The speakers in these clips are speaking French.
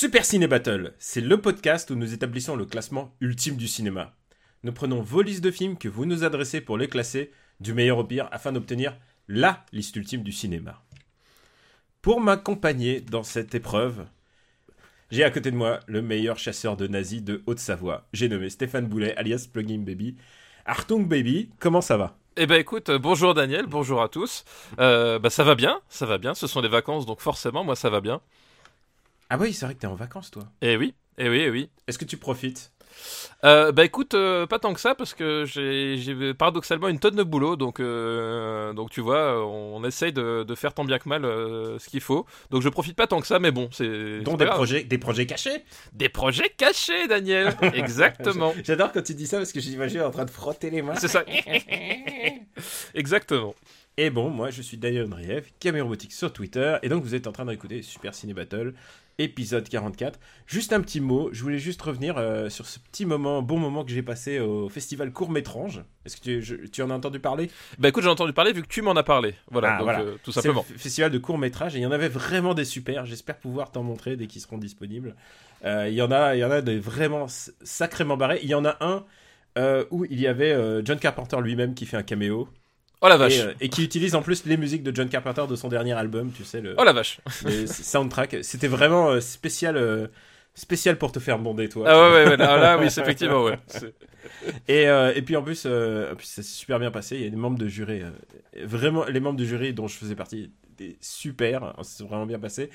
Super Ciné Battle, c'est le podcast où nous établissons le classement ultime du cinéma. Nous prenons vos listes de films que vous nous adressez pour les classer du meilleur au pire afin d'obtenir LA liste ultime du cinéma. Pour m'accompagner dans cette épreuve, j'ai à côté de moi le meilleur chasseur de nazis de Haute-Savoie. J'ai nommé Stéphane Boulet, alias Plugin Baby. Artung Baby, comment ça va? Eh ben écoute, euh, bonjour Daniel, bonjour à tous. Euh, bah ça va bien, ça va bien. Ce sont les vacances, donc forcément, moi ça va bien. Ah oui, c'est vrai que t'es en vacances toi. Eh oui, eh oui, eh oui. Est-ce que tu profites? Euh, bah écoute, euh, pas tant que ça parce que j'ai paradoxalement une tonne de boulot, donc euh, donc tu vois, on, essaye de, de faire tant bien que mal ce qu'il faut. Donc je profite pas tant que ça, mais bon, c'est pas des grave. projets, des projets cachés? Des projets cachés, Daniel. Exactement. J'adore quand tu dis ça parce que j'imagine en train de frotter les mains. C'est ça. Exactement. Et bon, moi je suis Daniel Andriev, Caméra Robotique sur Twitter, et donc vous êtes en train d'écouter Super Ciné Battle, épisode 44. Juste un petit mot, je voulais juste revenir euh, sur ce petit moment, bon moment que j'ai passé au festival Court Métrange. Est-ce que tu, je- tu en as entendu parler? Bah écoute, j'ai entendu parler vu que tu m'en as parlé. Voilà, Ah, donc, voilà. euh, tout C'est simplement. le festival de court métrage et il y en avait vraiment des super. J'espère pouvoir t'en montrer dès qu'ils seront disponibles. Euh, il y en a, il y en a des vraiment sacrément barrés. Il y en a un où il y avait John Carpenter lui-même qui fait un caméo Oh la vache. et, euh, et qui utilise en plus les musiques de John Carpenter de son dernier album. Tu sais le. Oh la vache. les soundtracks. C'était vraiment euh, spécial, euh, spécial pour te faire bonder, toi. Ah ouais, ouais, ouais, là, là, oui, c'est effectivement, ouais. Et, et puis en plus, en plus, ça s'est super bien passé. Il y a des membres de jury, vraiment, les membres du jury dont je faisais partie, étaient super. C'est vraiment bien passé.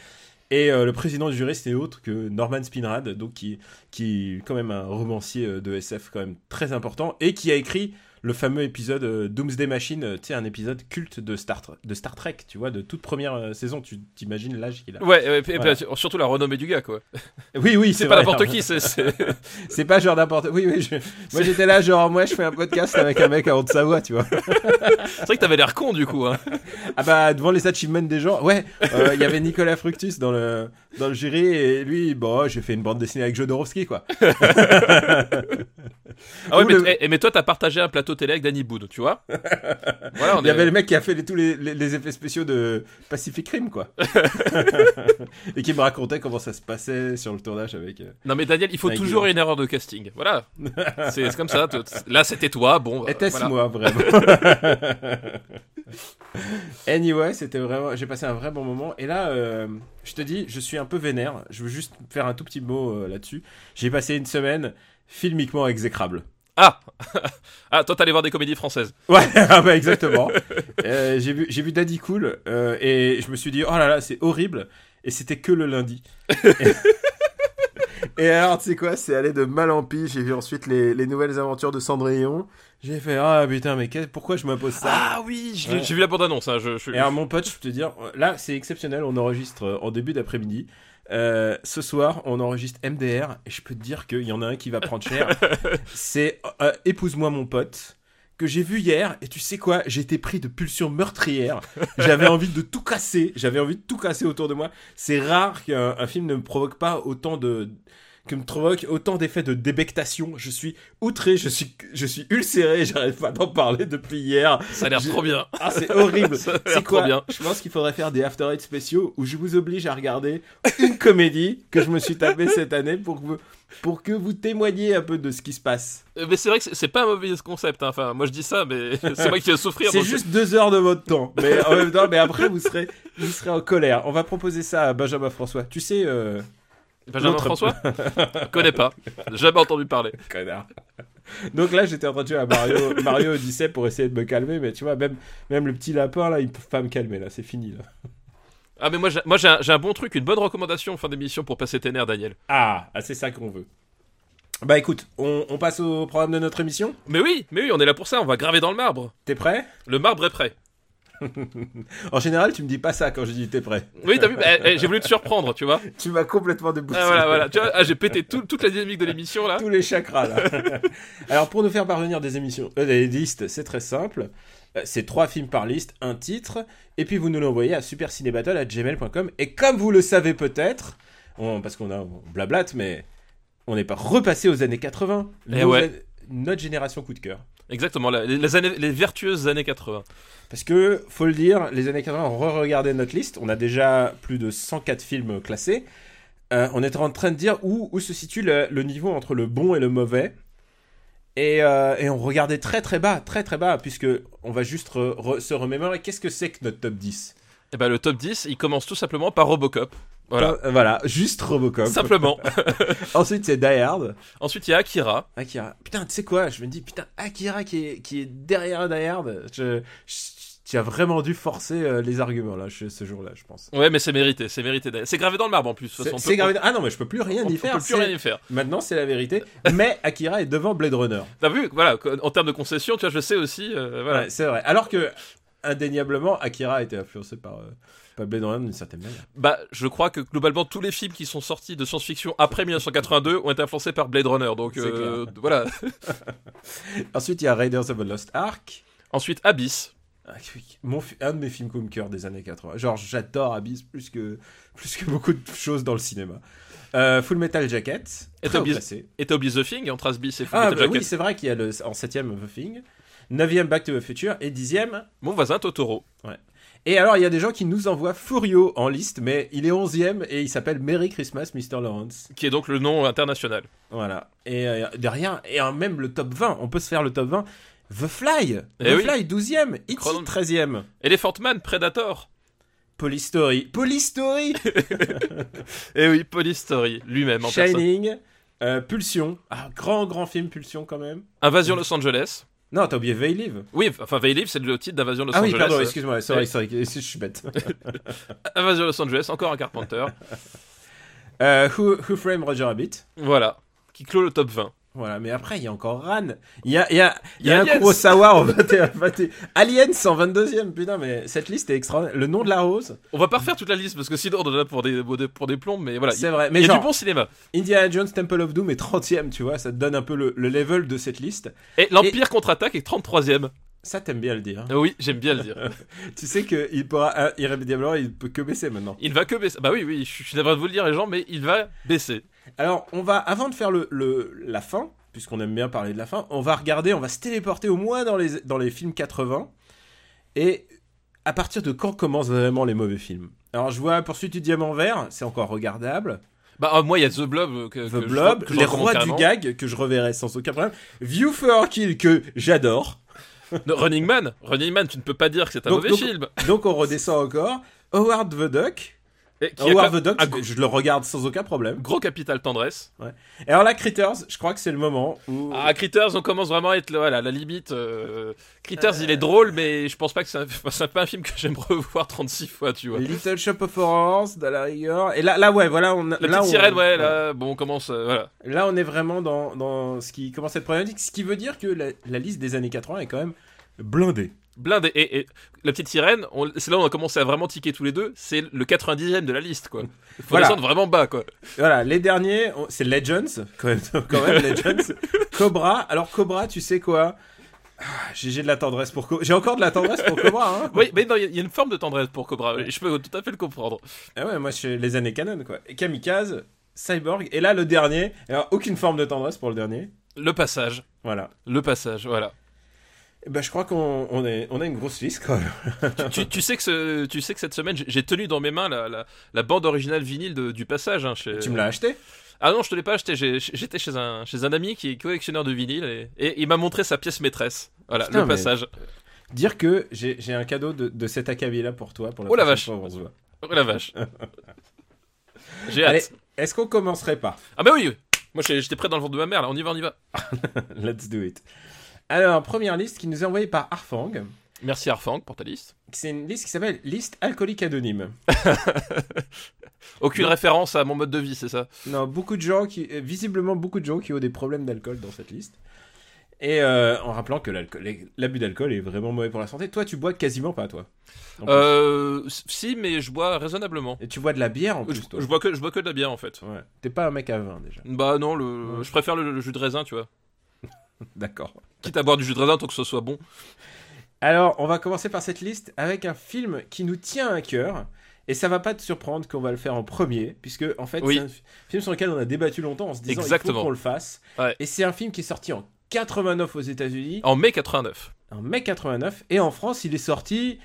Et euh, le président du jury, c'était autre que Norman Spinrad, donc qui, qui est quand même un romancier de SF quand même très important et qui a écrit le fameux épisode euh, Doomsday Machine, euh, tu sais, un épisode culte de Star, de Star Trek, tu vois, de toute première euh, saison. Tu t'imagines l'âge qu'il a. Ouais, et surtout la renommée du gars, quoi. Oui, oui, C'est pas n'importe qui, c'est. pas genre n'importe. Oui, oui. je- Moi, j'étais là, genre, moi, je fais un podcast avec un mec à Haute-Savoie, tu vois. C'est vrai que t'avais l'air con, du coup, hein. Ah bah, devant les achievements des gens. Ouais, il y avait Nicolas Fructus dans le, dans le jury et lui, bon, j'ai fait une bande dessinée avec Jodorowsky, quoi. Ah ouais, Ou mais, le- eh, eh, mais toi, t'as partagé un plateau télé avec Danny Boone, tu vois Voilà, on Il y est- avait le mec qui a fait les- tous les, les- les effets spéciaux de Pacific Rim, quoi. et qui me racontait comment ça se passait sur le tournage avec. euh, Non, mais Daniel, il faut toujours une erreur de casting. Voilà. c'est comme ça. Là, c'était toi, bon. euh, Était-ce voilà. moi, vraiment? Anyway, c'était vraiment. J'ai passé un vrai bon moment. Et là, euh, je te dis, je suis un peu vénère. Je veux juste faire un tout petit mot euh, là-dessus. J'ai passé une semaine filmiquement exécrable. Ah Ah, toi, t'allais voir des comédies françaises. Ouais, ah bah exactement. Euh, j'ai vu, vu Daddy Cool euh, et je me suis dit, oh là là, c'est horrible. Et c'était que le lundi. et, et alors, tu sais quoi, c'est allé de mal en pis. J'ai vu ensuite les, les nouvelles aventures de Cendrillon. J'ai fait, ah putain, mais pourquoi je m'impose ça? Ah oui, Ouais. j'ai vu la bande-annonce. Hein, je, je- Et alors, mon pote, je peux te dire, là, c'est exceptionnel. On enregistre en début d'après-midi. Euh, ce soir, on enregistre MDR. Et je peux te dire qu'il y en a un qui va prendre cher. c'est euh, Épouse-moi, mon pote. Que j'ai vu hier. Et tu sais quoi J'ai été pris de pulsions meurtrières. J'avais envie de tout casser. J'avais envie de tout casser autour de moi. C'est rare qu'un un film ne me provoque pas autant de. Que me provoque autant d'effets de débectation. Je suis outré, je suis, je suis ulcéré, j'arrête pas d'en parler depuis hier. Ça a l'air trop bien. Ah, c'est horrible. C'est trop quoi bien. Je pense qu'il faudrait faire des After Eight spéciaux où je vous oblige à regarder une comédie que je me suis tapée cette année pour que vous, pour que vous témoigniez un peu de ce qui se passe. Euh, Mais c'est vrai que c'est- pas un mauvais concept. hein. Enfin, moi, je dis ça, mais c'est moi qui vais souffrir. C'est juste deux heures de votre temps, mais en même temps, mais après vous serez, vous serez en colère. On va proposer ça à Benjamin François. Tu sais, euh... Benjamin François Connais pas. Jamais entendu parler. connard. Donc là, j'étais en train de jouer à Mario, Mario Odyssey pour essayer de me calmer, mais tu vois, même, même le petit lapin là, il peut pas me calmer là, c'est fini là. Ah, mais moi, j'ai moi, j'ai un, bon truc, une bonne recommandation en fin d'émission pour passer tes nerfs, Daniel. Ah, ah, c'est ça qu'on veut. Bah écoute, on, on passe au programme de notre émission? Mais oui, mais oui, on est là pour ça. On va graver dans le marbre. T'es prêt? Le marbre est prêt. En général, tu me dis pas ça quand je dis t'es prêt. Oui, t'as vu, bah, eh, j'ai voulu te surprendre, tu vois. Tu m'as complètement déboussolé. Ah, voilà, voilà. Tu vois, ah, j'ai pété tout- toute la dynamique de l'émission là. Tous les chakras là. Alors pour nous faire parvenir des émissions, euh, des listes, c'est très simple. Euh, C'est trois films par liste, un titre, et puis vous nous l'envoyez à supercinébattle@gmail.com. Et comme vous le savez peut-être, on- parce qu'on a on blablate, mais on n'est pas repassé aux années 80. Eh Nos ouais. Notre génération coup de cœur. Exactement, les, les années, les vertueuses années 80. Parce que, faut le dire, les années 80, on re-regardait notre liste. On a déjà plus de 104 films classés. Euh, on est en train de dire où, où se situe le, le niveau entre le bon et le mauvais. Et, euh, et on regardait très très bas, très très bas, puisque on va juste re- re- se remémorer qu'est-ce que c'est que notre top 10. Et ben le top 10, il commence tout simplement par Robocop. Voilà. Euh, voilà, juste Robocop. Simplement. Ensuite, c'est Die Hard. Ensuite, il y a Akira. Akira. Putain, tu sais quoi Je me dis, putain, Akira qui est, qui est derrière Die Hard. Je, je- tu as vraiment dû forcer euh, les arguments là, ce ce jour-là, je pense. Ouais, mais c'est mérité, c'est mérité. C'est gravé dans le marbre en plus. C'est on gravé. Ah non, mais je peux plus rien on- y on faire. peut plus rien y faire. Maintenant, c'est la vérité. mais Akira est devant Blade Runner. T'as vu, voilà, en termes de concession, tu vois, je sais aussi, euh, voilà. Ouais, c'est vrai. Alors que, indéniablement, Akira a été influencé par, par Blade Runner d'une certaine manière. Bah, je crois que globalement tous les films qui sont sortis de science-fiction après 1982 ont été influencés par Blade Runner. Donc euh, voilà. Ensuite, il y a Raiders of the Lost Ark. Ensuite, Abyss. Ah, Mon, un de mes films coup de cœur des années 80. Genre, j'adore Abyss plus que, plus que beaucoup de choses dans le cinéma. Euh, Full Metal Jacket. Et oublié The Thing entre Abyss et Full Ah, Metal bah Jacket. oui, c'est vrai qu'il y a le, en septième The Thing. Neuvième Back to the Future. Et dixième, Mon voisin Totoro. Et alors, il y a des gens qui nous envoient Furio en liste, mais il est 11ème et il s'appelle Merry Christmas, Mr. Lawrence. Qui est donc le nom international. Voilà. Et euh, derrière, et euh, même le top 20, on peut se faire le top 20. The Fly Eh The oui. Fly, 12ème. E.T., Chrono- 13ème. Elephant Man, Predator. Polystory. Polystory Et oui, Polystory, lui-même en personne. Shining. euh, Pulsion. Ah, grand, grand film, Pulsion quand même. Invasion Los Angeles. Non, t'as oublié They Live. Oui, enfin, They Live, c'est le titre d'Invasion Los Ah oui, Angeles. pardon, excuse-moi, c'est vrai, c'est je suis bête. Invasion Los Angeles, encore un Carpenter. Euh, Who, Who Framed Roger Rabbit? Voilà. Qui clôt le top 20. Voilà, mais après, il y a encore Ran. Il y a, il y a, il y a un Aliens. Kurosawa en 21, 21. Aliens en 22e, putain, mais cette liste est extraordinaire. Le nom de la rose, On va pas refaire toute la liste parce que sinon on en a pour des, pour des, plombs, mais voilà. c'est vrai. Il Mais y a genre, du bon cinéma. Indiana Jones Temple of Doom est 30e, tu vois, ça te donne un peu le, le level de cette liste. Et l'Empire contre-attaque est 33ème. Ça, t'aimes bien le dire. Ah Oui, j'aime bien le dire. tu sais qu'il pourra, euh, irrémédiablement, il peut que baisser maintenant. Il va que baisser. Bah oui, oui, je suis navré de vous le dire, les gens, mais il va baisser. Alors, on va, avant de faire le, le- la fin, puisqu'on aime bien parler de la fin, on va regarder, on va se téléporter au moins dans les, dans les films 80. Et à partir de quand commencent vraiment les mauvais films? Alors, je vois Poursuite du Diamant Vert, c'est encore regardable. Bah, ah, moi, il y a The Blob. euh, Que, The que je- Blob, que je Les Rois du Gag, que je reverrai sans aucun problème. View for Kill, que j'adore. No, Running Man. Running Man, tu ne peux pas dire que c'est un Donc- mauvais donc- film. Donc, on redescend encore. Howard the Duck. Howard the Duck, je, le regarde sans aucun problème. gros capital tendresse. Et alors là, Critters, je crois que c'est le moment où... Ah, Critters, on commence vraiment à être là, voilà, la limite. euh, Critters, il est drôle, mais je pense pas que c'est un... enfin, c'est pas un film que j'aime revoir 36 fois, tu vois. Little Shop of Horrors, de la rigueur. Et là, là ouais, voilà, on, La là, petite on- sirène, ouais, là, bon, on commence, euh, voilà. Là, on est vraiment dans, dans ce qui commence à être problématique, ce qui veut dire que la, la liste des années 80 est quand même blindée. Blindé. Et, et la petite sirène, on- c'est là où on a commencé à vraiment tiquer tous les deux, c'est le 90ème de la liste, quoi. Faut Voilà. descendre vraiment bas, quoi. Voilà, les derniers, c'est Legends, quand même, quand même Legends. Cobra, alors Cobra, tu sais quoi? Ah, J'ai de la tendresse pour Cobra. J'ai encore de la tendresse pour Cobra, hein. Oui, mais non, il y a- il y a une forme de tendresse pour Cobra, je peux tout à fait le comprendre. Ah ouais, moi, je suis les années canon, quoi. Et Kamikaze, Cyborg, et là, le dernier, alors aucune forme de tendresse pour le dernier. Le passage. Voilà. Le passage, voilà. Ben, je crois qu'on on est, on a une grosse liste, quand même. tu, tu sais que ce- tu sais que cette semaine, j'ai- tenu dans mes mains la, la, la bande originale vinyle de- du passage. hein, chez... Tu me l'as acheté? Ah non, je te l'ai pas acheté. J'étais chez un, chez un ami qui est collectionneur de vinyle et, et il m'a montré sa pièce maîtresse. Voilà, Putain, le mais- passage. Dire que j'ai j'ai un cadeau de, de cet acabit-là pour toi. Pour la Oh la prochaine fois où on se voit. Oh la vache. J'ai hâte. Est-ce qu'on commencerait pas? Ah bah oui. Moi j'étais prêt dans le ventre de ma mère là. On y va, on y va. Let's do it. Alors, première liste qui nous est envoyée par Arfang. Merci Arfang pour ta liste. C'est une liste qui s'appelle Liste alcoolique anonyme. Aucune référence à mon mode de vie, c'est ça? Non, beaucoup de gens qui, euh, visiblement beaucoup de gens qui ont des problèmes d'alcool dans cette liste. Et euh, en rappelant que l'abus d'alcool est vraiment mauvais pour la santé. Toi, tu bois quasiment pas, toi. Euh, si, mais je bois raisonnablement. Et tu bois de la bière en Je, plus, toi? je bois que, je bois que de la bière en fait. Ouais. T'es pas un mec à vin déjà. Bah non, le, Ouais. je préfère le, le jus de raisin, tu vois. D'accord. Quitte à boire du jus de raisin tant que ce soit bon. Alors, on va commencer par cette liste avec un film qui nous tient à cœur. Et ça va pas te surprendre qu'on va le faire en premier, puisque en fait, Oui. c'est un fi- film sur lequel on a débattu longtemps en se disant il Exactement. faut qu'on le fasse. Ouais. Et c'est un film qui est sorti en 89 aux États-Unis, En mai 89. en mai 89, et en France, il est sorti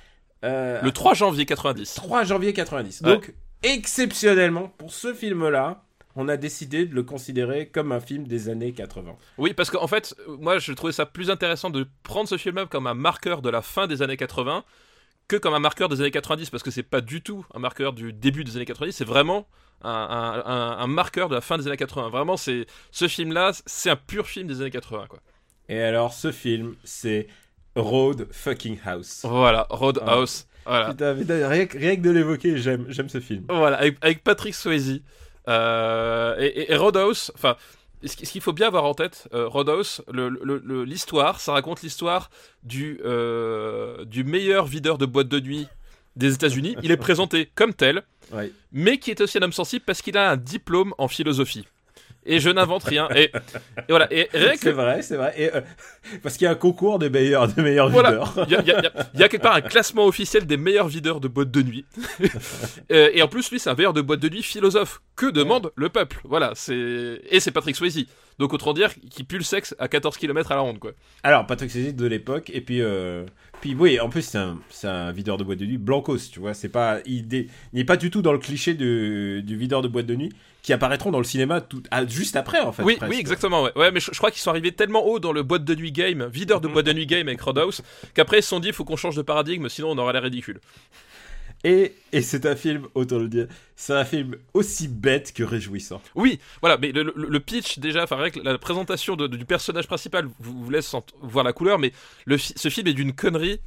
euh, Le 3 janvier 90. 3 janvier 90. Ouais. Donc, exceptionnellement, pour ce film-là, on a décidé de le considérer comme un film des années 80. Oui, parce qu'en fait, moi je trouvais ça plus intéressant de prendre ce film-là comme un marqueur de la fin des années 80 que comme un marqueur des années 90, parce que c'est pas du tout un marqueur du début des années 90, c'est vraiment un, un- un- un marqueur de la fin des années 80. Vraiment, c'est ce film-là, c'est un pur film des années 80, quoi. Et alors, ce film, c'est Road Fucking House. Voilà, Roadhouse. Voilà. Putain, putain, rien, que- rien que de l'évoquer, j'aime, j'aime ce film. Voilà, avec, avec Patrick Swayze. Euh, et, et- Roadhouse, enfin, ce qui- ce qu'il faut bien avoir en tête, euh, Roadhouse, l'histoire, ça raconte l'histoire du, euh, du meilleur videur de boîte de nuit des États-Unis. Il est présenté comme tel, Ouais. mais qui est aussi un homme sensible parce qu'il a un diplôme en philosophie. Et je n'invente rien. Et, et voilà. Et rien C'est que vrai, c'est vrai. Et, euh, parce qu'il y a un concours des meilleurs, des meilleurs Voilà. videurs. Il y, a- il y a- il y a- il y a quelque part un classement officiel des meilleurs videurs de boîtes de nuit. Euh, et en plus, lui, c'est un veilleur de boîte de nuit philosophe. Que demande le peuple Voilà, c'est et c'est Patrick Swayze. Donc autant dire qu'il pue le sexe à 14 km à la ronde, quoi. Alors, Patrick Swayze de l'époque, et puis, euh, puis oui, en plus, c'est un, un videur de boîte de nuit blancos, tu vois. C'est pas, il, n'est pas du tout dans le cliché du, du videur de boîte de nuit qui apparaîtront dans le cinéma tout, ah, juste après, en fait. oui, presque. oui, exactement. Ouais, ouais mais je, je crois qu'ils sont arrivés tellement haut dans le boîte de nuit game, videur de boîte de nuit game avec Roadhouse, qu'après ils se sont dit, il faut qu'on change de paradigme, sinon on aurait l'air ridicule. Et, et c'est un film, autant le dire, c'est un film aussi bête que réjouissant. Oui, voilà, mais le, le- le pitch déjà, enfin la présentation de- du personnage principal vous, vous laisse voir la couleur, mais le, ce film est d'une connerie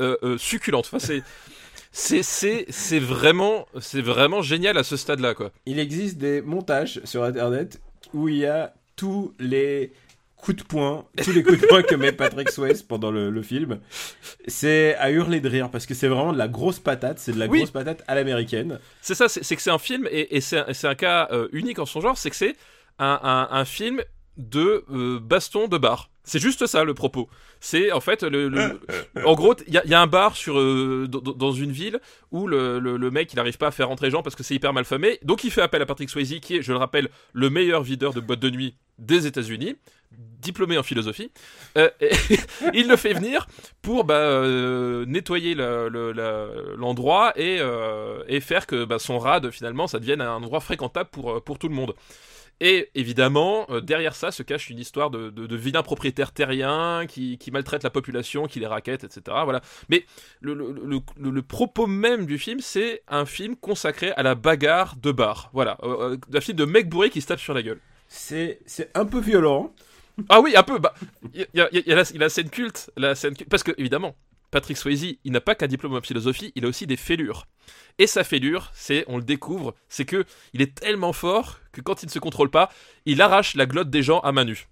euh, euh, succulente. Enfin, c'est c'est c'est c'est vraiment c'est vraiment génial à ce stade-là, quoi. Il existe des montages sur Internet où il y a tous les coups de poing, tous les coups de poing que met Patrick Swayze pendant le, le film. C'est à hurler de rire parce que c'est vraiment de la grosse patate, c'est de la Oui. grosse patate à l'américaine. C'est ça, c'est que c'est un film et, et c'est un, cas euh, unique en son genre, c'est que c'est un, un, un film de euh, baston de bar. C'est juste ça le propos. C'est en fait le, le- en gros il y a, il y a un bar sur euh, dans- une ville où le, le, le mec il n'arrive pas à faire rentrer les gens parce que c'est hyper mal famé. Donc il fait appel à Patrick Swayze qui est, je le rappelle, le meilleur videur de boîte de nuit des États-Unis, diplômé en philosophie. Euh, il le fait venir pour bah, euh, nettoyer l'endroit et, euh, et faire que bah, son rad finalement ça devienne un endroit fréquentable pour, tout le monde. Et évidemment, derrière ça se cache une histoire de, vilains propriétaires terriens qui, qui maltraitent la population, qui les raquettent, etc. Voilà. Mais le, le, propos même du film, c'est un film consacré à la bagarre de bar. Voilà. Un film de mec bourré qui se tape sur la gueule. C'est un peu violent. Ah oui, un peu. Bah, il y a, il y a- il y a la, il y a la scène culte, la scène culte- parce que évidemment, Patrick Swayze, il n'a pas qu'un diplôme en philosophie, il a aussi des fêlures. Et sa fêlure, c'est, on le découvre, c'est que il est tellement fort que quand il ne se contrôle pas, il arrache la glotte des gens à main nue.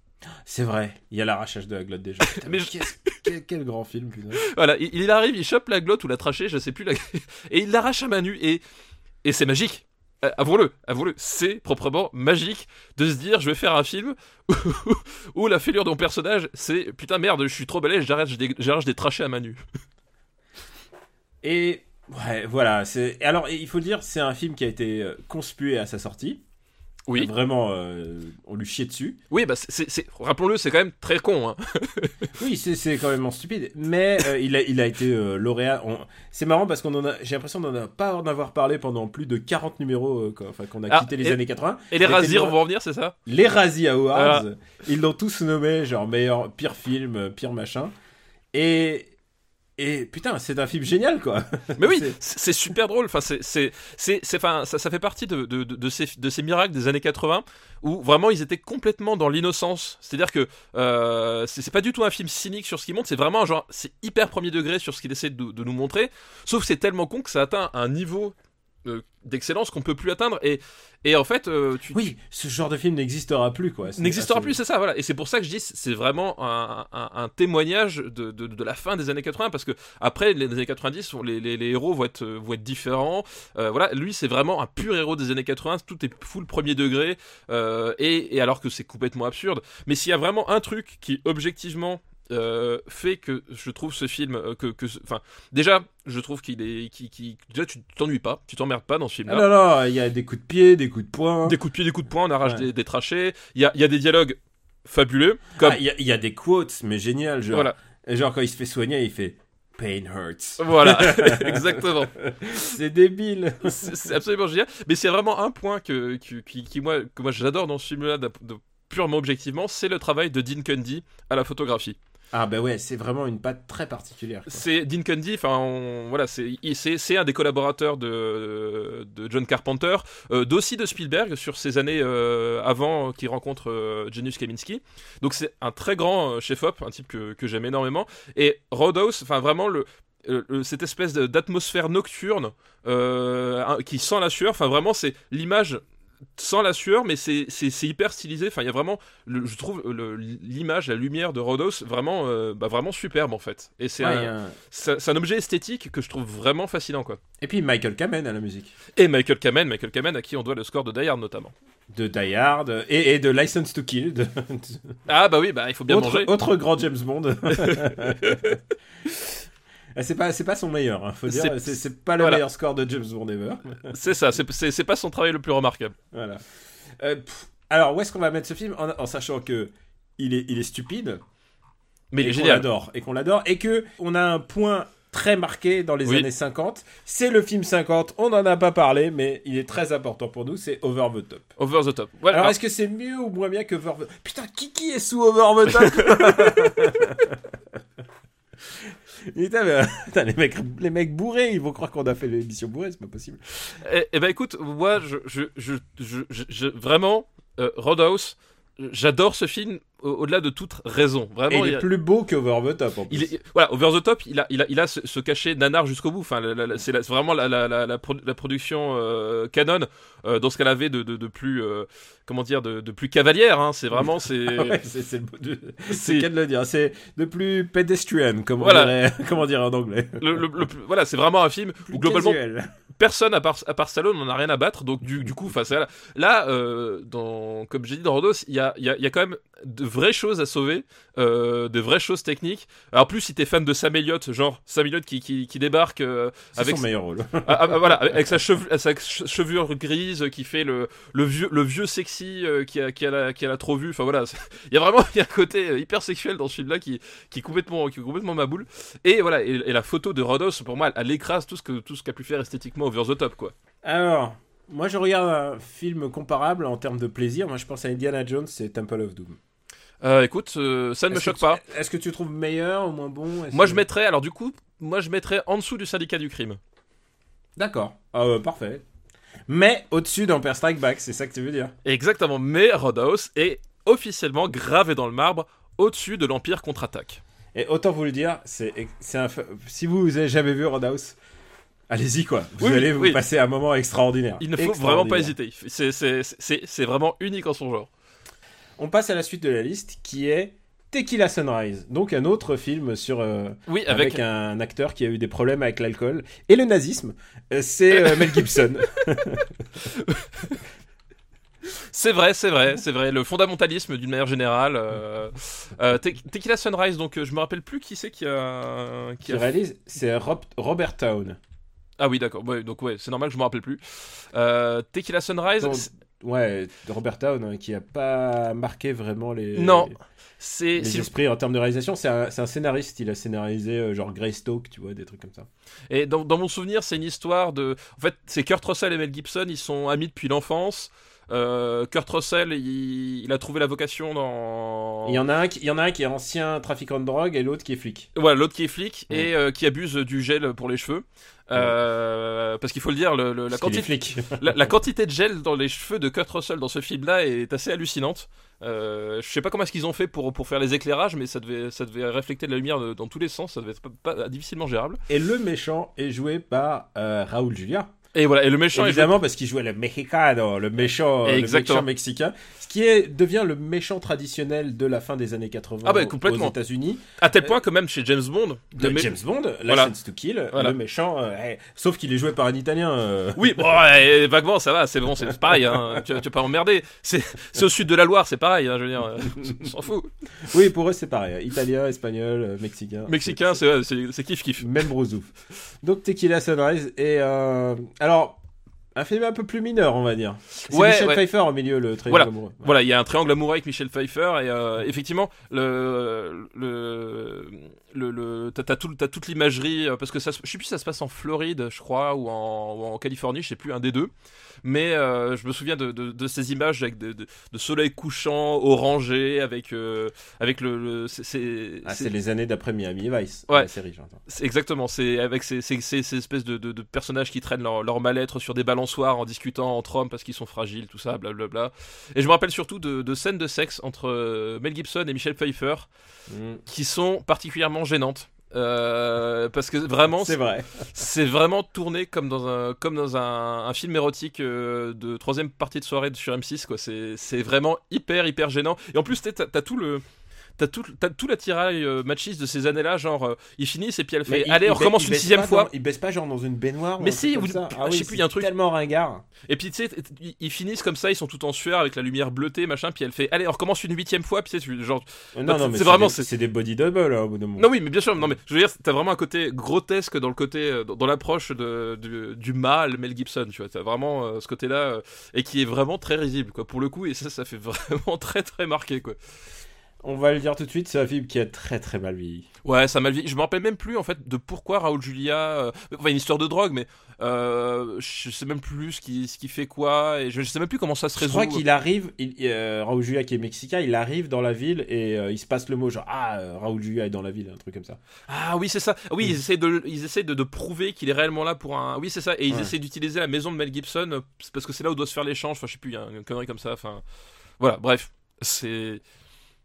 C'est vrai, il y a l'arrachage de la glotte déjà. Putain, Mais je- quel, quel grand film, putain. Voilà, il, il arrive, il chope la glotte ou la trachée, je sais plus, la... et il l'arrache à main nue et et c'est magique. Euh, Avouons-le, avouons-le, c'est proprement magique de se dire je vais faire un film où, la fêlure de mon personnage c'est putain merde, je suis trop balèze, j'arrête des, j'arrache des trachées à main. Et ouais, voilà. Alors il faut dire, c'est un film qui a été euh, conspué à sa sortie. Oui. Vraiment, euh, on lui chiait dessus. Oui, bah rappelons-le, c'est quand même très con. Hein. Oui, c'est quand même stupide. Mais euh, il, a, il a été euh, lauréat. On- C'est marrant parce qu'on en a. J'ai l'impression d'en a pas en avoir parlé pendant plus de 40 numéros. quoi. Enfin, qu'on a Ah, quitté les et- années 80. Et les tellement- vont revenir, c'est ça? Les Razzie Awards. Ils l'ont tous nommé genre meilleur, pire film, pire machin. Et. Et putain, c'est un film génial quoi. Mais oui, C'est- super drôle. Enfin, c'est, c'est, c'est, c'est- enfin, ça, ça fait partie de, de, de, de ces, de ces miracles des années 80 où vraiment ils étaient complètement dans l'innocence. C'est-à-dire que euh, c'est, pas du tout un film cynique sur ce qu'il montre, c'est vraiment un genre, c'est hyper premier degré sur ce qu'il essaie de, de nous montrer. Sauf que c'est tellement con que ça atteint un niveau d'excellence qu'on peut plus atteindre. Et, et en fait, euh, tu, Oui, ce genre de film n'existera plus, quoi. N'existera plus, c'est ça, voilà. Et c'est pour ça que je dis, c'est vraiment un, un- un témoignage de, de, de la fin des années 80, parce que après les années 90, on- les, les, les héros vont être, vont être différents. Euh, voilà, lui, c'est vraiment un pur héros des années 80, tout est full premier degré, euh, et, et alors que c'est complètement absurde. Mais s'il y a vraiment un truc qui, objectivement, euh, fait que je trouve ce film euh, que enfin déjà je trouve qu'il est qui déjà tu t'ennuies pas tu t'emmerdes pas dans ce film Ah là non, il y a des coups de pied, des coups de poing. des coups de pied des coups de poing on arrache Ouais. des, des trachées il y a y a des dialogues fabuleux comme Ah, Il y, a- il y a des quotes, mais génial. Genre, voilà genre quand il se fait soigner, il fait Pain hurts. Voilà, exactement. C'est débile. C'est absolument génial. Mais c'est vraiment un point que, que- qui, qui, moi, que moi j'adore dans ce film-là, purement objectivement, c'est le travail de Dean Cundy à la photographie. Ah bah ouais, c'est vraiment une patte très particulière. C'est Dean Cundy, enfin voilà, c'est un des collaborateurs de, John Carpenter, euh, d'aussi de Spielberg sur ces années euh, avant qu'il rencontre euh, Janusz Kaminski. Donc c'est un très grand euh, chef-op, un type que, j'aime énormément. Et Roadhouse, enfin vraiment cette espèce d'atmosphère nocturne euh, qui sent la sueur, enfin vraiment c'est l'image sans la sueur, mais c'est hyper stylisé. Enfin, il y a vraiment, le- je trouve l'image, la lumière de Rodos vraiment, euh, bah, vraiment superbe en fait. Et c'est Ouais, un, objet esthétique que je trouve vraiment fascinant quoi. Et puis Michael Kamen à la musique. Et Michael Kamen, Michael Kamen à qui on doit le score de Die Hard notamment. De Die Hard et, et de License to Kill. de- Ah bah oui, bah il faut bien autre, manger. autre grand James Bond. Ah, c'est pas, c'est pas son meilleur, hein, faut dire. C'est- pas le voilà. meilleur score de James Bond ever. C'est ça, c'est- pas son travail le plus remarquable. Voilà. Euh, pff, alors, où est-ce qu'on va mettre ce film en, en sachant que il est, il est stupide, Mais il et est qu'on génial. l'adore, et qu'on l'adore, et que on a un point très marqué dans les Oui. années 50. C'est le film 50, on n'en a pas parlé, mais il est très important pour nous, c'est Over the Top. Over the top. Alors, alors, est-ce que c'est mieux ou moins bien que Over the... Putain, Kiki est sous Over the Top? Mais, putain, les, mecs, bourrés, ils vont croire qu'on a fait l'émission bourrée, c'est pas possible. eh, eh ben écoute, moi, je, je, je, je, vraiment, euh, Roadhouse, j'adore ce film au-delà de toute raison. Vraiment, il il est plus beau que Over the Top en plus. Il est, voilà, Over the Top, il a, il a, il a ce, ce cachet nanar jusqu'au bout. Enfin, c'est vraiment la, la, la, la, produ- la production euh, canon euh, dans ce qu'elle avait de, de, de plus, euh, comment dire, de, de plus cavalière. Hein. C'est vraiment, c'est, Ah ouais, c'est le cas de le dire. C'est de plus pedestrian, comme Voilà. on dirait, comment dire en anglais. le, le- le voilà, c'est vraiment un film Plus où globalement casual. personne à part, à part Stallone n'en a rien à battre. Donc du, du coup, enfin, c'est- là, euh, dans, comme j'ai dit dans Rodos, il y a, y, a, y a quand même de vraies choses à sauver, euh, de vraies choses techniques. Alors plus si t'es fan de Sam Elliott, genre Sam Elliott qui, qui, qui débarque euh, avec son meilleur rôle. Ah, ah, voilà, avec sa, sa che- chevelure grise qui fait le, le, vieux, le vieux sexy euh, qui, a, qui, a la, qui a la trop vue. Enfin voilà, il y a vraiment y a un côté euh, hyper sexuel dans ce film-là qui, qui, est complètement, qui est complètement ma boule. Et voilà, et, et la photo de Rodos, pour moi, elle, elle écrase tout ce que tout ce qu'a pu faire esthétiquement over the top, quoi. Alors, moi je regarde un film comparable en termes de plaisir. Moi je pense à Indiana Jones, c'est Temple of Doom. Euh, écoute, euh, ça ne me choque tu- pas. Est-ce que tu trouves meilleur ou moins bon? Moi, que- je mettrais, alors du coup, moi je mettrais en dessous du syndicat du crime. D'accord. Ah, ouais, parfait. Mais au-dessus d'Empire Strike Back, c'est ça que tu veux dire? Exactement, mais Rodos est officiellement gravé dans le marbre au-dessus de l'Empire contre-attaque. Et autant vous le dire, c'est c'est un si vous avez jamais vu Roadhouse, allez-y quoi. Vous Oui, allez vous oui. passer un moment extraordinaire. Il ne faut vraiment pas hésiter. C'est- C'est c'est- c'est vraiment unique en son genre. On passe à la suite de la liste qui est Tequila Sunrise, donc un autre film sur euh, Oui, avec, avec, un acteur qui a eu des problèmes avec l'alcool et le nazisme. Euh, C'est euh, Mel Gibson. C'est vrai, c'est vrai, c'est vrai. Le fondamentalisme d'une manière générale. Euh, Te- Tequila Sunrise, donc je me rappelle plus qui c'est qui a. Qui qui a... réalise, c'est Rob- Robert Town. Ah oui, d'accord. Ouais, donc ouais, c'est normal que je me rappelle plus. Tequila Sunrise, Donc, Ouais, Robert Town hein, qui a pas marqué vraiment les, Non. c'est les esprits en termes de réalisation. C'est un, c'est un scénariste, il a scénarisé euh, genre Greystoke, tu vois, des trucs comme ça. et dans, dans mon souvenir, c'est une histoire de. En fait, c'est Kurt Russell et Mel Gibson, ils sont amis depuis l'enfance. Euh, Kurt Russell, il, il a trouvé la vocation dans. Il y en a un qui, il y en a un qui est ancien trafiquant de drogue et l'autre qui est flic. Voilà, l'autre qui est flic Ouais. et euh, qui abuse du gel pour les cheveux. Euh, Parce qu'il faut le dire, le- le- la, quantité, flic. la, la quantité de gel dans les cheveux de Kurt Russell dans ce film-là est assez hallucinante. Euh, je sais pas comment est-ce qu'ils ont fait pour, pour faire les éclairages, mais ça devait, ça devait refléter de la lumière de- dans tous les sens, ça devait être pas, pas- difficilement gérable. Et le méchant est joué par euh, Raoul Julia. Et voilà, et le méchant est Évidemment, parce qu'il jouait le mexicano, le méchant, le Exactement. méchant mexicain, ce qui est, devient le méchant traditionnel de la fin des années 80 Ah bah, complètement. aux États-Unis. à tel point que même chez James Bond, Le mé- James Bond, Voilà. License to Kill, Voilà. le méchant, euh, eh, sauf qu'il est joué par un Italien. euh. Oui, bon, ouais, vaguement, ça va, c'est bon, c'est pareil, hein, tu, tu vas pas emmerder. C'est au sud de la Loire, c'est pareil, hein, je veux dire, euh, on s'en fout. Oui, pour eux c'est pareil, italien, espagnol, euh, mexicain. Mexicain, c'est kiff kiff. Même brousouf. Donc Tequila Sunrise et euh, alors un film un peu plus mineur, on va dire. C'est Ouais, Michel ouais. Pfeiffer au milieu, le triangle Voilà. amoureux. Voilà, il y a un triangle amoureux avec Michel Pfeiffer et euh, effectivement le le le, le t'as t'as tout t'as toute l'imagerie euh, parce que ça je sais plus si ça se passe en Floride je crois ou en, ou en Californie je sais plus un des deux mais euh, je me souviens de, de, de ces images avec de, de, soleil couchant orangé avec euh, avec le, le c'est- c'est Ah, c'est- les années d'après Miami Vice, Ouais. la série, j'entends. exactement, c'est avec ces, ces, ces- ces espèces de, personnages qui traînent leur, leur mal-être sur des balançoires en discutant entre hommes parce qu'ils sont fragiles, tout ça, blablabla. Et je me rappelle surtout de, scènes de sexe entre Mel Gibson et Michel Pfeiffer Mm. qui sont particulièrement gênantes. Euh, parce que vraiment, C'est vrai. c'est vraiment tourné comme dans un, comme dans un, un film érotique euh, de troisième partie de soirée sur M6. quoi. C'est vraiment hyper, hyper gênant. Et en plus, t'as t'as tout le. T'as tout, t'as tout l'attirail euh, machiste de ces années-là, genre euh, ils finissent et puis elle fait il- Allez, il on recommence une sixième fois. dans- il baisse pas genre dans une baignoire. ou Mais un si, ou- ça je Ah oui, sais plus, il y a un truc- Tellement ringard. Et puis tu sais, ils finissent comme ça, ils sont tout en sueur avec la lumière bleutée, machin. Puis elle fait Allez, on recommence une huitième fois. Puis tu genre Euh, Bah, Non, non, mais c'est c'est vraiment- c'est- des body double hein, au bout d'un moment. Non oui mais bien sûr non mais je veux dire t'as vraiment un côté grotesque dans le côté dans, dans l'approche de, du, du mâle Mel Gibson tu vois t'as vraiment euh, ce côté là et qui est vraiment très risible quoi pour le coup et ça ça fait vraiment très très marqué quoi On va le dire tout de suite, c'est un film qui a très très mal vieilli. ouais ça m'a vieilli je me rappelle même plus en fait de pourquoi Raoul Julia euh, enfin une histoire de drogue mais euh, je sais même plus ce qui ce qui fait quoi et je, je sais même plus comment ça se Je résout crois qu'il arrive, il, euh, Raoul Julia qui est mexicain, il arrive dans la ville et euh, il se passe le mot genre Ah, Raoul Julia est dans la ville, un truc comme ça. Ah oui, c'est ça. Oui, ils essaient de, ils essaient de, de prouver qu'il est réellement là pour un. Oui, c'est ça. Et ils Ouais. essaient d'utiliser la maison de Mel Gibson parce que c'est là où doit se faire l'échange. Enfin, je sais plus, il y a une connerie comme ça. Enfin, voilà. Bref, c'est.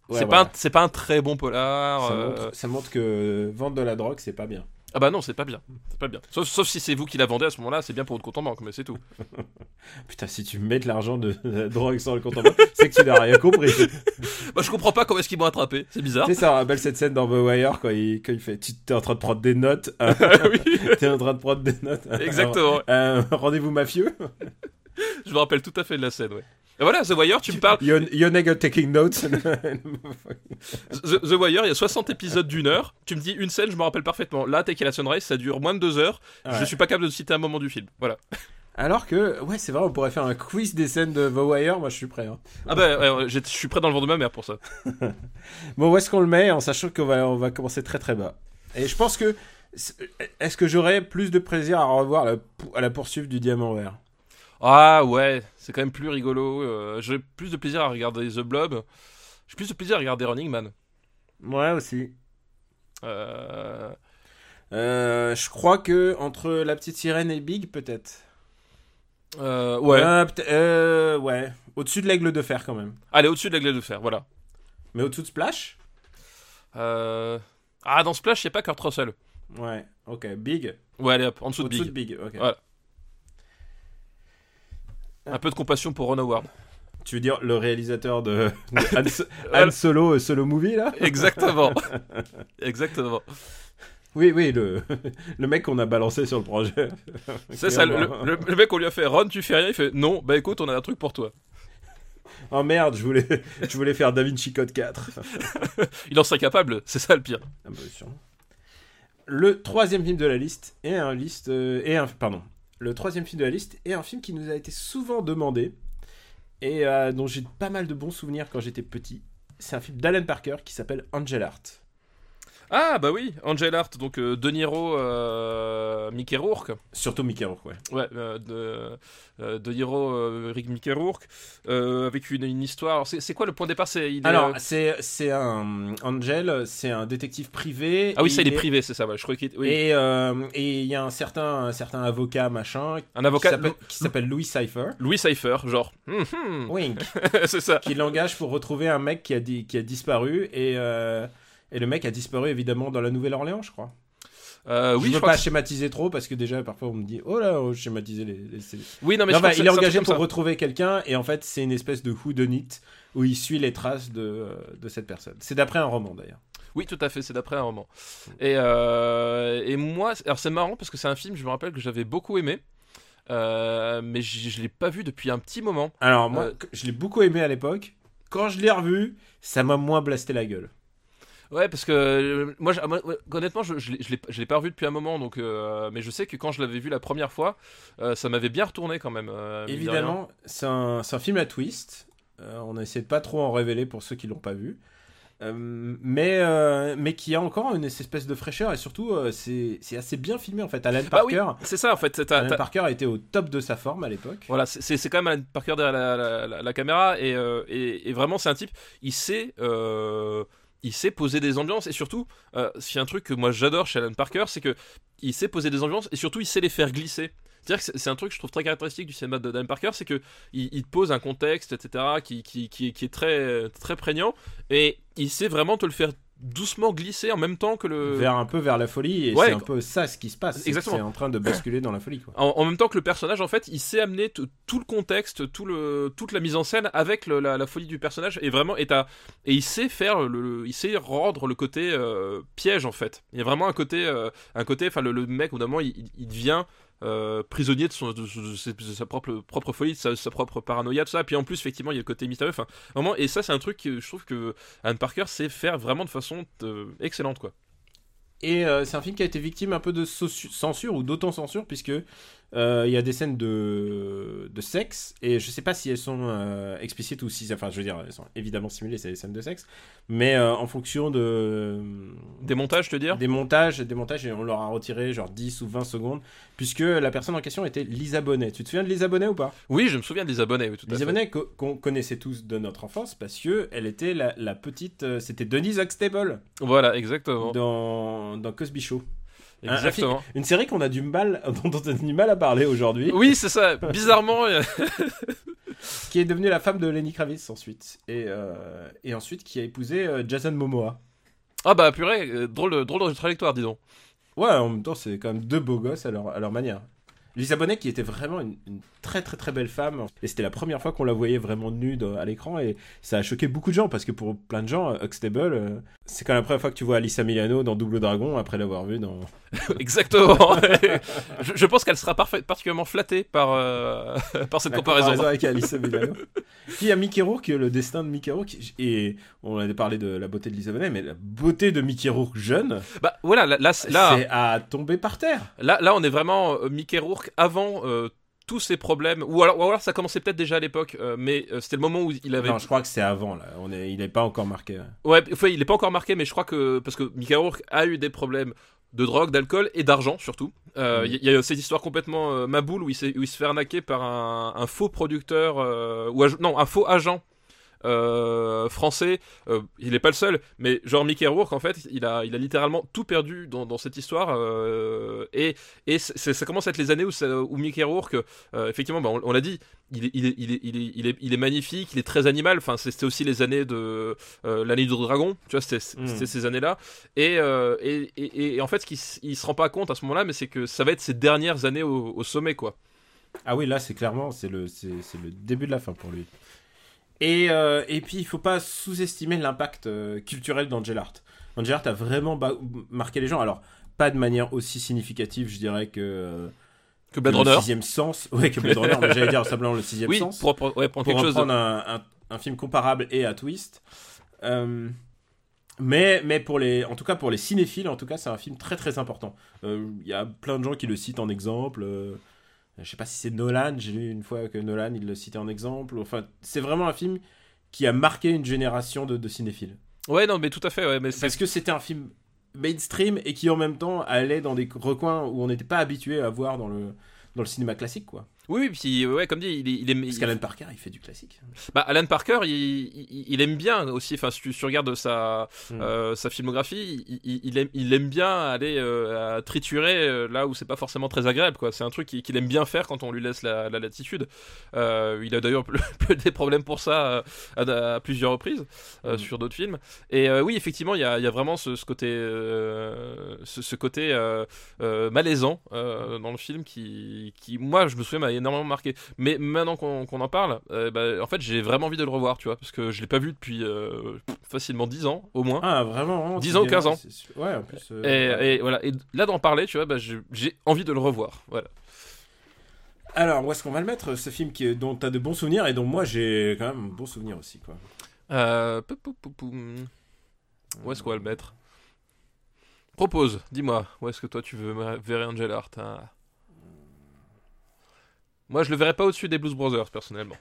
Ouais, c'est voilà. pas, un- c'est pas un très bon polar. Ça, euh, montre, ça montre que vendre de la drogue, c'est pas bien. Ah bah non, c'est pas bien. C'est pas bien. Sauf, sauf si c'est vous qui la vendez à ce moment-là, c'est bien pour votre compte en banque, mais c'est tout. Putain, si tu mets de l'argent de, la drogue sur le compte en banque, c'est que tu n'as rien compris. Bah, je comprends pas comment est-ce qu'ils m'ont attrapé. C'est bizarre. tu sais, ça rappelle cette scène dans The Wire quand il, quand il fait Tu es en train de prendre des notes. euh, oui, T'es en train de prendre des notes. exactement. Euh, Rendez-vous mafieux. Je me rappelle tout à fait de la scène, ouais. Et voilà, The Wire, tu me parles. Your, your nigga taking notes. The, The Wire, il y a 60 épisodes d'une heure. Tu me dis une scène, je me rappelle parfaitement. Là, Take la Sunrise, ça dure moins de deux heures. Je suis pas capable de citer un moment du film. Voilà. Alors que, ouais, c'est vrai, on pourrait faire un quiz des scènes de The Wire. Moi, je suis prêt. hein. Ah bah, ouais, je suis prêt dans le vent de ma mère pour ça. Bon, où est-ce qu'on le met en sachant qu'on va, on va commencer très très bas Et je pense que. Est-ce que j'aurais plus de plaisir à revoir la, à la poursuite du diamant vert? Ah ouais, c'est quand même plus rigolo. euh, j'ai plus de plaisir à regarder The Blob. J'ai plus de plaisir à regarder Running Man. Ouais, aussi. Euh, Euh, je crois que entre la petite sirène et Big, peut-être. euh, ouais. Peut- ouais. Au-dessus de l'aigle de fer, quand même. Allez, au-dessus de la glace de fer, voilà. Mais au-dessus de Splash? Euh, Ah, dans Splash, a pas Kurt Russell. Ouais, ok. Big. Ouais, allez hop, en dessous de Big. de Big, ok. Ouais. Un peu de compassion pour Ron Howard. Tu veux dire le réalisateur de, de Han, Solo, euh, Solo Movie, là? Exactement. Exactement. Oui, oui, le, le mec qu'on a balancé sur le projet. C'est ça, le, le- le mec, on lui a fait Ron, tu fais rien? Il fait non, bah écoute, on a un truc pour toi. Oh merde, je voulais, je voulais faire Da Vinci Code 4. Il en serait capable, c'est ça le pire. Ah bah. Le troisième film de la liste est un liste euh, est un pardon. Le troisième film de la liste est un film qui nous a été souvent demandé et euh, dont j'ai pas mal de bons souvenirs quand j'étais petit. C'est un film d'Alan Parker qui s'appelle Angel Art. Ah bah oui, Angel Art, donc euh, De Niro, euh, Mickey Rourke. Surtout Mickey Rourke, ouais. Ouais, euh, de, euh, De Niro, euh, Rick Mickey Rourke, avec une, une histoire. C'est quoi le point de départ? C'est Alors, c'est c'est un Angel, c'est un détective privé. Ah oui, ça il est est- privé, c'est ça. Ouais, je crois qu'il. Oui. Et et il y a un certain un certain avocat machin Un avocat, qui s'appelle- Louis Cypher. Louis Cypher, genre. Hum, hum. Wink. c'est ça. qui l'engage pour retrouver un mec qui a, qui a disparu et, et le mec a disparu évidemment dans la Nouvelle-Orléans, je crois. Euh, oui, je je veux pas que- schématiser trop parce que déjà parfois on me dit oh là, oh, schématiser les. les- Oui, non, mais Non, je bah, il est engagé pour ça. retrouver quelqu'un et en fait c'est une espèce de who done it où il suit les traces de, de cette personne. C'est d'après un roman d'ailleurs. Oui, tout à fait, c'est d'après un roman. Et, euh, et moi, alors c'est marrant parce que c'est un film, je me rappelle que j'avais beaucoup aimé, euh, mais je, je l'ai pas vu depuis un petit moment. Alors moi Euh, je l'ai beaucoup aimé à l'époque. Quand je l'ai revu, ça m'a moins blasté la gueule. Ouais, parce que euh, moi, ouais, honnêtement, je, je l'ai- je l'ai pas revu depuis un moment, donc, euh, mais je sais que quand je l'avais vu la première fois, euh, ça m'avait bien retourné quand même. euh. Évidemment, c'est un, un film à twist. On a essayé de pas trop en révéler pour ceux qui l'ont pas vu. Mais, mais qui a encore une espèce de fraîcheur et surtout c'est assez bien filmé en fait. Alan Bah oui, Parker, c'est ça en fait. Alan Parker était au top de sa forme à l'époque. Voilà, c'est- quand même Alan Parker derrière la, la- la- la caméra et, et, et vraiment c'est un type, il sait, il sait poser des ambiances et surtout, euh, a un truc que moi j'adore chez Alan Parker, c'est que il sait poser des ambiances et surtout il sait les faire glisser. C'est-à-dire que c'est- c'est un truc que je trouve très caractéristique du cinéma de d'Alan Parker, c'est que il, pose un contexte, etc., qui est très, très prégnant et il sait vraiment te le faire doucement glisser en même temps que le Vers un peu vers la folie et Ouais, c'est un peu ça ce qui se passe. Exactement. C'est en train de basculer dans la folie quoi. En, en même temps que le personnage, en fait, il sait amener tout le contexte, tout le, toute la mise en scène avec le- la, la folie du personnage et vraiment et, et il sait faire le, le- il sait rendre le côté euh, piège en fait. Il y a vraiment un côté, euh, un côté, enfin le, le mec au bout d'un moment il, il- il devient euh, prisonnier de, son, sa propre, folie, de sa, propre paranoïa, tout ça. Puis en plus, effectivement, il y a le côté mystérieux. Enfin, vraiment, et ça, c'est un truc que je trouve que Anne Parker sait faire vraiment de façon euh, excellente, quoi. Et euh, c'est un film qui a été victime un peu de censure ou d'autocensure puisque il y a des scènes de, de sexe et je sais pas si elles sont euh, explicites ou si enfin je veux dire elles sont évidemment simulées c'est des scènes de sexe mais euh, en fonction de Des montages, je te dire? des montages des montages et on leur a retiré genre 10 ou 20 secondes puisque la personne en question était Lisa Bonet. Tu te souviens de Lisa Bonet ou pas? Oui, je me souviens des abonnés, oui, tout à Lisa fait. Bonet co- qu'on connaissait tous de notre enfance parce que elle était la, la petite euh, c'était Denise Huxtable. Voilà, exactement. dans, dans Cosby Show Un Exactement. Une série qu'on a du mal, dont on a du mal à parler aujourd'hui, Oui, c'est ça. Bizarrement, qui est devenue la femme de Lenny Kravitz ensuite, et, euh, et ensuite qui a épousé euh, Jason Momoa. ah bah purée, euh, drôle, drôle de trajectoire, dis donc. Ouais, en même temps, c'est quand même deux beaux gosses à leur, à leur manière. Lisa Bonet qui était vraiment une, une très très très belle femme et c'était la première fois qu'on la voyait vraiment nue dans- à l'écran et ça a choqué beaucoup de gens parce que pour plein de gens euh, Huxtable euh, c'est quand même la première fois que tu vois Alissa Milano dans Double Dragon après l'avoir vue dans Exactement. je, je pense qu'elle sera parfait, particulièrement flattée par, euh, par cette La comparaison. avec Alissa Milano. Puis il y a Mickey Rourke, le destin de Mickey Rourke. Et on avait parlé de la beauté de Lisa Bonet, mais la beauté de Mickey Rourke jeune, Bah voilà, là, là, c'est- là, c'est à tomber par terre. là, là, on est vraiment Mickey Rourke avant euh, tous ces problèmes. Ou alors, ou alors ça commençait peut-être déjà à l'époque, euh, mais euh, c'était le moment où il avait. Non, je crois que c'est avant, là. On est... Il n'est pas encore marqué. Ouais, enfin, il est pas encore marqué, mais je crois que parce que Rourke a eu des problèmes de drogue, d'alcool et d'argent surtout. Euh, Mhm. Il y, y a cette histoire complètement maboule où il, où il se fait arnaquer par un, un faux producteur ou non un faux agent. Euh, français, Euh, il n'est pas le seul, mais genre Mickey Rourke en fait, il a, il a littéralement tout perdu dans, dans cette histoire euh, et, et ça commence à être les années où, ça- où Mickey Rourke, effectivement, bah, on, on l'a dit, il est, il, est, il, est, il, est, il, est, magnifique, il est très animal, enfin c'était aussi les années de euh, l'année du dragon, tu vois, c'était Mm. ces années-là. Et, euh, et, et, et en fait, ce qu'il se rend pas compte à ce moment-là, mais c'est que ça va être ses dernières années au, au sommet, quoi. Ah oui, là, c'est clairement, c'est le, c'est le début de la fin pour lui. Et, euh, et puis, il faut pas sous-estimer l'impact euh, culturel d'Angel Art. Angel Art a vraiment marqué les gens. Alors, pas de manière aussi significative, je dirais, que, euh, Que Blade que Runner. le sixième sens. Ouais, que Blade Runner, mais j'allais dire simplement le sixième Oui, sens. pour, pour, ouais, pour pour quelque chose. un, un- un film comparable et à twist. Euh, mais, mais pour les, en tout cas pour les cinéphiles, en tout cas, c'est un film très très important. Euh, Il y a plein de gens qui le citent en exemple. euh, je sais pas si c'est Nolan. J'ai lu une fois que Nolan il le citait en exemple. Enfin, c'est vraiment un film qui a marqué une génération de, de cinéphiles. Ouais, non, mais tout à fait, ouais, mais c'est Parce que c'était un film mainstream et qui en même temps allait dans des recoins où on n'était pas habitué à voir dans le dans le cinéma classique quoi. Oui, oui, puis ouais, comme dit, il, il aime. Parce qu'Alan Parker, il fait du classique. Bah, Alan Parker, il, il- il aime bien aussi. Enfin, si tu, regardes sa Mm. euh, sa filmographie, il, aime, il aime bien aller euh, à triturer euh, là où c'est pas forcément très agréable. Quoi, c'est un truc qu'il aime bien faire quand on lui laisse la, la latitude. Il a d'ailleurs des problèmes pour ça à, à plusieurs reprises euh, Mm. sur d'autres films. Et oui, effectivement, il y a, il y a vraiment ce, ce côté ce, ce côté malaisant dans le film qui, qui moi, je me souviens, énormément marqué. Mais maintenant qu'on en parle, euh, bah, en fait, j'ai vraiment envie de le revoir, tu vois, parce que je l'ai pas vu depuis euh, facilement 10 ans, au moins. Ah, vraiment, vraiment 10 c'est ans ou bien, 15 ans. Ouais, en plus. euh, Et, voilà, et là d'en parler, tu vois, bah, j'ai envie de le revoir. Voilà. Alors, où est-ce qu'on va le mettre Ce film qui dont tu as de bons souvenirs et dont moi j'ai quand même un bon souvenir aussi. Quoi? Euh, pou, pou, pou, pou. Où est-ce qu'on va le mettre? Propose, dis-moi, où est-ce que toi tu veux verrer Angel Art hein? Moi, je le verrais pas au-dessus des Blues Brothers, personnellement.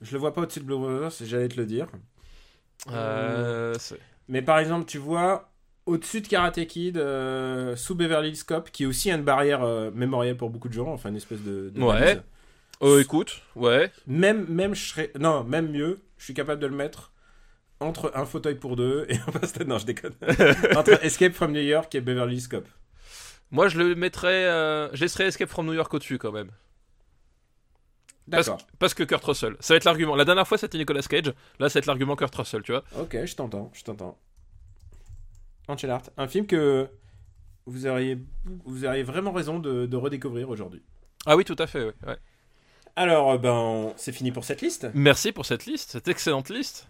Je le vois pas au-dessus de Blue Brothers, j'allais te le dire. Euh, c'est- Mais par exemple, tu vois, au-dessus de Karate Kid, euh, sous Beverly Hills Cop, qui est aussi une barrière euh, mémorielle pour beaucoup de gens, enfin une espèce de. de Ouais. Oh, écoute, ouais. Même, même, je serais. Non, même mieux, je suis capable de le mettre entre un fauteuil pour deux et un Non, je déconne. entre Escape from New York et Beverly Hills Cop. Moi, je le mettrais. Euh, je laisserais Escape from New York au-dessus, quand même. Parce, parce que Kurt Russell. Ça va être l'argument. La dernière fois, c'était Nicolas Cage. Là, ça va être l'argument Kurt Russell, tu vois. Ok, je t'entends, je t'entends. Angel Art, un film que vous auriez, vous auriez vraiment raison de, de redécouvrir aujourd'hui. Ah oui, tout à fait, ouais. Alors, euh, ben, c'est fini pour cette liste. Merci pour cette liste, cette excellente liste.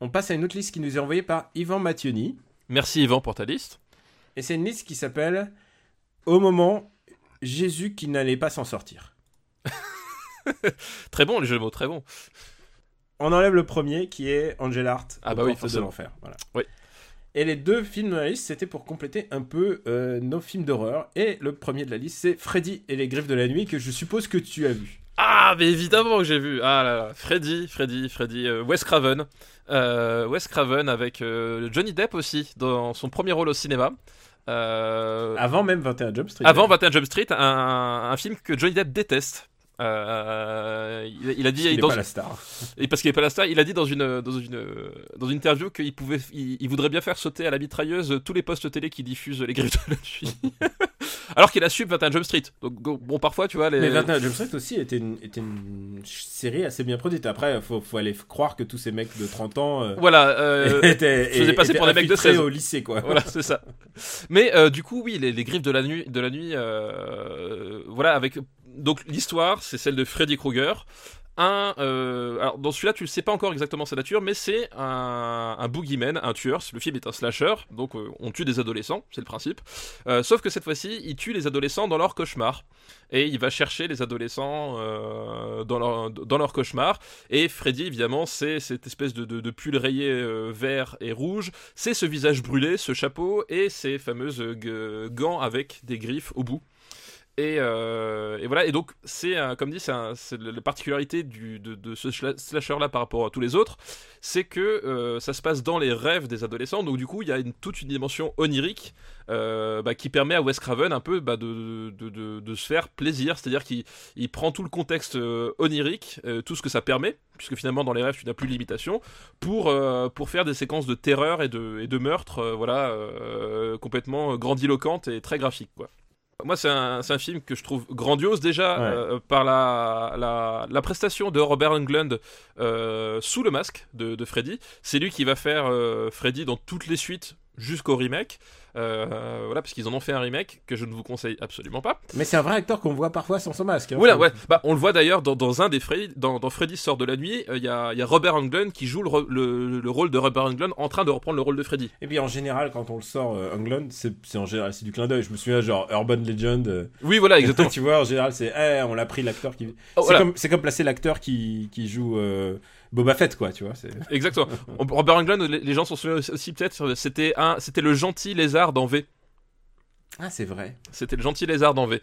On passe à une autre liste qui nous est envoyée par Yvan Mathioni. Merci Yvan pour ta liste. Et c'est une liste qui s'appelle Au moment, Jésus qui n'allait pas s'en sortir. Très bon, les jeux de mots, très bon. On enlève le premier qui est Angel Art, Ah bah oui, de l'enfer. Voilà. Oui. Et les deux films de la liste, c'était pour compléter un peu euh, nos films d'horreur. Et le premier de la liste, c'est Freddy et les griffes de la nuit, que je suppose que tu as vu. Ah, mais évidemment que j'ai vu. Ah là là, Freddy, Freddy, Freddy, euh, Wes Craven. Euh, Wes Craven avec euh, Johnny Depp aussi, dans son premier rôle au cinéma. Avant même 21 Jump Street. avant 21 Jump Street, un, un film que Johnny Depp déteste. Euh, il, il a dit il dans- pas la star. et parce qu'il est pas la star, il a dit dans une dans une dans une interview qu'il pouvait il, il voudrait bien faire sauter à la mitrailleuse tous les postes télé qui diffusent les griffes de la nuit. Alors qu'il assume 21 Jump Street. Donc bon parfois tu vois les Mais 21 Jump Street aussi était une, était une série assez bien produite. Après, faut, faut aller croire que tous ces mecs de 30 ans euh, voilà euh, étaient, faisaient passer pour des mecs de infiltrés 16. au lycée, quoi. voilà, c'est ça. Mais du coup, oui, les, les griffes de la nuit, de la nuit, voilà, avec donc l'histoire, c'est celle de Freddy Krueger. Un, euh, dans celui-là, tu ne sais pas encore exactement sa nature, mais c'est un, boogeyman, un tueur. Le film est un slasher, donc euh, on tue des adolescents, c'est le principe. Euh, sauf que cette fois-ci, il tue les adolescents dans leur cauchemar. Et il va chercher les adolescents dans, leur, dans leur cauchemar. Et Freddy, évidemment, c'est cette espèce de, de, de pull rayé vert et rouge. C'est ce visage brûlé, ce chapeau et ces fameuses gants avec des griffes au bout. Et, euh, et, voilà, et donc c'est comme dit, c'est la particularité de, ce schla- slasher-là par rapport à tous les autres, c'est que euh, ça se passe dans les rêves des adolescents, donc du coup il y a toute une dimension onirique euh, bah, qui permet à Wes Craven un peu bah, de, se faire plaisir, c'est-à-dire qu'il il prend tout le contexte onirique, tout ce que ça permet, puisque finalement dans les rêves tu n'as plus de limitation, pour, faire des séquences de terreur et de, et meurtre voilà, complètement grandiloquentes et très graphiques. Quoi. Moi, c'est un, film que je trouve grandiose déjà Ouais. euh, par la, la, la prestation de Robert Englund euh, sous le masque de, de Freddy. C'est lui qui va faire euh, Freddy dans toutes les suites jusqu'au remake. Euh, voilà, parce qu'ils en ont fait un remake que je ne vous conseille absolument pas. Mais c'est un vrai acteur qu'on voit parfois sans son masque. hein. Voilà, ouais. Bah, on le voit d'ailleurs dans, dans un des Freddy, dans, dans Freddy sort de la nuit, euh, il y, a, y a Robert Englund qui joue le, le, le rôle de Robert Englund en train de reprendre le rôle de Freddy. Et puis en général, quand on le sort, euh, Englund, c'est en général c'est du clin d'œil. Je me souviens, genre Urban Legend. euh, Oui, voilà, exactement. tu vois, en général, c'est eh, on l'a pris l'acteur qui. Oh, c'est voilà. comme comme placer l'acteur qui, qui joue euh, Boba Fett, quoi. Tu vois. Exactement. Robert Englund, les, gens s'en souviennent aussi, peut-être, c'était un, c'était le gentil lézard dans V. Ah, c'est vrai. C'était le gentil lézard dans V.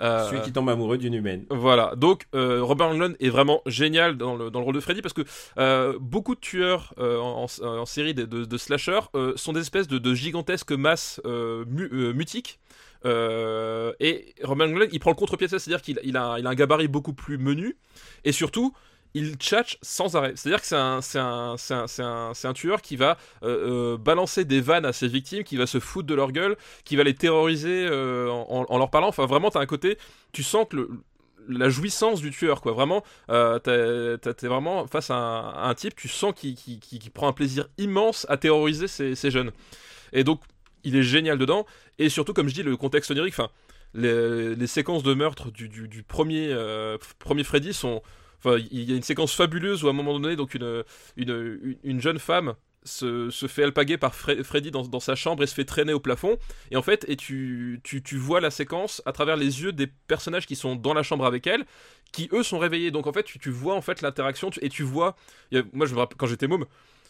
Euh, Celui qui tombe amoureux d'une humaine. Voilà, donc euh, Robert Englund est vraiment génial dans le, dans le rôle de Freddy parce que euh, beaucoup de tueurs euh, en, série de, de, de slasher euh, sont des espèces de, de gigantesques masses euh, mu- euh, mutiques Euh, et Robert Englund, il prend le contre-pied de ça, c'est-à-dire qu'il il a, il a un gabarit beaucoup plus menu, et surtout, il tchatche sans arrêt. C'est-à-dire que c'est un, un, un, un, tueur qui va euh, euh, balancer des vannes à ses victimes, qui va se foutre de leur gueule, qui va les terroriser euh, en, leur parlant. Enfin, vraiment, t'as un côté, tu sens que la jouissance du tueur, quoi. Vraiment, t'es vraiment face à un, type, tu sens qu'il prend un plaisir immense à terroriser ces, jeunes. Et donc, il est génial dedans. Et surtout, comme je dis, le contexte onirique, enfin, les, séquences de meurtre du, premier, premier Freddy sont. Enfin, il y a une séquence fabuleuse où à un moment donné, donc une, une, une- une jeune femme se, se fait alpaguer par Fre- Freddy dans, dans sa chambre et se fait traîner au plafond. Et en fait, et tu, tu, tu vois la séquence à travers les yeux des personnages qui sont dans la chambre avec elle, qui eux sont réveillés. Donc en fait, tu, vois en fait l'interaction et tu vois. moi, je me rappelle quand j'étais môme.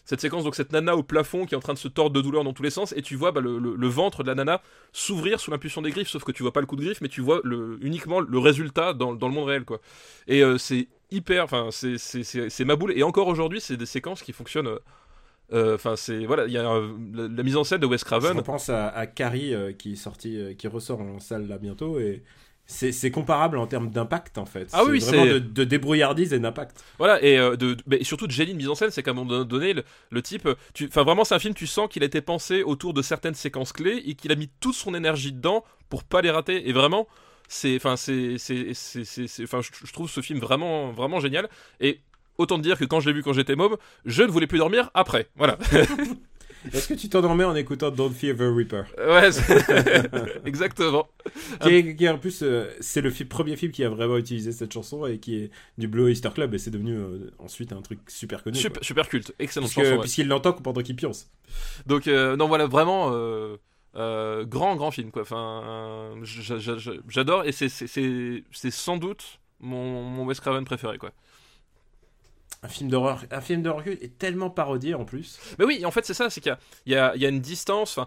Cette séquence, donc cette nana au plafond qui est en train de se tordre de douleur dans tous les sens, et tu vois bah, le, le- le ventre de la nana s'ouvrir sous l'impulsion des griffes, sauf que tu vois pas le coup de griffe, mais tu vois le, uniquement le résultat dans, dans le monde réel, quoi. Et euh, c'est hyper, enfin, c'est- ma boule, et encore aujourd'hui, c'est des séquences qui fonctionnent. euh, euh, Enfin, c'est voilà, il y a euh, la, la mise en scène de Wes Je Craven. repense à, à Carrie euh, qui est sorti, euh, qui ressort en salle là bientôt et c'est comparable en termes d'impact en fait. Ah oui, c'est vraiment de, de débrouillardise et d'impact. Voilà, et, de, de- mais surtout de génie de mise en scène, c'est qu'à un moment donné, le, le type, enfin vraiment, c'est un film, tu sens qu'il a été pensé autour de certaines séquences clés et qu'il a mis toute son énergie dedans pour pas les rater. Et vraiment, c'est, enfin, c'est, enfin, je, trouve ce film vraiment, vraiment génial. Et autant te dire que quand je l'ai vu quand j'étais môme, je ne voulais plus dormir après. Voilà. Est-ce que tu t'endormais en écoutant Don't Fear the Reaper? Ouais, exactement. qui est, qui est en plus, euh, c'est le fi- premier film qui a vraiment utilisé cette chanson et qui est du Blue Oyster Club et c'est devenu euh, ensuite un truc super connu. Super, super culte, excellente Puisque- chanson. ouais. Puisqu'il l'entend pendant qu'il pionce. Donc euh, non voilà vraiment euh, grand grand film quoi. Enfin euh, j'a- j'a- j'a- j'adore et c'est sans doute mon, mon Craven préféré quoi. Un film d'horreur, un film d'horreur est tellement parodié en plus. Mais oui en fait c'est ça c'est qu'il y a, une distance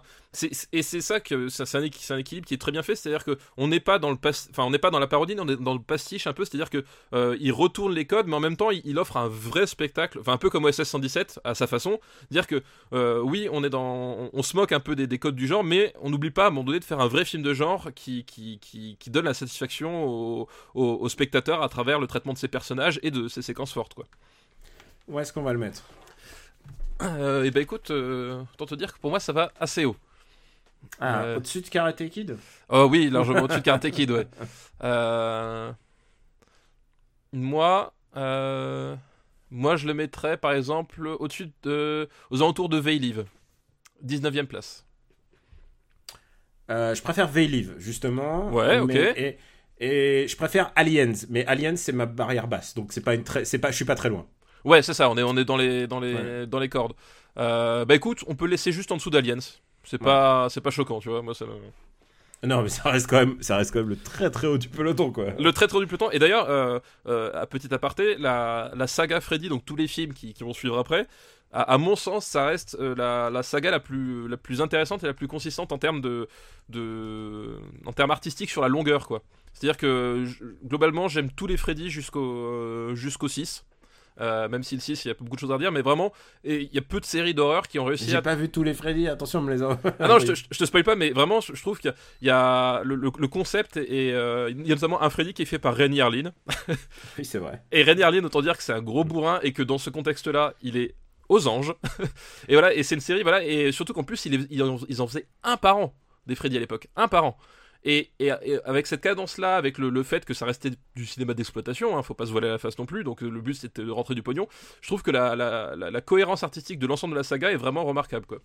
et c'est ça que c'est un, équilibre qui est très bien fait c'est à dire que on n'est pas dans le enfin on n'est pas dans la parodie on est dans le pastiche un peu c'est à dire que euh, il retourne les codes mais en même temps il, offre un vrai spectacle enfin un peu comme OSS 117 à sa façon dire que euh, oui on est dans on, se moque un peu des, des codes du genre mais on n'oublie pas à un moment donné de faire un vrai film de genre qui donne la satisfaction au, au, au spectateur à travers le traitement de ses personnages et de ses séquences fortes quoi Où est-ce qu'on va le mettre? Euh, et ben écoute euh, autant te dire que pour moi ça va assez haut Ah, Euh, au-dessus de Karate Kid? Oh oui, largement au-dessus de Karate Kid, ouais. Moi, euh, moi, je le mettrais par exemple au-dessus de, aux alentours de Veilive, 19ème place. Euh, je préfère Veilive, justement. Ouais, ok. Et, et je préfère Aliens, mais Aliens c'est ma barrière basse, donc c'est pas une c'est pas, je suis pas très loin. Ouais, c'est ça. On est, on est dans les, dans les, Ouais. dans les cordes. Euh, bah écoute, on peut laisser juste en dessous d'Aliens. C'est pas, c'est pas choquant, tu vois. Moi, ça. Non, mais ça reste quand même, ça reste quand même le très très haut du peloton, quoi. Le traître du peloton. Et d'ailleurs, euh, euh, à petit aparté, la, la saga Freddy, donc tous les films qui, qui vont suivre après, à, à mon sens, ça reste euh, la, la saga la plus, la plus intéressante et la plus consistante en termes de, de, en termes artistiques sur la longueur, quoi. C'est-à-dire que globalement, j'aime tous les Freddy jusqu'au jusqu'au 6. Euh, même si le 6, il y a beaucoup de choses à dire, mais vraiment, et il y a peu de séries d'horreur qui ont réussi J'ai à pas vu tous les Freddy, attention, on me les a. ah non, je te, je te spoil pas, mais vraiment, je, je trouve qu'il y a, le, le- le concept et euh, il y a notamment un Freddy qui est fait par Renny Harlin. Oui, c'est vrai. Et Renny Harlin, autant dire que c'est un gros bourrin et que dans ce contexte-là, il est aux anges. et voilà, et c'est une série, voilà, et surtout qu'en plus, ils ils en faisaient un par an des Freddy à l'époque, un par an. Et, et- et avec cette cadence-là, avec le, le fait que ça restait du cinéma d'exploitation, hein, faut pas se voiler la face non plus, donc euh, le but c'était de rentrer du pognon, je trouve que la, la- la- la cohérence artistique de l'ensemble de la saga est vraiment remarquable. Quoi.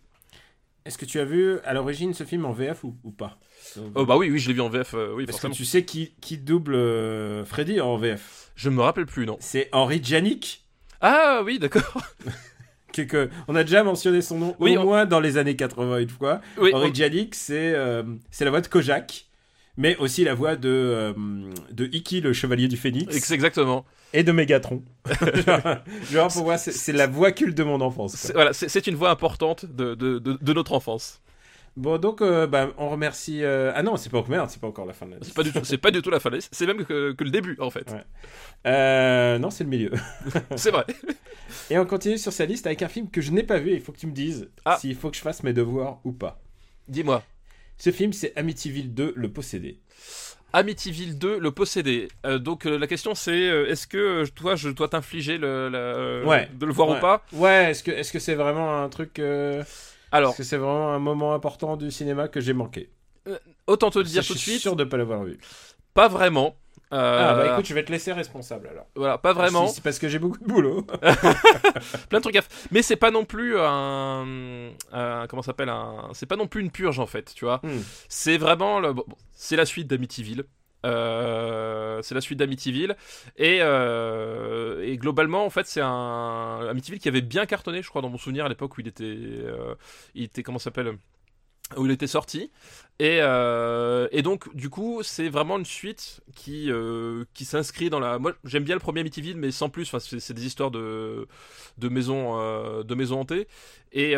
Est-ce que tu as vu à l'origine ce film en VF ou, ou pas? Oh bah oui, oui, je l'ai vu en VF, euh, oui, Parce forcément. que tu sais qui, qui double euh, Freddy en VF Je me rappelle plus, non. C'est Henri Janik. Ah oui, d'accord. Que, que- on a déjà mentionné son nom Oui, au on- moins dans les années 80 une fois. Oui, Henri on- Janik, c'est euh, c'est la voix de Kojak, mais aussi la voix de, euh, de Iki, le chevalier du phénix, exactement. et de Megatron. genre, pour moi, c'est- la voix culte de mon enfance. C'est- Voilà, c'est une voix importante de, de, de, de notre enfance. Bon, donc, euh, bah, on remercie. euh, Ah non, c'est pas, merde, c'est pas encore la fin de la liste. C'est pas du tout, c'est pas du tout la fin de la liste, c'est même que, que le début en fait. Ouais. Euh, non, c'est le milieu. C'est vrai. Et on continue sur sa liste avec un film que je n'ai pas vu. Il faut que tu me dises Ah. s'il faut que je fasse mes devoirs ou pas. Dis-moi. Ce film, c'est Amityville 2, Le Possédé. Amityville 2, le possédé. Euh, donc euh, la question c'est euh, est-ce que toi je dois t'infliger le, Ouais. de le voir Ouais. ou pas Ouais, est-ce que est-ce que c'est vraiment un truc Alors Est-ce que c'est vraiment un moment important du cinéma que j'ai manqué? Autant te le dire Je tout de suis suite, sûr de pas l'avoir vu. pas vraiment. Euh, Ah bah écoute, je vais te laisser responsable alors. voilà, pas vraiment. Si, C'est parce que j'ai beaucoup de boulot. Plein de trucs à f- Mais c'est pas non plus un, un- comment ça s'appelle un, c'est pas non plus une purge en fait, tu vois. Hmm. C'est vraiment le, bon, c'est la suite d'Amityville. Euh, c'est la suite d'Amityville et, euh, et globalement en fait c'est un Amityville qui avait bien cartonné je crois dans mon souvenir à l'époque où il était euh, il était comment ça s'appelle où il était sorti. Et, euh, et donc du coup c'est vraiment une suite qui euh, qui s'inscrit dans la moi j'aime bien le premier Amityville mais sans plus enfin c'est des histoires de de maisons euh, de maisons hantées. Et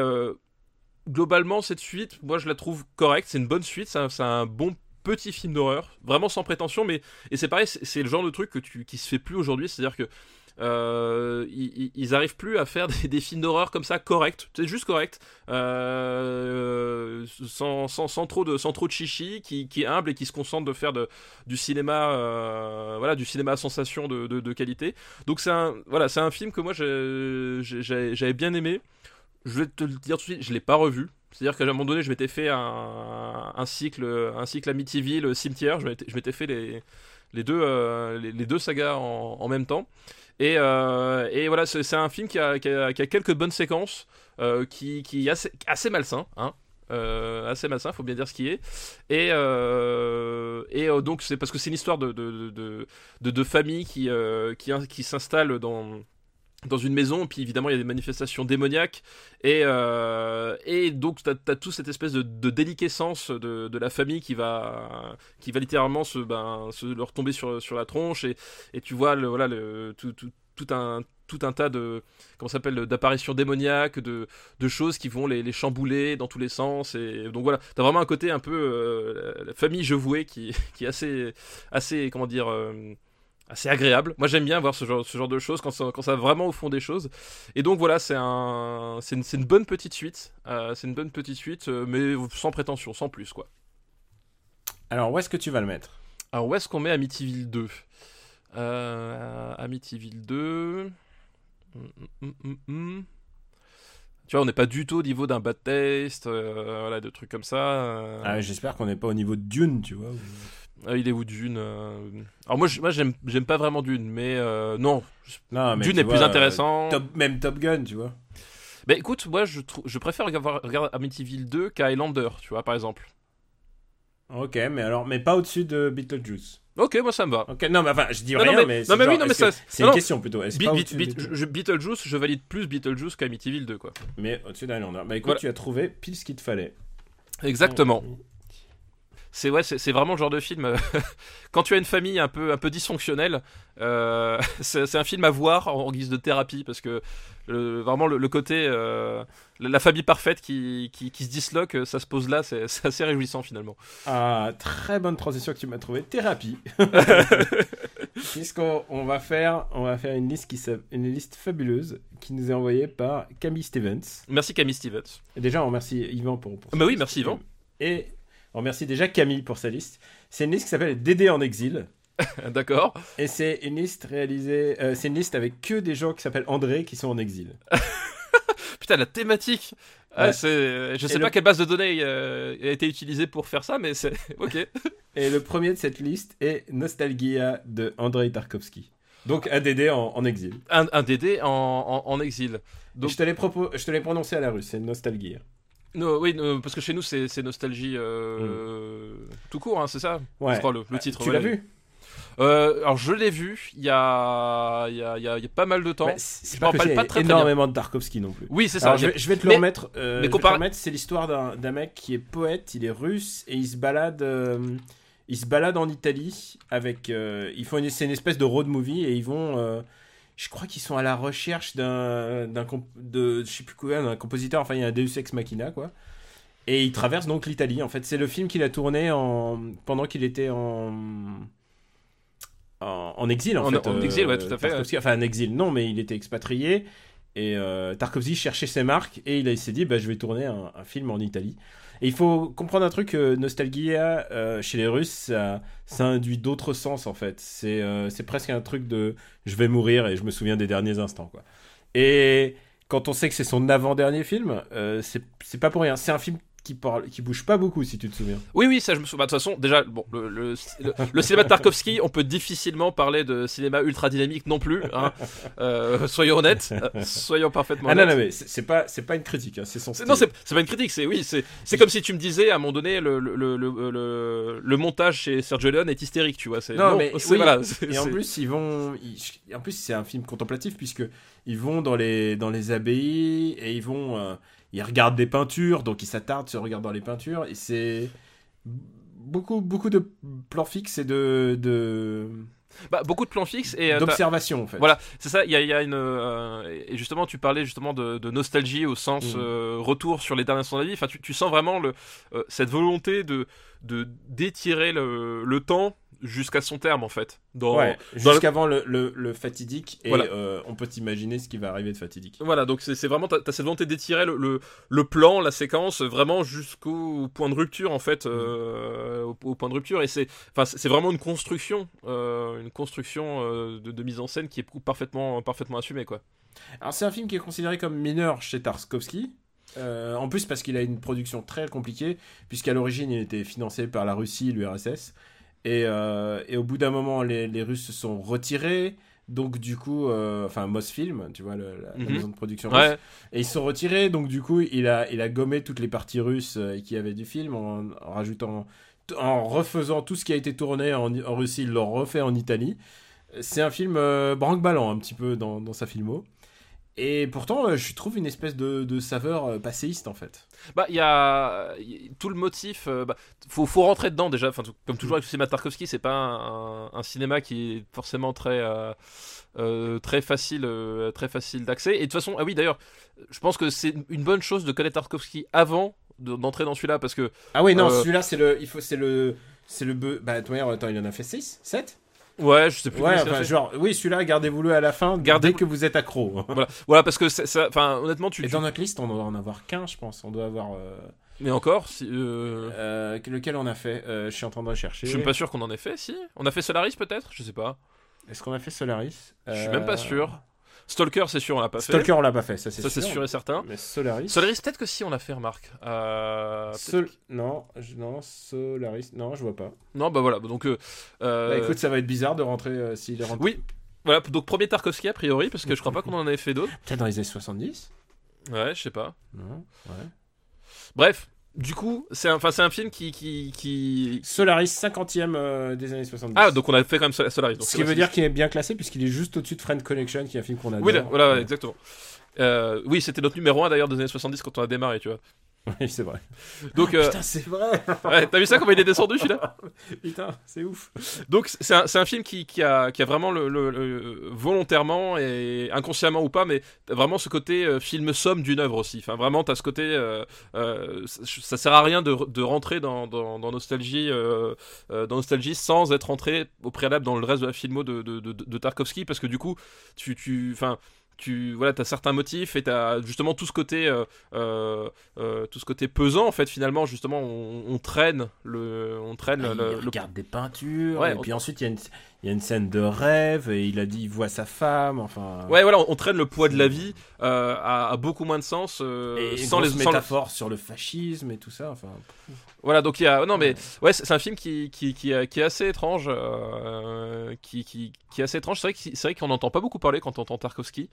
globalement cette suite moi je la trouve correcte. C'est une bonne suite. C'est un, bon petit film d'horreur. Vraiment sans prétention mais et c'est pareil c'est le genre de truc que tu qui se fait plus aujourd'hui. C'est à dire que euh, ils, ils- arrivent plus à faire des, films d'horreur comme ça corrects. C'est juste correct. Euh, sans, trop de sans chichi qui, est humble et qui se concentre de faire du cinéma euh, voilà du cinéma sensation de, qualité. Donc c'est un voilà c'est un film que moi j'avais bien aimé. Je vais te le dire tout de suite je l'ai pas revu. C'est-à-dire qu'à un moment donné, je m'étais fait un, cycle, un cycle Amityville, cimetière. Je m'étais, fait les, deux, les, deux sagas en même temps. Et, euh, et voilà, c'est, un film qui a, qui a- quelques bonnes séquences, euh, qui, qui est assez, assez malsain, hein. Euh, assez malsain, faut bien dire ce qui est. Et, et donc c'est parce que c'est une histoire de, de, de, de, de famille qui, qui, qui s'installe dans dans une maison, puis évidemment il y a des manifestations démoniaques, et, euh, et donc t'as as toute cette espèce de, de déliquescence de, de la famille qui va, qui va littéralement se, ben, se leur tomber sur, sur la tronche, et, et tu vois le, voilà, le, tout, tout, tout un tout un tas de comment s'appelle d'apparitions démoniaques de, de choses qui vont les, les chambouler dans tous les sens et donc voilà t'as vraiment un côté un peu euh, famille je vouée qui, qui est assez assez comment dire euh, assez agréable. Moi j'aime bien voir ce genre, ce genre de choses quand ça, quand ça va vraiment au fond des choses. Et donc voilà, c'est un, c'est une, c'est une bonne petite suite. Euh, c'est une bonne petite suite, euh, mais sans prétention, sans plus quoi. Alors où est-ce que tu vas le mettre? Alors où est-ce qu'on met Amityville 2 euh, Amityville 2. Hum, hum, hum. Tu vois, on n'est pas du tout au niveau d'un bad taste, euh, voilà, de trucs comme ça. euh. Ah, J'espère qu'on n'est pas au niveau de Dune, tu vois. ou- Ah, il est où Dune euh Alors moi, j'aime, j'aime pas vraiment Dune, mais euh, non, Non, mais Dune est plus intéressant. euh, Top- même Top Gun, tu vois. Bah écoute, moi je, je préfère regarder, Amityville 2 qu'à Highlander, tu vois, par exemple. Ok, mais alors, mais pas au-dessus de Beetlejuice. Ok, moi ça me va. Ok, non, mais enfin, je dis Non, rien, non, mais- mais, non, c'est oui, non, mais que- ça- c'est une question plutôt. Be- Be- Be- Beetlejuice je- Beetlejuice, je valide plus Beetlejuice qu'Amityville 2, quoi. Mais au-dessus d'Highlander. Bah écoute, Voilà. tu as trouvé pile ce qu'il te fallait. Exactement. C'est ouais, c'est vraiment le genre de film. euh, quand tu as une famille un peu un peu dysfonctionnelle, euh, c'est un film à voir en, en guise de thérapie parce que le- vraiment le, le côté euh, la famille parfaite qui, qui, qui se disloque, ça se pose là, c'est assez réjouissant finalement. Ah, très bonne transition que tu m'as trouvé. Thérapie. Puisqu'on on va faire, on va faire une liste qui une liste fabuleuse qui nous est envoyée par Camille Stevens. Merci Camille Stevens. Et déjà, on remercie Yvan pour. pour Ah bah oui, merci, Yvan. Et on remercie déjà Camille pour sa liste. C'est une liste qui s'appelle Dédé en exil. D'accord. Et c'est une liste réalisée. euh, c'est une liste avec que des gens qui s'appellent André qui sont en exil. Putain, la thématique. Ah, Ouais. c'est- je sais Et pas le- quelle base de données euh, a été utilisée pour faire ça, mais c'est ok. Et le premier de cette liste est Nostalgia de Andrei Tarkovsky. Donc un Dédé en, en exil. Un, un DD en, en, en exil. Et Donc- je te l'ai propo- je te l'ai prononcé à la russe, c'est Nostalgia. No, oui, no, parce que chez nous c'est nostalgie euh, tout court, hein, c'est ça? Ouais. Je crois le, le titre. Tu ouais. l'as vu? Euh, Alors je l'ai vu il y a, il y, a, il y a- il y a pas mal de temps. Bah, C'est je pas m'en que rappelle c'est pas très, très énormément de Tarkovsky non plus. Oui, c'est ça. Alors, je, vais, je vais te le mais- remettre. euh, mais comparé- le remettre, c'est l'histoire d'un mec qui est poète, il est russe et il se balade. euh, il se balade en Italie avec. euh, ils font une, c'est une espèce de road movie et ils vont. Euh, je crois qu'ils sont à la recherche d'un, d'un comp- de, je sais plus quoi, d'un compositeur. Enfin, il y a un Deus ex machina quoi. Et il traverse donc l'Italie. En fait, c'est le film qu'il a tourné en pendant qu'il était en en, en exil en, En- fait. en exil, ouais, tout à fait, Tarkovsky. Enfin, en exil, non, mais il était expatrié. Et euh, Tarkovsky cherchait ses marques et il s'est dit bah, je vais tourner un, un film en Italie. Et il faut comprendre un truc, euh, Nostalgia, euh, chez les Russes, ça, induit d'autres sens en fait. C'est euh, presque un truc de je vais mourir et je me souviens des derniers instants. Quoi. Et quand on sait que c'est son avant-dernier film, euh, c'est pas pour rien. C'est un film qui, parle, qui bouge pas beaucoup, si tu te souviens. Oui, oui, ça je me souviens. Bah, De toute façon, déjà, bon, le, le, le- le cinéma de Tarkovsky, on peut difficilement parler de cinéma ultra dynamique non plus. Hein. Euh, soyons honnêtes, euh, soyons parfaitement Ah non, honnêtes. non, mais c'est pas, c'est pas une critique, hein, c'est son style. Non, c'est pas une critique, c'est oui, c'est c'est comme si tu me disais à un moment donné le le, montage chez Sergio Leone est hystérique, tu vois. c'est- Non, mais c'est- oui, voilà, Et en plus, ils vont. ils- en plus, c'est un film contemplatif puisque ils vont dans les dans les abbayes et ils vont. euh, ils regardent des peintures, donc ils s'attardent sur regardant les peintures et c'est beaucoup beaucoup de plans fixes et de de bah, beaucoup de plans fixes et euh, d'observation en fait. Voilà, c'est ça. Il y a, il y a une euh, et justement, tu parlais justement de, de nostalgie au sens Mm. euh, retour sur les derniers instants de la vie. Enfin, tu, tu sens vraiment le euh, cette volonté de de d'étirer le, le temps jusqu'à son terme en fait. Dans, Ouais, dans le- jusqu'avant le, le, le fatidique et Voilà. euh, on peut imaginer ce qui va arriver de fatidique. Voilà, donc c'est vraiment, t'as as cette volonté d'étirer le, le, le plan, la séquence, vraiment jusqu'au point de rupture, en fait, euh, au, au point de rupture, et c'est vraiment une construction, euh, une construction de, de mise en scène qui est parfaitement, parfaitement assumée, quoi. Alors c'est un film qui est considéré comme mineur chez Tarkovsky. Euh, en plus parce qu'il a une production très compliquée, puisqu'à l'origine il était financé par la Russie, l'URSS. Et, euh, et au bout d'un moment, les, les Russes se sont retirés. Donc du coup, euh, enfin Mosfilm, tu vois, le- la, la Mhm. maison de production russe. Ouais, Et ils se sont retirés, donc du coup, il a, il a gommé toutes les parties russes euh, qui avaient du film en, en rajoutant, en refaisant tout ce qui a été tourné en, en Russie, il l'a refait en Italie. C'est un film euh, branque-ballant un petit peu dans, dans sa filmo. Et pourtant, euh, je trouve une espèce de, de saveur euh, passéiste en fait. Bah, il y a tout le motif. euh, bah, faut, faut rentrer dedans déjà. Enfin, comme toujours avec le cinéma Tarkovsky, c'est pas un, un cinéma qui est forcément très, euh, très facile, euh, très facile d'accès. Et de toute façon, ah oui, d'ailleurs, je pense que c'est une bonne chose de connaître Tarkovsky avant de- d'entrer dans celui-là parce que Ah oui, non, Euh, celui-là, c'est le, il faut, c'est le, c'est le, bah, toi, attends, il en a fait 6, 7 ouais, je sais plus. Ouais, enfin, genre, oui, celui-là, gardez-vous-le à la fin, Gardez- dès que vous êtes accro. Voilà, voilà, parce que ça, enfin, honnêtement, tu. Et tu- dans notre liste, on doit en avoir 15, je pense. On doit avoir. euh, Mais encore, si, euh, euh, lequel on a fait Je suis en train de rechercher. je suis pas sûr qu'on en ait fait. Si, on a fait Solaris peut-être, je sais pas. Est-ce qu'on a fait Solaris? Je suis même pas sûr. Stalker, c'est sûr, on l'a pas fait. Stalker, on l'a pas fait, ça c'est Ça, sûr. c'est sûr et certain. Mais Solaris. Solaris, peut-être que si on l'a fait, remarque. Euh, Sol... Non, je... non, Solaris. Non, je vois pas. Non, bah voilà, donc. euh, euh, Bah, écoute, ça va être bizarre de rentrer euh, s'il est rentré. Oui, voilà, donc premier Tarkovsky a priori, parce que je crois pas qu'on en avait fait d'autres. Peut-être dans les années 70 Ouais, je sais pas. Non, ouais. Bref, du coup, c'est un, un film qui, qui, qui... Solaris, 50e euh, des années 70. Ah, donc on a fait quand même Sol- Solaris. Donc Ce qui veut dire qu'il est bien classé puisqu'il est juste au-dessus de Friend Connection, qui est un film qu'on adore. Oui, là, voilà, exactement. Euh, oui, c'était notre numéro 1 d'ailleurs des années 70 quand on a démarré, tu vois. Oui, c'est vrai. Donc, euh, Putain, c'est vrai. ouais, t'as vu ça comment il est descendu celui-là Putain, c'est ouf. Donc c'est un, c'est un film qui, qui, a, qui a vraiment le, le- le- volontairement et inconsciemment ou pas, mais vraiment ce côté euh, film somme d'une œuvre aussi. Enfin vraiment t'as ce côté, euh, ça, ça sert à rien de, de rentrer dans, dans, dans nostalgie, dans nostalgie sans être rentré au préalable dans le reste de la filmo de, de, de, de Tarkovsky parce que du coup tu, tu, enfin tu voilà t'as certains motifs et t'as justement tout ce côté euh, euh, euh, tout ce côté pesant en fait finalement justement on, on traîne le on traîne Ah, le, il le- regarde des peintures, Ouais, et on- puis ensuite il y, a une, il y a une scène de rêve, et il a dit il voit sa femme, enfin... Ouais, voilà, on, on traîne le poids de la vie euh, à, à beaucoup moins de sens euh, et sans les sans le- métaphores sur le fascisme et tout ça, enfin... Voilà, donc il y a. Non, mais ouais, c'est un film qui, qui, qui, est- qui est assez étrange. euh, qui, qui, qui est assez étrange. C'est vrai c'est vrai qu'on n'entend pas beaucoup parler quand on entend Tarkovsky.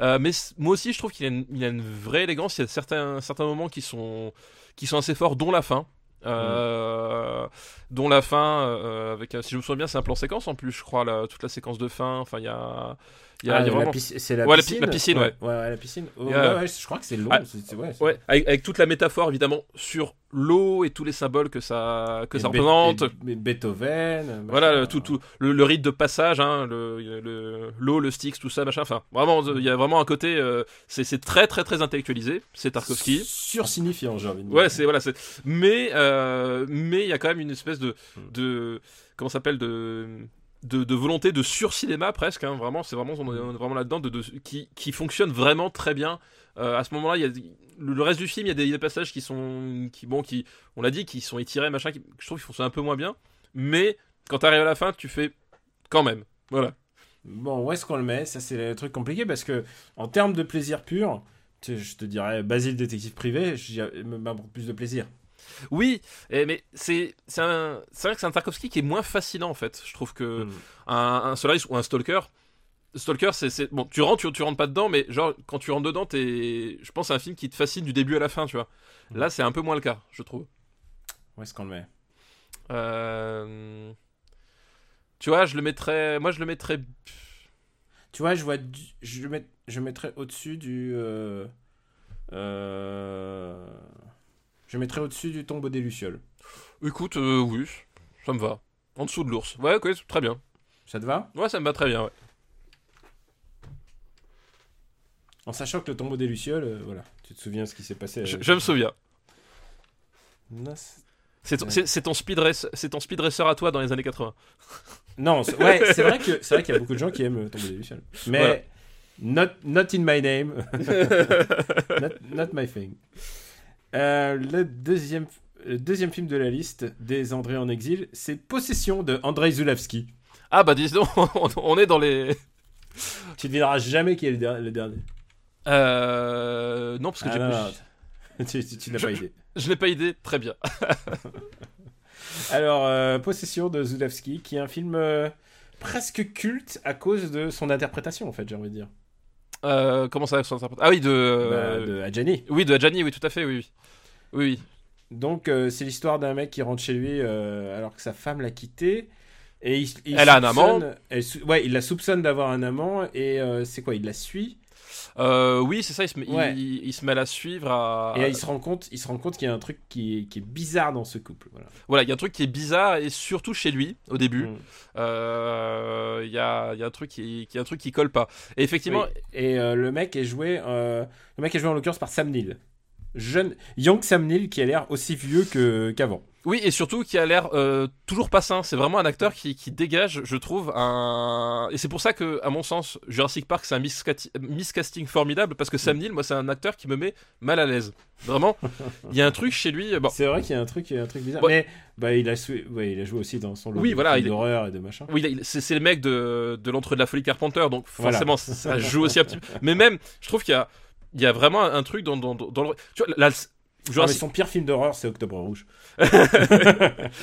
Euh, mais moi aussi, je trouve qu'il a, une- a une vraie élégance. Il y a certains, certains moments qui sont, qui sont assez forts, dont la fin. Euh, dont la fin euh, avec si je me souviens bien c'est un plan séquence en plus je crois la- toute la séquence de fin. Enfin il y a il y a, Ah, il y a la vraiment pisci- c'est la Ouais, la pi- piscine la piscine, ouais. Ouais, ouais, la piscine. Oh, a- je crois que c'est long. Ah, ouais, avec, avec toute la métaphore évidemment sur l'eau et tous les symboles que ça que Et ça représente et- et Beethoven. machin. Voilà, le, tout, tout, le, le rite de passage, hein, le, le, l'eau, le Styx, tout ça, machin. Enfin, vraiment, il y a vraiment un côté. euh, c'est, c'est très, très, très intellectualisé. C'est Tarkovsky. Sursignifiant, j'ai envie de dire. Ouais, c'est voilà, c'est. Mais, euh, mais il y a quand même une espèce de, de comment ça s'appelle de de, volonté de sur-cinéma presque, hein, vraiment, c'est vraiment, vraiment là-dedans, de, de- qui, qui fonctionne vraiment très bien. Euh, à ce moment-là, il y a le reste du film, il y a des, passages qui sont, qui, bon, qui, on l'a dit, qui sont étirés, machin, qui, je trouve qu'ils fonctionnent un peu moins bien. Mais quand t'arrives à la fin, tu fais quand même. Voilà. Bon, où est-ce qu'on le met? Ça, c'est le truc compliqué parce que, en termes de plaisir pur, tu je te dirais Basile détective privé, j'y m'apporte plus de plaisir. Oui, et- mais c'est c'est vrai que c'est un Tarkovsky qui est moins fascinant en fait. Je trouve que Mm. un, un Solaris ou un Stalker. Stalker, c'est bon, tu rentres, tu, tu rentres pas dedans, mais genre quand tu rentres dedans, t'es, je pense, que c'est un film qui te fascine du début à la fin, tu vois. Mm. Là, c'est un peu moins le cas, je trouve. Où est-ce qu'on le met? Euh, Tu vois, je le mettrais, moi, je le mettrais. Tu vois, je vois, du- je le met- je mettrais au-dessus du, euh, euh, je mettrais au-dessus du tombeau des lucioles. Écoute, euh, oui, ça me va. En dessous de l'ours. Ouais, ok, très bien. Ça te va? Ouais, ça me va très bien. Ouais. En sachant que le tombeau des lucioles, euh, voilà, tu te souviens ce qui s'est passé. Je, euh, je me souviens. C'est- ton, ton speed race- c'est ton speed racer à toi dans les années 80. Non, c'est- ouais, c'est vrai qu'il y a beaucoup de gens qui aiment le tombeau des lucioles. Mais not, not in my name, not, not my thing. Euh, le deuxième, le deuxième film de la liste des André en exil, c'est Possession de Andrei Zulawski. Ah bah dis donc, on, est dans les. Tu devineras jamais qui est le, der- le dernier. Euh, non, parce que Ah, j'ai- tu, tu- tu n'as Je- pas idée. je n'ai pas idée. Très bien. Alors, euh, Possession de Zulawski, qui est un film euh, presque culte à cause de son interprétation, en fait, j'ai envie de dire. Euh, comment ça Ah oui, de. euh, Bah, de Adjani. Oui, de Adjani, oui, tout à fait, oui, oui. Donc, euh, c'est l'histoire d'un mec qui rentre chez lui euh, alors que sa femme l'a quitté. Et il, il Elle a un amant. elle ouais, il la soupçonne d'avoir un amant. Et c'est quoi Il la suit. Euh, oui, c'est ça, il se, met, Ouais. il, il se met à la suivre à... Et il se rend compte, il se rend compte qu'il y a un truc qui est, qui est bizarre dans ce couple. Voilà. Voilà, il y a un truc qui est bizarre, et surtout chez lui, au début. Mm. Euh, Il y, a, il y a un truc qui, qui, un truc qui colle pas. Et effectivement, Oui. Et euh, le mec est joué, le mec est joué en l'occurrence par Sam Neill, jeune, young Sam Neill qui a l'air aussi vieux qu'avant. oui, et surtout qui a l'air euh, toujours pas sain. C'est vraiment un acteur qui, qui dégage, je trouve, un. Et c'est pour ça que, à mon sens, Jurassic Park, c'est un miscasting formidable, parce que Sam Neill, moi, c'est un acteur qui me met mal à l'aise. Vraiment, il y a un truc chez lui. Bon, C'est vrai qu'il y a un truc, il y a un truc bizarre. Ouais. Mais bah il a, ouais, il a joué aussi dans son lot Oui, voilà, est- d'horreur et de machin. Oui, c'est le mec de, de l'entre de la folie Carpenter, donc Voilà. forcément ça joue aussi un petit peu. Mais même, je trouve qu'il y a, il y a vraiment un, truc dans, dans, dans le. Tu vois, là, Ah, mais son pire film d'horreur, c'est Octobre Rouge.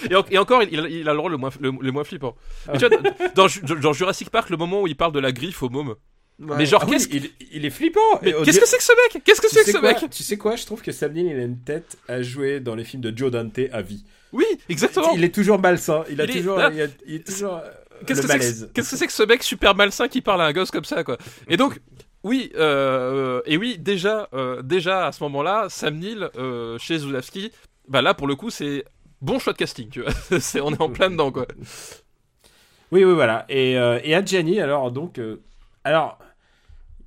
et, en- et encore, il, il a le rôle le moins, le, le moins flippant. Mais tu vois, dans, Jurassic Park, le moment où il parle de la griffe au môme. Mais genre, Ah oui, qu'est-ce il, il est flippant. Mais qu'est-ce que c'est que ce mec? Qu'est-ce que c'est que ce quoi? mec? Tu sais quoi? Je trouve que Sam Neill, il a une tête à jouer dans les films de Joe Dante à vie. Oui, exactement. Il est toujours malsain. Il a est- toujours, là- il, a- est toujours euh, Qu'est-ce que c'est que, qu'est-ce que c'est que ce mec super malsain qui parle à un gosse comme ça, quoi? Et donc, oui, euh, et oui, déjà, euh, déjà à ce moment-là, Sam Neill euh, chez Zulawski, bah là pour le coup c'est bon choix de casting, on est en plein dedans, quoi. Oui, oui, voilà. Et, et Adjani, alors, donc. alors,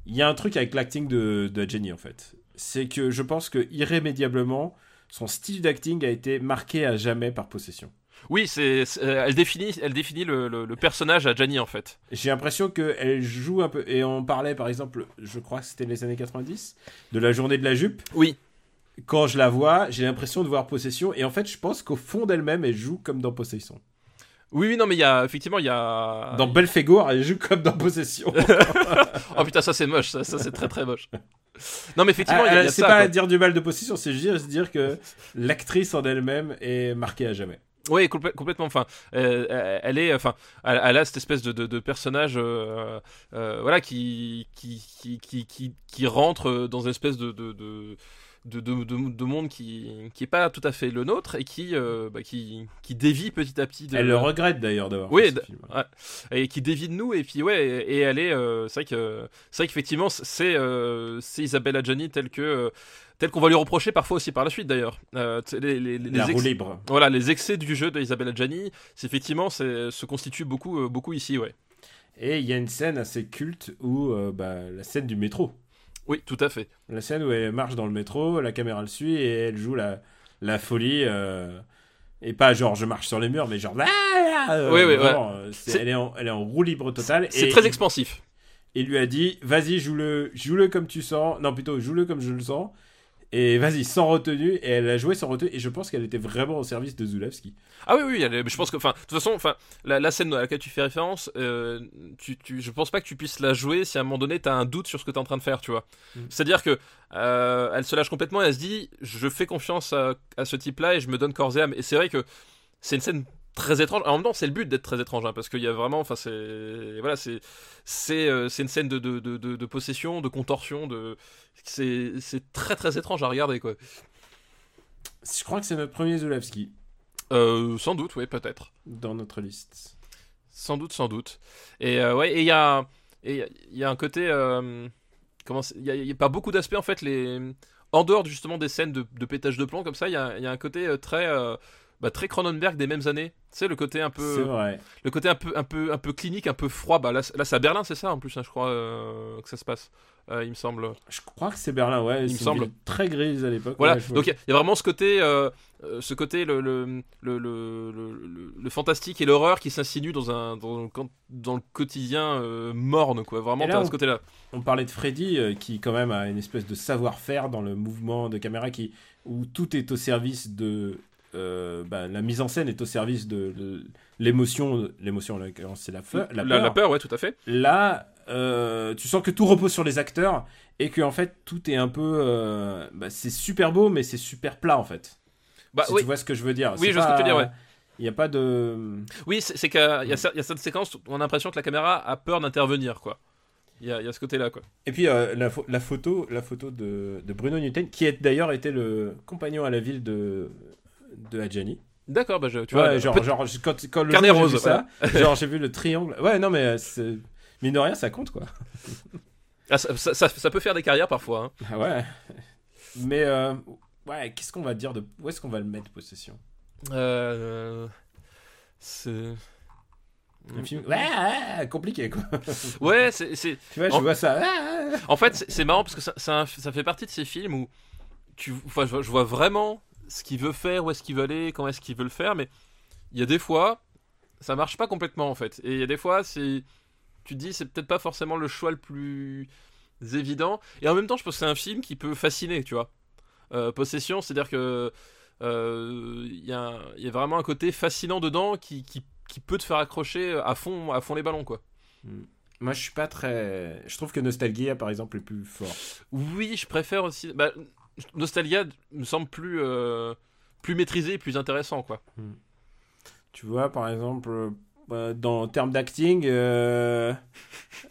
il y a un truc avec l'acting de, de Adjani, en fait. C'est que je pense que irrémédiablement, son style d'acting a été marqué à jamais par possession. Oui, c'est, c'est- elle définit, elle définit le, le- le personnage à Gianni en fait. J'ai l'impression qu'elle joue un peu. Et on parlait, par exemple, je crois que c'était les années 90, de la journée de la jupe. Oui. Quand je la vois, j'ai l'impression de voir Possession. Et en fait, je pense qu'au fond d'elle-même, elle joue comme dans Possession. Oui, oui, non, mais il y a effectivement, il y a. Dans Belphégor, elle joue comme dans Possession. Oh putain, ça c'est moche, ça, ça c'est très très moche. Non, mais effectivement, il y a, Ah, il y a c'est pas quoi. dire du mal de Possession, c'est juste dire que l'actrice en elle-même est marquée à jamais. Oui, complè- complètement. Enfin, euh, euh, elle est, enfin, elle, elle a cette espèce de, de, de personnage, euh, euh, voilà, qui qui, qui, qui, qui, qui rentre dans une espèce de de, de, de, de, de- de monde qui qui est pas tout à fait le nôtre et qui euh, bah, qui qui dévie petit à petit. De, Elle le regrette d'ailleurs d'avoir Oui, fait ce film. ouais. et qui dévie de nous et puis ouais et, et elle est euh, c'est vrai qu'effectivement c'est euh, c'est Isabelle Adjani telle que telle qu'on va lui reprocher parfois aussi par la suite d'ailleurs euh, les, les, les La roue libre. voilà les excès du jeu d'Isabelle Adjani c'est effectivement se constitue beaucoup euh, beaucoup ici ouais Et il y a une scène assez culte où euh, bah, la scène du métro. Oui tout à fait La scène où elle marche dans le métro, la caméra le suit et elle joue la, la folie. euh, Et pas genre je marche sur les murs, mais genre. Ah, Oui, oui, vraiment, euh, Elle, est en, elle est en roue libre totale. C'est très expansif. Il lui a dit vas-y, joue-le joue-le comme tu sens. Non, plutôt, joue-le comme je le sens. Et vas-y, sans retenue. Et elle a joué sans retenue. Et je pense qu'elle était vraiment au service de Zulawski. Ah oui, oui, elle est- je pense que, enfin, de toute façon, enfin, la, la scène à laquelle tu fais référence, euh, tu, tu, je pense pas que tu puisses la jouer si à un moment donné t'as un doute sur ce que t'es en train de faire, tu vois. Mm. C'est-à-dire que euh, elle se lâche complètement et elle se dit, je fais confiance à, à ce type-là et je me donne corps et âme. Et c'est vrai que c'est une scène très étrange. En même temps, c'est le but d'être très étrange, hein, parce qu'il y a vraiment, enfin, c'est, voilà, c'est, c'est, euh, une scène de, de, de, possession, de contorsion, de, c'est, c'est très très étrange à regarder, quoi. Je crois que c'est notre premier Zulawski Euh, sans doute, oui, peut-être. dans notre liste. Sans doute, sans doute. Et euh, ouais, et il y a, il y a un côté, comment, il y a, y pas beaucoup d'aspects en fait, les, en dehors justement des scènes de, de pétage de plomb comme ça, il y a, y a un côté très, bah, très Cronenberg des mêmes années. Tu sais, le côté un peu, vrai. le côté un peu, un peu, un peu clinique, un peu froid. Bah là, c'est- là c'est à Berlin, c'est ça en plus, hein, je crois euh, que ça se passe. Euh, il me semble. Je crois que c'est Berlin, ouais. me c'est une semble. très grise à l'époque. Voilà, ouais, donc il y, a- il y a vraiment ce côté, euh, ce côté le, le, le, le, le- le- le fantastique et l'horreur qui s'insinuent dans, un, dans, le, quand- dans le quotidien euh, morne, quoi. Vraiment, là, on- ce côté-là. On parlait de Freddy, qui quand même a une espèce de savoir-faire dans le mouvement de caméra, qui, où tout est au service de... euh, bah, la mise en scène est au service de, l'émotion. L'émotion, en l'occurrence, c'est la, fe- la la, peur. la peur, ouais, tout à fait. Là, euh, tu sens que tout repose sur les acteurs et que en fait tout est un peu, euh, bah, c'est super beau mais c'est super plat en fait. Bah, si oui, tu vois ce que je veux dire. Oui, je vois ce que tu veux dire, ouais. Il n'y a pas de. oui c'est qu'il y a, y a a cette séquence où on a l'impression que la caméra a peur d'intervenir, quoi. Il y a, il y a ce côté-là, quoi. Et puis euh, la, pho- la photo, la photo de, de Bruno Newton, qui est d'ailleurs été le compagnon à la ville de de Adjani. D'accord, bah, je, tu vois, genre, genre quand, quand le Carnet rose, vu ça, genre j'ai vu le triangle. Ouais, non mais euh, mine de rien, ça compte quoi. Ah, ça, ça- ça- ça peut faire des carrières parfois. hein. Ah ouais. Mais euh, ouais, qu'est-ce qu'on va dire de où est-ce qu'on va le mettre possession? Euh, c'est. Un film ouais, ouais, compliqué quoi. Ouais, c'est, tu vois, je En- vois ça. En fait, c'est, c'est marrant parce que ça, ça, ça fait partie de ces films où tu, enfin, je, vois- je vois vraiment ce qu'il veut faire, où est-ce qu'il veut aller, quand est-ce qu'il veut le faire, mais il y a des fois, ça marche pas complètement en fait. Et il y a des fois, c'est, tu te dis, c'est peut-être pas forcément le choix le plus évident. Et en même temps, je pense que c'est un film qui peut fasciner, tu vois. Euh, Possession, c'est-à-dire que euh, il y, y a vraiment un côté fascinant dedans qui, qui, qui peut te faire accrocher à fond, à fond les ballons, quoi. Moi, je suis pas très. Je trouve que Nostalgia, par exemple, est plus fort. Oui, je préfère aussi. Bah, Nostalgia me semble plus, euh, maîtrisé, plus intéressant, quoi. Tu vois, par exemple, dans en termes d'acting, euh,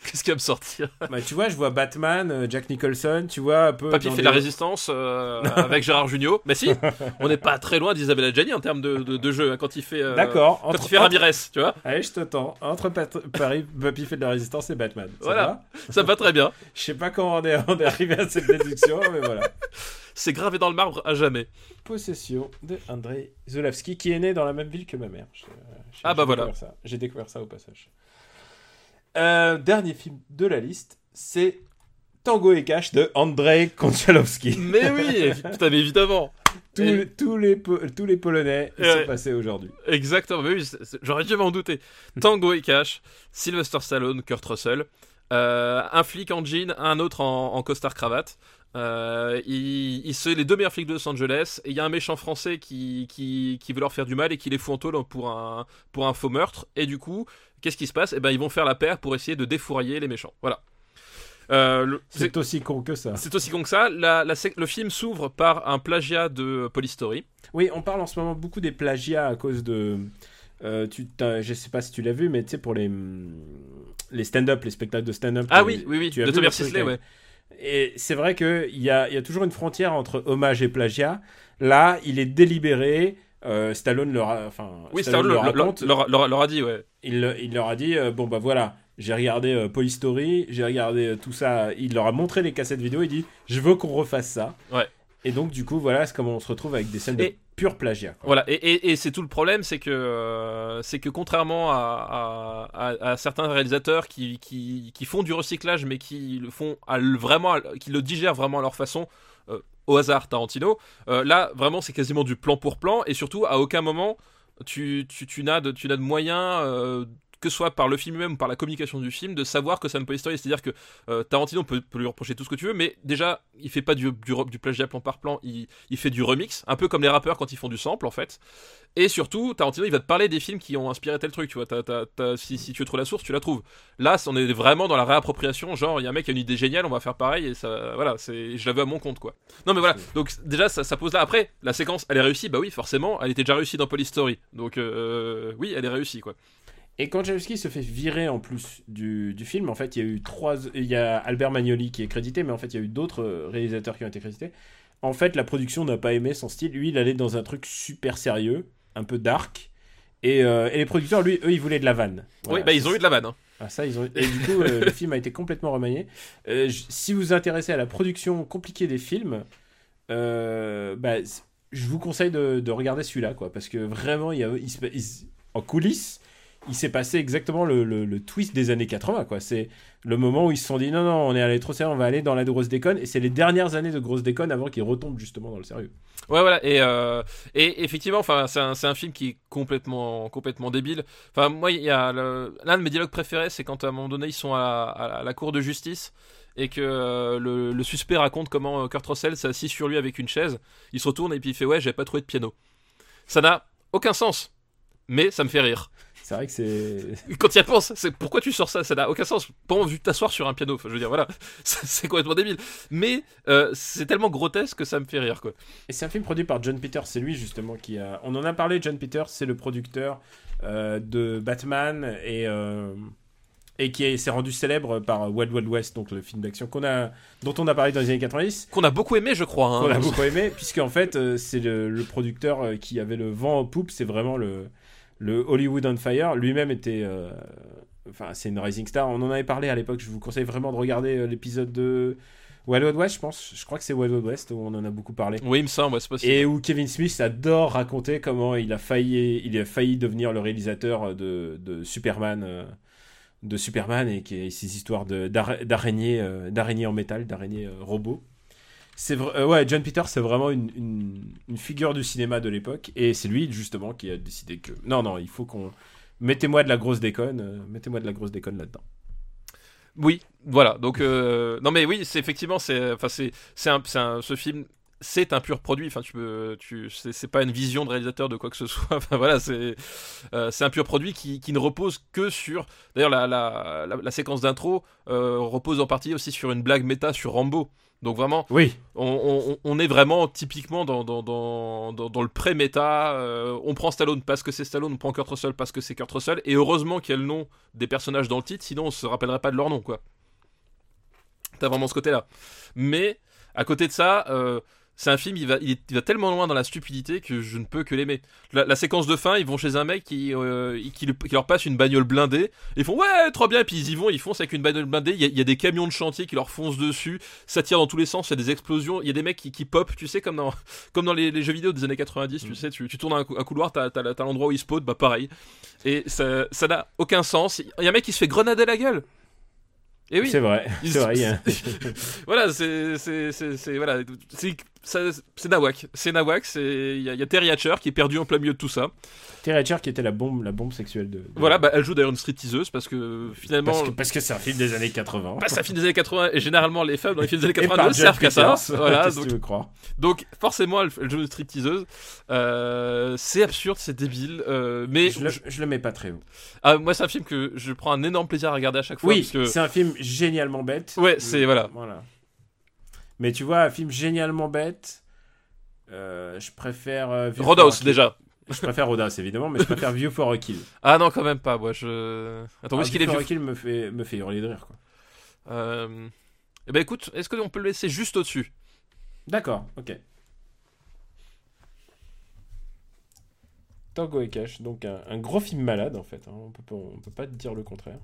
Qu'est-ce qui va me sortir bah, tu vois, je vois Batman, euh, Jack Nicholson, tu vois un peu. Papy fait des- la résistance euh, avec Gérard Junior. Mais si, on n'est pas très loin d'Isabelle Adjani en termes de, de, de jeu hein, quand il fait. euh, D'accord. Quand entre- il fait Ramirez, tu vois. Allez, je te tends. Entre Pat- Paris, Papy fait de la résistance et Batman. Ça Voilà. va? Ça va très bien. Je sais pas comment on est, on est arrivé à cette déduction, mais voilà. C'est gravé dans le marbre à jamais. Possession de Andrei Zulawski, qui est né dans la même ville que ma mère. Je- Ah bah j'ai voilà. découvert. J'ai découvert ça au passage. Euh, dernier film de la liste, c'est Tango et Cash de Andrei Konchalovsky. Mais oui, putain, mais évidemment. Tous, Et- les, tous, les, Po- tous les Polonais Ouais. sont passés aujourd'hui. Exactement, mais oui, c'est- c'est- j'aurais dû m'en douter. Tango et Cash, Sylvester Stallone, Kurt Russell, euh, un flic en jean, un autre en, en costard cravate. Euh, ils, ils sont les deux meilleurs flics de Los Angeles et il y a un méchant français qui, qui, qui veut leur faire du mal et qui les fout en tôle pour un, pour un faux meurtre. Et du coup, qu'est-ce qui se passe? Eh ben, ils vont faire la paire pour essayer de défourailler les méchants. Voilà. Euh, c'est- aussi con que ça. c'est aussi con que ça. La- la sec- le film s'ouvre par un plagiat de Polystory. Oui, on parle en ce moment beaucoup des plagiats à cause de. euh, tu je sais pas si tu l'as vu, mais tu sais, pour les, les stand-up, les spectacles de stand-up. Ah oui, oui, oui, tu as de vu Thomas Sisley, ouais. Et c'est vrai qu'il y a, il y a toujours une frontière entre hommage et plagiat. Là, il est délibéré. euh, Stallone leur a, enfin, Oui, Stallone Stallone leur leur, raconte. leur- leur- leur a dit, ouais. il, le- il leur a dit euh, bon bah voilà j'ai regardé euh, Polystory j'ai regardé euh, tout ça il leur a montré les cassettes vidéo il dit je veux qu'on refasse ça Ouais. et donc du coup voilà c'est comme on se retrouve avec des scènes de pur plagiat. Voilà, et, et- et c'est tout le problème, c'est que, euh, c'est que contrairement à, à- certains réalisateurs qui, qui, qui font du recyclage, mais qui le font à vraiment, qui le digèrent vraiment à leur façon, euh, au hasard Tarantino. Euh, là, vraiment, c'est quasiment du plan pour plan, et surtout, à aucun moment, tu, tu, tu n'as de, tu n'as de moyens. Que ce soit par le film même ou par la communication du film, de savoir que c'est une story. C'est-à-dire que euh, Tarantino peut, peut lui reprocher tout ce que tu veux, mais déjà, il fait pas du, du, du plagiat plan par plan, il, il fait du remix, un peu comme les rappeurs quand ils font du sample en fait. Et surtout, Tarantino, il va te parler des films qui ont inspiré tel truc, tu vois. si, tu veux trouver la source, tu la trouves. Là, on est vraiment dans la réappropriation, genre, il y a un mec qui a une idée géniale, on va faire pareil, et ça, voilà, c'est, je la veux à mon compte, quoi. Non, mais voilà, donc déjà, ça, ça pose là. Après, la séquence, elle est réussie, bah oui, forcément, elle était déjà réussie dans Police Story. Donc, euh, oui, elle est réussie, quoi. Et quand Jameski se fait virer en plus du, du film, en fait, il y a eu trois. Il y a Albert Magnoli qui est crédité, mais en fait, il y a eu d'autres euh, réalisateurs qui ont été crédités. En fait, la production n'a pas aimé son style. Lui, il allait dans un truc super sérieux, un peu dark. Et, euh, et les producteurs, lui, eux, ils voulaient de la vanne. Voilà. oui, bah ils ont eu de la vanne. hein. Ah, ça, ils ont... Et du coup, euh, le film a été complètement remanié. Euh, si vous vous intéressez à la production compliquée des films, bah, je vous conseille de, de regarder celui-là, quoi, parce que vraiment, il y a, il se- il en coulisses, il s'est passé exactement le, le- twist des années 80, quoi. C'est le moment où ils se sont dit non, non, on est allé trop sérieux, on va aller dans la grosse déconne, et c'est les dernières années de grosse déconne avant qu'ils retombent justement dans le sérieux. Ouais, voilà. Et, euh, et effectivement, c'est un, un film qui est complètement, complètement débile. Enfin, moi, il y a l'un de mes dialogues préférés, c'est quand à un moment donné, ils sont à la, cour de justice et que euh, le, suspect raconte comment euh, Kurt Russell s'est sur lui avec une chaise. Il se retourne et puis il fait ouais, j'avais pas trouvé de piano. Ça n'a aucun sens, mais ça me fait rire. C'est vrai que c'est. Quand tu y penses, c'est pourquoi tu sors ça? Ça n'a aucun sens. Pas envie de t'asseoir sur un piano. Enfin, je veux dire, voilà, c'est complètement débile. Mais euh, c'est tellement grotesque que ça me fait rire, quoi. Et c'est un film produit par John Peters, c'est lui justement qui a. On en a parlé, John Peters, c'est le producteur euh, de Batman et. euh, Et qui est- s'est rendu célèbre par Wild Wild West, donc le film d'action qu'on a, dont on a parlé dans les années 90, Qu'on a beaucoup aimé, je crois. hein. qu'on a beaucoup aimé, puisque en fait c'est le, le producteur qui avait le vent en poupe, c'est vraiment le, le Hollywood on fire. Lui-même était, euh, enfin c'est une rising star. On en avait parlé à l'époque. Je vous conseille vraiment de regarder euh, l'épisode de Wild Wild West, je pense. Je crois que c'est Wild Wild West où on en a beaucoup parlé. Oui, il me semble, c'est possible. Et où Kevin Smith adore raconter comment il a failli, il a failli devenir le réalisateur de, de Superman, euh, de Superman et qui ces histoires d'araignées, d'araignées en métal, d'araignées robots. C'est euh, ouais, John Peters, c'est vraiment une, une, figure du cinéma de l'époque et c'est lui justement qui a décidé que non, non, il faut qu'on mettez-moi de la grosse déconne, euh, mettez-moi de la grosse déconne là-dedans. Oui, voilà. Donc, euh, non, mais oui, c'est effectivement, c'est, enfin, c'est, ce film, c'est un pur produit. Enfin, tu peux, tu, c'est, pas une vision de réalisateur de quoi que ce soit. Enfin, voilà, c'est, euh, c'est un pur produit qui, qui ne repose que sur. D'ailleurs, la, la, la, la séquence d'intro repose en partie aussi sur une blague méta sur Rambo. Donc vraiment, Oui, on, on- on est vraiment typiquement dans, dans, dans, dans, dans le pré-méta. euh, on prend Stallone parce que c'est Stallone, on prend Kurt Russell parce que c'est Kurt Russell. Et heureusement qu'il y a le nom des personnages dans le titre, sinon on se rappellerait pas de leur nom, quoi. T'as vraiment ce côté-là. Mais, à côté de ça, euh, c'est un film, il va, il, tellement loin dans la stupidité que je ne peux que l'aimer. La, la séquence de fin, ils vont chez un mec qui, euh, qui, leur passe une bagnole blindée. Ils font ouais, trop bien, puis ils y vont, ils foncent avec une bagnole blindée. Il y, a, il y a des camions de chantier qui leur foncent dessus. Ça tire dans tous les sens, il y a des explosions. Il y a des mecs qui, qui pop, tu sais, comme dans, comme dans les, les jeux vidéo des années 90, tu sais, tu, tu tournes un, cou- un couloir, t'as, l'endroit où il spawn, bah pareil. Et ça, ça n'a aucun sens. Il y a un mec qui se fait grenader la gueule. Et oui, c'est vrai, Il- c'est vrai. voilà, c'est voilà, c'est c'est Nawak, c'est Nawak, il y, a- a Terry Hatcher qui est perdu en plein milieu de tout ça. Terry Hatcher qui était la bombe, la bombe sexuelle de. de- Voilà, bah elle joue d'ailleurs une stripteaseuse parce que finalement parce que parce c'est un film des années 80. bah, c'est un film des années 80 et généralement les femmes dans les films des années Et 80 par ne servent qu'à ça. Voilà, donc, tu croire? donc forcément elle, elle joue une stripteaseuse. Euh, c'est absurde, c'est débile, euh, mais je le, je le mets pas très haut. ah, moi c'est un film que je prends un énorme plaisir à regarder à chaque fois Oui, parce que c'est un film génialement bête. Ouais, c'est- voilà. Voilà. Mais tu vois, un film génialement bête, euh, je préfère. euh, View for Kill. déjà. Je préfère Roadhouse évidemment, mais je préfère View for a Kill. Ah non quand même pas, moi je Attends, où est-ce qu'il View est for vu a Kill me fait, me fait hurler de rire quoi. Euh... Eh ben écoute, est-ce qu'on peut le laisser juste au-dessus? D'accord, ok. Tango et Cash, donc un, un gros film malade en fait, hein, on peut, on peut pas dire le contraire.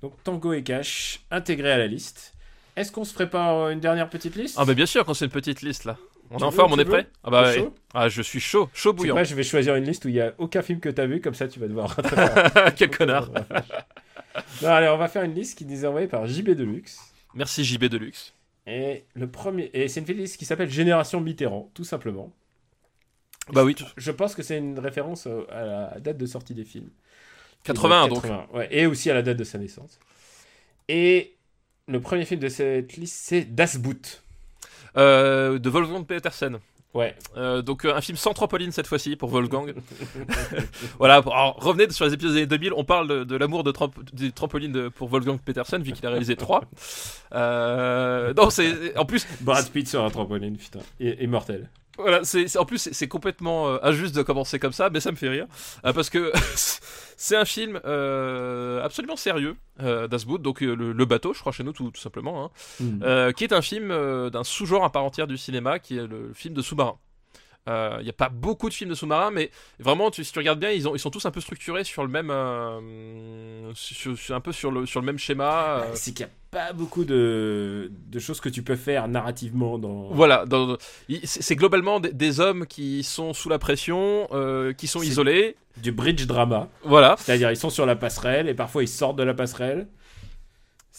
Donc Tango et Cash, intégré à la liste. Est-ce qu'on se ferait pas euh, une dernière petite liste Ah bah bien sûr quand c'est une petite liste là. On est en forme, on est prêt Ah bah ouais. chaud Ah je suis chaud, chaud bouillant. quoi, je vais choisir une liste où il y a aucun film que t'as vu, comme ça tu vas devoir. Quel connard. non, allez, on va faire une liste qui nous est envoyée par JB Deluxe. Merci JB Deluxe. Et le premier, et c'est une film qui s'appelle Génération Mitterrand, tout simplement. Bah oui, Je pense que c'est une référence à la date de sortie des films. 81 donc. 80, ouais, et aussi à la date de sa naissance. Et le premier film de cette liste, c'est Das Boot. Euh, de Wolfgang Petersen. Ouais. Euh, donc euh, un film sans trampoline cette fois-ci pour Wolfgang. voilà, alors, revenez sur les épisodes des années 2000, on parle de, de l'amour de tramp- des trampolines de- pour Wolfgang Petersen vu qu'il a réalisé 3. Euh, non, c'est en plus Brad Pitt sur un trampoline, putain. Et, immortel. Voilà, c'est en plus c'est- complètement euh, injuste de commencer comme ça, mais ça me fait rire Euh, parce que c'est un film euh, absolument sérieux, euh, Das Boot, donc euh, le, le bateau, je crois chez nous tout, tout simplement. hein. Hmm. Euh, qui est un film euh, d'un sous-genre à part entière du cinéma, qui est le film de sous-marin. Euh, Il n'y a pas beaucoup de films de sous-marins, mais vraiment, tu- si tu regardes bien, ils, ont, ils sont tous un peu structurés sur le même, euh, sur, sur- un peu sur le, sur le même schéma. euh, C'est qu'il n'y a pas beaucoup de, de choses que tu peux faire narrativement dans. Voilà, dans- c'est globalement des, des hommes qui sont sous la pression, euh, qui sont isolés. Du bridge drama. Voilà. C'est-à-dire, ils sont sur la passerelle et parfois ils sortent de la passerelle.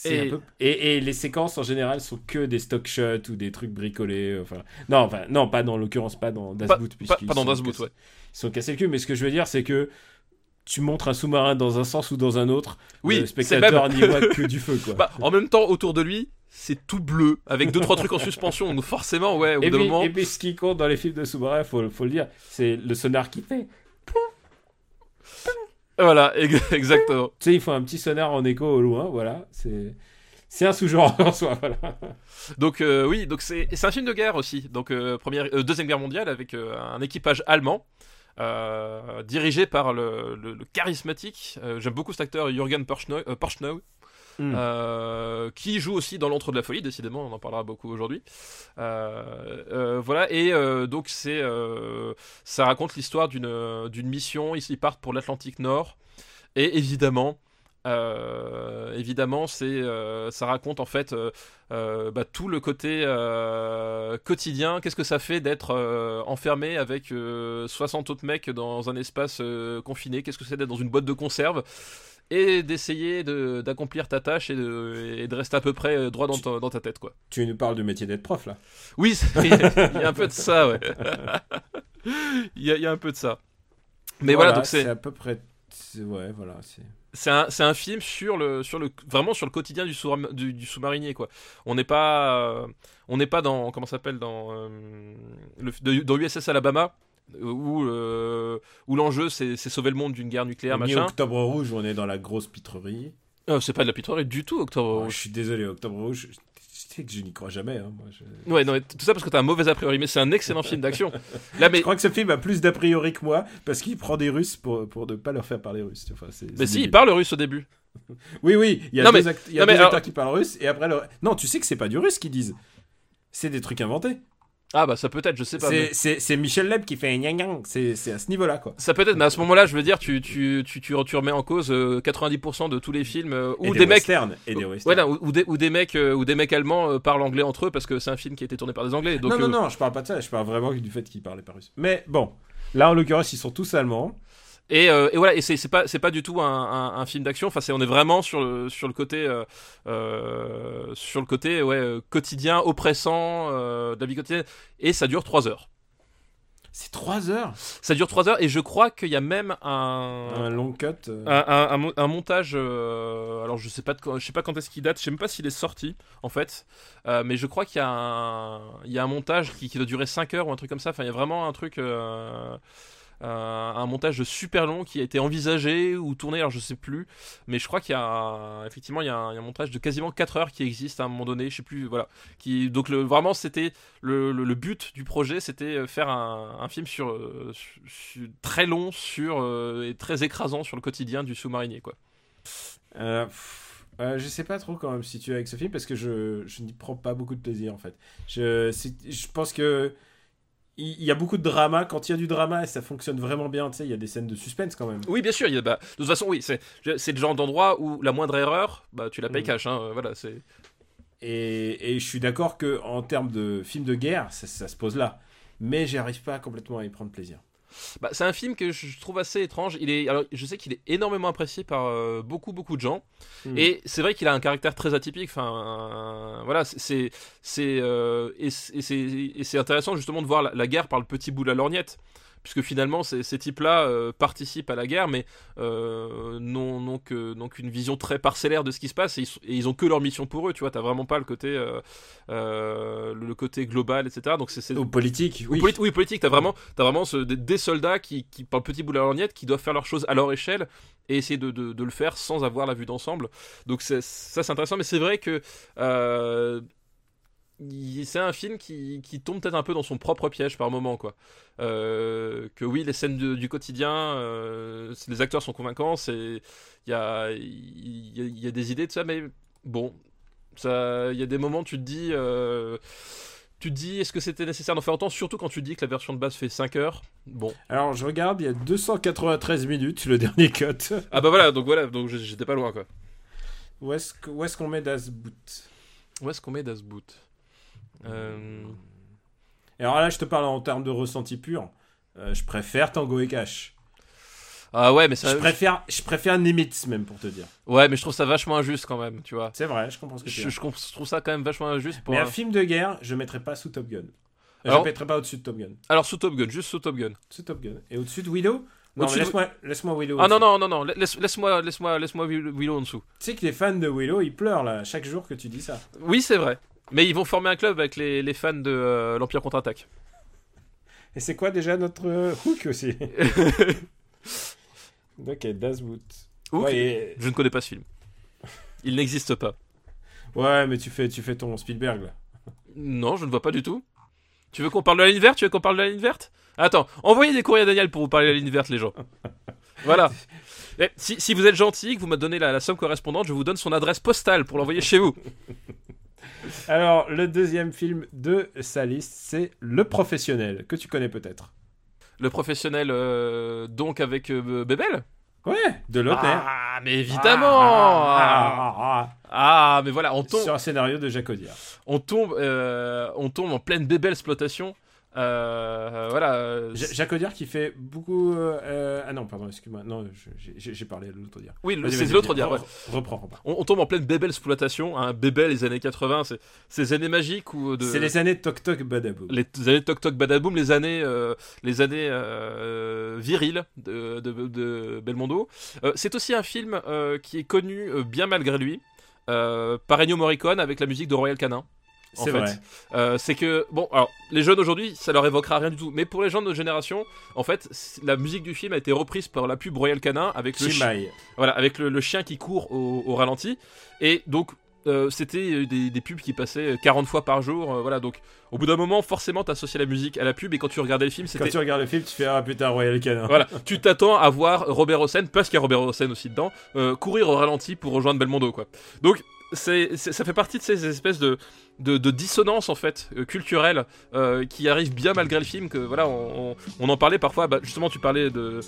Et- un peu- et... et les séquences en général sont que des stock shots ou des trucs bricolés. Enfin, non, enfin, non, pas dans l'occurrence, pas dans Das Pas, Boot. pas- pas dans sont Das Boot, cassés- ouais. Ils sont cassés le cul, mais ce que je veux dire, c'est que tu montres un sous-marin dans un sens ou dans un autre. Oui, le spectateur n'y voit que du feu, quoi. Bah, en même temps, autour de lui, c'est tout bleu, avec deux trois trucs en suspension. Donc forcément, ouais, au bout et, d'un puis, moment. et puis, ce qui compte dans les films de sous-marin, faut, faut le dire, c'est le sonar qui fait. Voilà, ex- exactement. Tu sais, il faut un petit sonar en écho au loin, voilà. C'est. C'est un sous-genre en soi, voilà. Donc euh, oui, donc c'est un film de guerre aussi. Donc euh, première, euh, deuxième guerre mondiale avec un équipage allemand euh, dirigé par le, le- le charismatique. euh, J'aime beaucoup cet acteur Jürgen Porschnau, euh, Mm. euh, qui joue aussi dans l'entre de la folie. Décidément, on en parlera beaucoup aujourd'hui. Voilà et donc c'est ça raconte l'histoire d'une d'une mission. Ils, ils partent pour l'Atlantique Nord et évidemment. Euh, évidemment, c'est euh, ça raconte en fait euh, bah, tout le côté quotidien. Qu'est-ce que ça fait d'être enfermé avec euh, 60 autres mecs dans un espace confiné? Qu'est-ce que c'est d'être dans une boîte de conserve et d'essayer de- d'accomplir ta tâche et de, et de rester à peu près droit dans ta, dans ta tête, quoi. Tu nous parles du métier d'être prof, là. Oui, il y a un peu de ça, ouais. Il y, a, il y a un peu de ça. Mais voilà, donc c'est à peu près. Ouais, voilà. c'est... c'est un, c'est un film sur le, sur le, vraiment sur le quotidien du, sous, du, du sous-marinier quoi. On n'est pas, euh, on n'est pas dans, comment ça s'appelle dans, euh, le, de- dans USS Alabama où, euh, où l'enjeu c'est, sauver le monde d'une guerre nucléaire Ni machin. Octobre Rouge, on est dans la grosse pitrerie. Euh, c'est pas de la pitrerie du tout Octobre Oh, Rouge. je suis désolé, Octobre Rouge. Je sais que je n'y crois jamais. hein, moi, je... Ouais, non, tout ça parce que t'as un mauvais a priori, mais c'est un excellent film d'action. Là, mais, Je crois que ce film a plus d'a priori que moi parce qu'il prend des Russes pour, pour ne pas leur faire parler russe. Enfin, c'est, mais si, il parle russe au début. Oui, oui, il y a Non, deux, mais- act- il y a non, mais deux alors- acteurs qui parlent russe et après. Non, tu sais que c'est pas du russe qu'ils disent. C'est des trucs inventés. Ah bah ça peut être, je sais pas. C'est, Michel Leb qui fait un yang yang. C'est, à ce niveau-là, quoi. Ça peut être, mais à ce moment-là, je veux dire, tu, tu, tu, tu, tu remets en cause euh, 90% de tous les films euh, où des, des mecs. Et des Ouais, des, ou des mecs, euh, ou des mecs allemands euh, parlent anglais entre eux parce que c'est un film qui a été tourné par des anglais. Donc, non, non, euh, non, je parle pas de ça. Je parle vraiment du fait qu'ils parlaient pas russe. Mais bon, là, en l'occurrence, ils sont tous allemands. Et, euh, et voilà, et c'est pas, c'est pas du tout un, un, un film d'action. Enfin, c'est on est vraiment sur le, sur le côté, euh, euh, sur le côté ouais, quotidien, oppressant euh, de la vie quotidienne. Et ça dure 3 heures. C'est 3 heures? Ça dure 3 heures et je crois qu'il y a même un, Un long cut. euh, un, un- un mo- un montage. euh, alors je sais pas, de je sais pas quand est-ce qu'il date. Je sais même pas s'il est sorti en fait. Euh, mais je crois qu'il y a un, il y a un montage qui, qui doit durer 5 heures ou un truc comme ça. Enfin, il y a vraiment un truc. Euh, euh, un montage super long qui a été envisagé ou tourné, alors je sais plus, mais je crois qu'il y a effectivement il y a, un, montage de quasiment 4 heures qui existe à un moment donné, je sais plus, voilà. Qui, donc le, vraiment c'était le, le- but du projet, c'était faire un, film sur, euh, très long sur euh, et très écrasant sur le quotidien du sous-marinier quoi. Euh, euh, je sais pas trop quand même situer avec ce film parce que je, je n'y prends pas beaucoup de plaisir en fait. Je, je pense que il y a beaucoup de drama. Quand il y a du drama, ça fonctionne vraiment bien. Tu sais, il y a des scènes de suspense quand même. Oui, bien sûr. Il y a, bah, de toute façon, oui, c'est c'est le genre d'endroit où la moindre erreur, bah, tu la payes Mm. cash. Hein, euh, voilà, c'est. Et, et je suis d'accord que en termes de film de guerre, ça, ça se pose là. Mais j'arrive pas complètement à y prendre plaisir. Bah, c'est un film que je trouve assez étrange. Il est, alors, je sais qu'il est énormément apprécié par euh, beaucoup, beaucoup de gens. Hmm. Et c'est vrai qu'il a un caractère très atypique. Enfin, euh, voilà, c'est, c'est, euh, et c'est, et c'est- et c'est intéressant justement de voir la, la guerre par le petit bout de la lorgnette. Puisque finalement, ces, ces types-là euh, participent à la guerre, mais euh, n'ont n'ont que- n'ont qu'une vision très parcellaire de ce qui se passe, et ils, sont- et ils ont que leur mission pour eux, tu vois, t'as vraiment pas le côté, euh, le côté global, etc. Donc c'est c'est- Ou politique, ou oui. politi- oui, politique, t'as vraiment, as vraiment ce- des, des soldats qui, qui, par le petit bout de la lorgnette, qui doivent faire leurs choses à leur échelle et essayer de, de- de le faire sans avoir la vue d'ensemble. Donc c'est- ça, c'est intéressant, mais c'est vrai que c'est un film qui, qui tombe peut-être un peu dans son propre piège par moment, quoi. Euh, que oui, les scènes de- du quotidien, euh, les acteurs sont convaincants, c'est il y a, il y, a, il y a des idées de ça, mais bon, ça, il y a des moments où tu te dis. euh, tu te dis, est-ce que c'était nécessaire d'en faire autant? Surtout quand tu dis que la version de base fait 5 heures. Bon. Alors, je regarde, il y a 293 minutes, le dernier cut. Ah bah voilà, donc voilà, donc j'étais pas loin quoi. Où est-ce qu'on met Das Boot? Où est-ce qu'on met Das Boot? Et Alors là, je te parle en termes de ressenti pur. Euh, je préfère Tango et Cash. Ah ouais, mais ça. Je préfère, je préfère Nimitz même pour te dire. Ouais, mais je trouve ça vachement injuste quand même, tu vois. C'est vrai, je comprends ce que tu Je, veux je je trouve ça quand même vachement injuste pour. Mais un- un film de guerre, je mettrais pas sous Top Gun. Euh, Alors- Je mettrais pas au-dessus de Top Gun. Alors sous Top Gun, juste sous Top Gun. Sous Top Gun. Et au-dessus de Willow? Non, de- laisse-moi Willow. Ah non non non non, laisse, laisse-moi laisse-moi Will- Willow en dessous. Tu sais que les fans de Willow, ils pleurent là, chaque jour que tu dis ça. Oui, c'est vrai. Mais ils vont former un club avec les, les fans de euh, l'Empire contre-attaque. Et c'est quoi déjà notre euh, hook aussi Ok, Das Boot. Hook Ouais, et- Je ne connais pas ce film. Il n'existe pas. ouais, mais tu fais, tu fais ton Spielberg là. Non, je ne vois pas du tout. Tu veux qu'on parle de la ligne verte? Tu veux qu'on parle de la ligne verte? Attends, envoyez des courriers à Daniel pour vous parler de la ligne verte, les gens. Voilà. Eh, si, si vous êtes gentil, que vous me donnez la, la somme correspondante, je vous donne son adresse postale pour l'envoyer chez vous. Alors, le deuxième film de sa liste, c'est Le Professionnel, que tu connais peut-être. Le professionnel, euh, donc avec euh, Bébel Ouais, de Lautner. Ah, mais évidemment Ah, ah, ah, ah, mais voilà, on tombe, Sur un scénario de Jacques Audiard. on tombe, euh, on tombe en pleine Bébel exploitation. Euh, voilà. euh, Ja- Jacques Audiard qui fait beaucoup. euh, ah non, pardon, excuse-moi. Non, j'ai parlé de l'autre Audiard. oui, c'est l'autre dire. ouais. Re- Reprends, reprends. On, on tombe en pleine Bébel exploitation, hein, Bébel les années 80, c'est ces années magiques ou de C'est les années Toc Toc Badaboum. les années toc toc badaboum, les années euh, les années viriles de, de, de Belmondo. C'est aussi un film qui est connu bien malgré lui par Ennio Morricone avec la musique de Royal Canin. C'est vrai. Euh, c'est que bon, alors les jeunes aujourd'hui, ça leur évoquera rien du tout, mais pour les gens de notre génération, en fait, la musique du film a été reprise par la pub Royal Canin avec le chien, voilà, avec le, le chien qui court au, au ralenti, et donc euh, c'était des, des pubs qui passaient 40 fois par jour, euh, voilà, donc au bout d'un moment, forcément, t'associais la musique à la pub, et quand tu regardais le film, Quand c'était tu regardes le film, tu fais Ah putain, Royal Canin. voilà, tu t'attends à voir Robert Hossein, parce qu'il y a Robert Hossein aussi dedans, euh, courir au ralenti pour rejoindre Belmondo, quoi. Donc, c'est- ça fait partie de ces espèces de, de, de dissonances, en fait, euh, culturelles, euh, qui arrivent bien malgré le film, que voilà, on, on- on en parlait parfois, bah, justement, tu parlais de,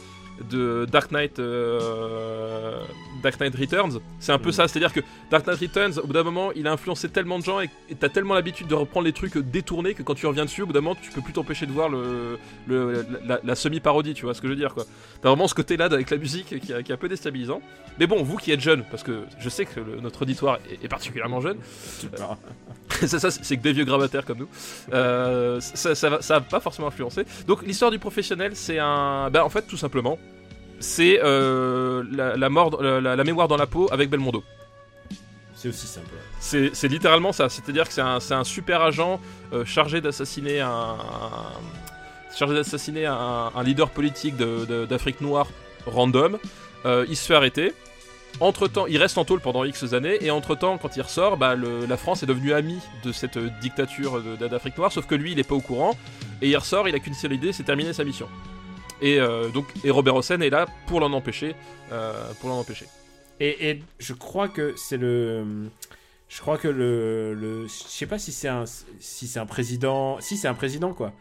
de Dark Knight, euh, Dark Knight Returns, c'est un peu Mhm. ça, c'est-à-dire que Dark Knight Returns, au bout d'un moment, il a influencé tellement de gens et t'as tellement l'habitude de reprendre les trucs détournés que quand tu reviens dessus, au bout d'un moment, tu peux plus t'empêcher de voir le, le- la, la semi-parodie, tu vois ce que je veux dire, quoi. T'as vraiment ce côté-là avec la musique qui, est- qui est un peu déstabilisant. Mais bon, vous qui êtes jeune, parce que je sais que le- notre auditoire est, est particulièrement jeune, Super. ça, c'est que des vieux gravataires comme nous, euh, ça, ça, va, ça va pas forcément influencer. Donc l'histoire du professionnel, c'est un... Ben, en fait, tout simplement, c'est euh, la, la mort, la, mémoire dans la peau avec Belmondo. C'est aussi simple. C'est c'est littéralement ça, c'est-à-dire que c'est un, c'est un super agent euh, chargé d'assassiner un, un- chargé d'assassiner un, un leader politique d'Afrique noire random. Il se fait arrêter. Entre temps, il reste en tôle pendant X années, et entre temps, quand il ressort, bah, la France est devenue amie de cette euh, dictature d'Afrique noire, sauf que lui, il est pas au courant, et il ressort, il a qu'une seule idée, c'est terminer sa mission. Et euh, donc, et Robert Hossein est là pour l'en empêcher, euh, pour l'en empêcher. Et, je crois que c'est le. Je crois que le. le je sais pas si c'est un, si un président. Si c'est un président, quoi.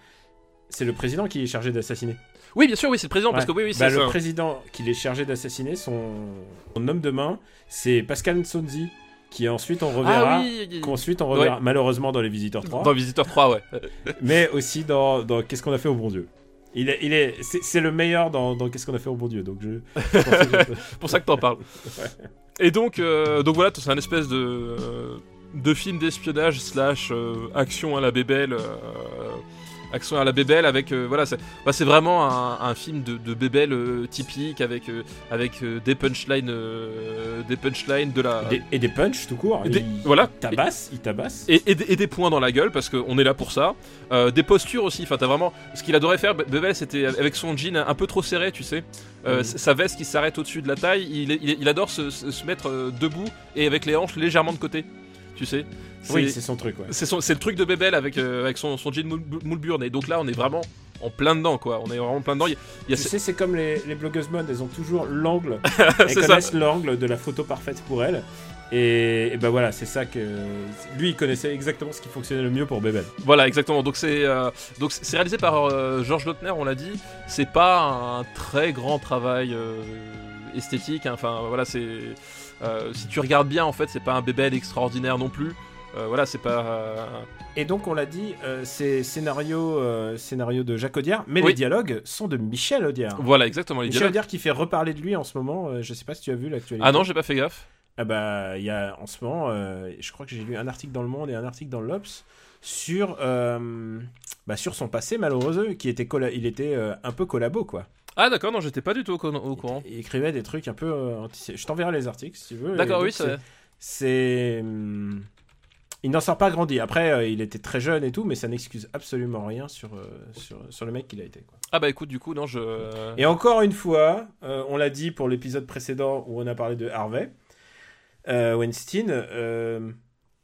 C'est le président qui est chargé d'assassiner. Oui, bien sûr, oui, c'est le président, parce que oui, oui, Bah, le ça. président qu'il est chargé d'assassiner, son... son homme de main, c'est Pascal Nsonzi, qui ensuite on reverra. Ah oui, Qu'ensuite on reverra, malheureusement dans Les Visiteurs 3, Dans Visiteur 3, ouais. mais aussi dans, dans Qu'est-ce qu'on a fait au bon Dieu. Il est, il est, c'est, le meilleur dans, dans Qu'est-ce qu'on a fait au bon Dieu. Donc je. je pour ça que t'en parles. Et donc, euh, donc voilà, c'est un espèce de, euh, de film d'espionnage slash euh, action à la bébelle. Action à la bébelle avec euh, voilà c'est bah, c'est vraiment un, un film de, de bébelle euh, typique avec euh, avec des punchlines des punchlines de la Des- et des punchs tout court. et des- il voilà tabasse, il tabasse. et, et des- et des points dans la gueule parce qu'on est là pour ça. Des postures aussi. Enfin, t'as vraiment. Ce qu'il adorait faire, Be- Bebel, c'était avec son jean un peu trop serré, tu sais. Mhm. Sa veste qui s'arrête au-dessus de la taille. Il, il- il adore se, mettre debout et avec les hanches légèrement de côté. Tu sais. Oui, c'est son truc, ouais. c'est le truc de Bebel avec, euh, avec son, son jean burne. Et donc là, on est vraiment en plein dedans, quoi. On est vraiment plein dedans. Il y a- il y a Tu ce- sais, c'est comme les, les blogueuses mode, elles ont toujours l'angle. elles connaissent l'angle de la photo parfaite pour elles. Et, et ben voilà, c'est ça que. Lui, il connaissait exactement ce qui fonctionnait le mieux pour Bebel. Voilà, exactement. Donc c'est euh, donc c'est réalisé par euh, Georges Lautner, on l'a dit. C'est pas un très grand travail euh, esthétique. hein. Enfin voilà, c'est si tu regardes bien, en fait, c'est pas un bébel extraordinaire non plus. Euh, voilà, c'est pas. euh, Et donc, on l'a dit, euh, c'est scénario, euh, scénario de Jacques Audiard, mais Oui. les dialogues sont de Michel Audiard. Voilà, exactement. Les Michel dialogues. Audiard qui fait reparler de lui en ce moment. euh, je sais pas si tu as vu l'actualité. Ah non, j'ai pas fait gaffe. Ah bah, il y a en ce moment, euh, je crois que j'ai lu un article dans Le Monde et un article dans l'Obs sur, euh, bah, sur son passé malheureux, qui était, il était euh, un peu collabo, quoi. Ah d'accord, non, j'étais pas du tout au, courant. Il écrivait des trucs un peu euh, Je t'enverrai les articles si tu veux. D'accord, oui, ça. c'est. hum, Il n'en sort pas grandi. Après, euh, il était très jeune et tout, mais ça n'excuse absolument rien sur, euh, sur, sur le mec qu'il a été. Quoi. Ah bah écoute, du coup, non, je. Et encore une fois, euh, on l'a dit pour l'épisode précédent où on a parlé de Harvey Weinstein,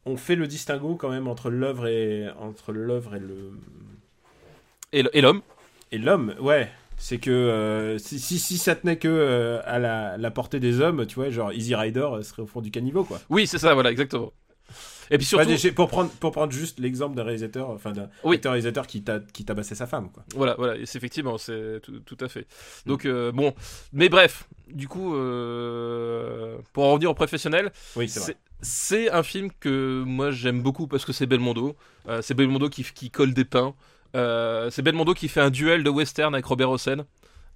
on fait le distinguo quand même entre l'œuvre et entre l'œuvre et le et l'homme. et l'homme. Ouais, c'est que euh, si, si, si ça tenait que euh, à la, la portée des hommes, tu vois, genre Easy Rider euh, serait au fond du caniveau, quoi. Oui, c'est ça, voilà, exactement. Et puis Pas surtout, pour prendre pour prendre juste l'exemple d'un réalisateur, enfin d'un Oui. acteur réalisateur qui ta- qui tabassait sa femme, quoi. Voilà, voilà, c'est effectivement, c'est tout, tout à fait. Donc, euh, bon, mais bref, du coup, pour en revenir au professionnel, Oui, c'est un film que moi j'aime beaucoup parce que c'est Belmondo. C'est Belmondo qui, qui colle des pains. Euh, c'est Belmondo qui fait un duel de western avec Robert Hossein.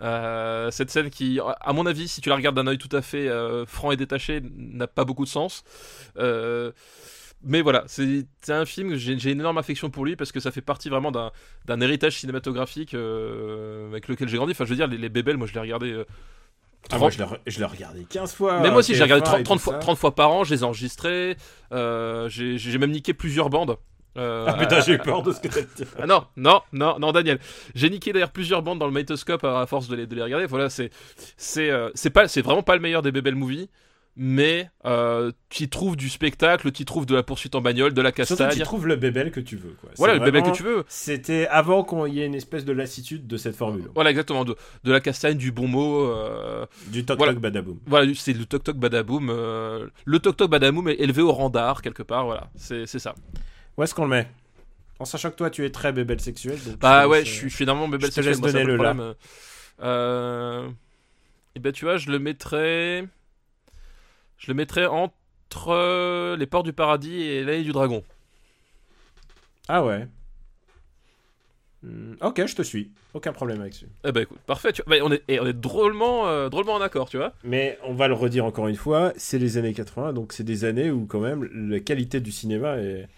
Euh, cette scène qui, à mon avis, si tu la regardes d'un œil tout à fait euh, franc et détaché, n'a pas beaucoup de sens. Euh, mais voilà, c'est un film j'ai une énorme affection pour lui parce que ça fait partie vraiment d'un héritage cinématographique avec lequel j'ai grandi. Enfin, je veux dire, les, les Bébels, moi je les regardais. Ah, moi, je l'ai re- regardé 15 fois. mais moi aussi, j'ai TF1 regardé 30, et 30 tout fois, ça. 30 fois par an, je les ai enregistrés. j'ai même niqué plusieurs bandes. Euh, Ah putain, j'ai eu peur de ce que t'as dit. ah non, non, non, non, Daniel. J'ai niqué d'ailleurs plusieurs bandes dans le Mitoscope à, à force de les, de les regarder. Voilà, c'est c'est euh, c'est pas c'est vraiment pas le meilleur des Bebel Movie, mais euh, tu y trouves du spectacle, tu y trouves de la poursuite en bagnole, de la Surtout, tu castagne. trouves le bébel que tu veux, quoi. Voilà, le Bebel que tu veux. C'était avant qu'il y ait une espèce de lassitude de cette formule. Voilà, exactement. De, de la castagne, du bon mot. euh, Du toc Voilà. toc badaboum. voilà, c'est le toc toc badaboum. euh, le toc toc badaboum est élevé au rang d'art quelque part. Voilà, c'est c'est ça. Où est-ce qu'on le met? En sachant que toi, tu es très bébel sexuel. donc Bah je ouais, laisse, je euh, suis, je suis énormément bébel je te sexuel, laisse moi, donner le problème. Euh... Et ben tu vois, je le mettrais... Je le mettrais entre euh, les ports du paradis et l'année du dragon. Ah ouais. Hmm, ok, je te suis. Aucun problème avec ça. Eh ben écoute, parfait. Tu. Bah, on, est, et on est drôlement, euh, drôlement en accord, tu vois. Mais on va le redire encore une fois, c'est les années 80, donc c'est des années où quand même la qualité du cinéma est...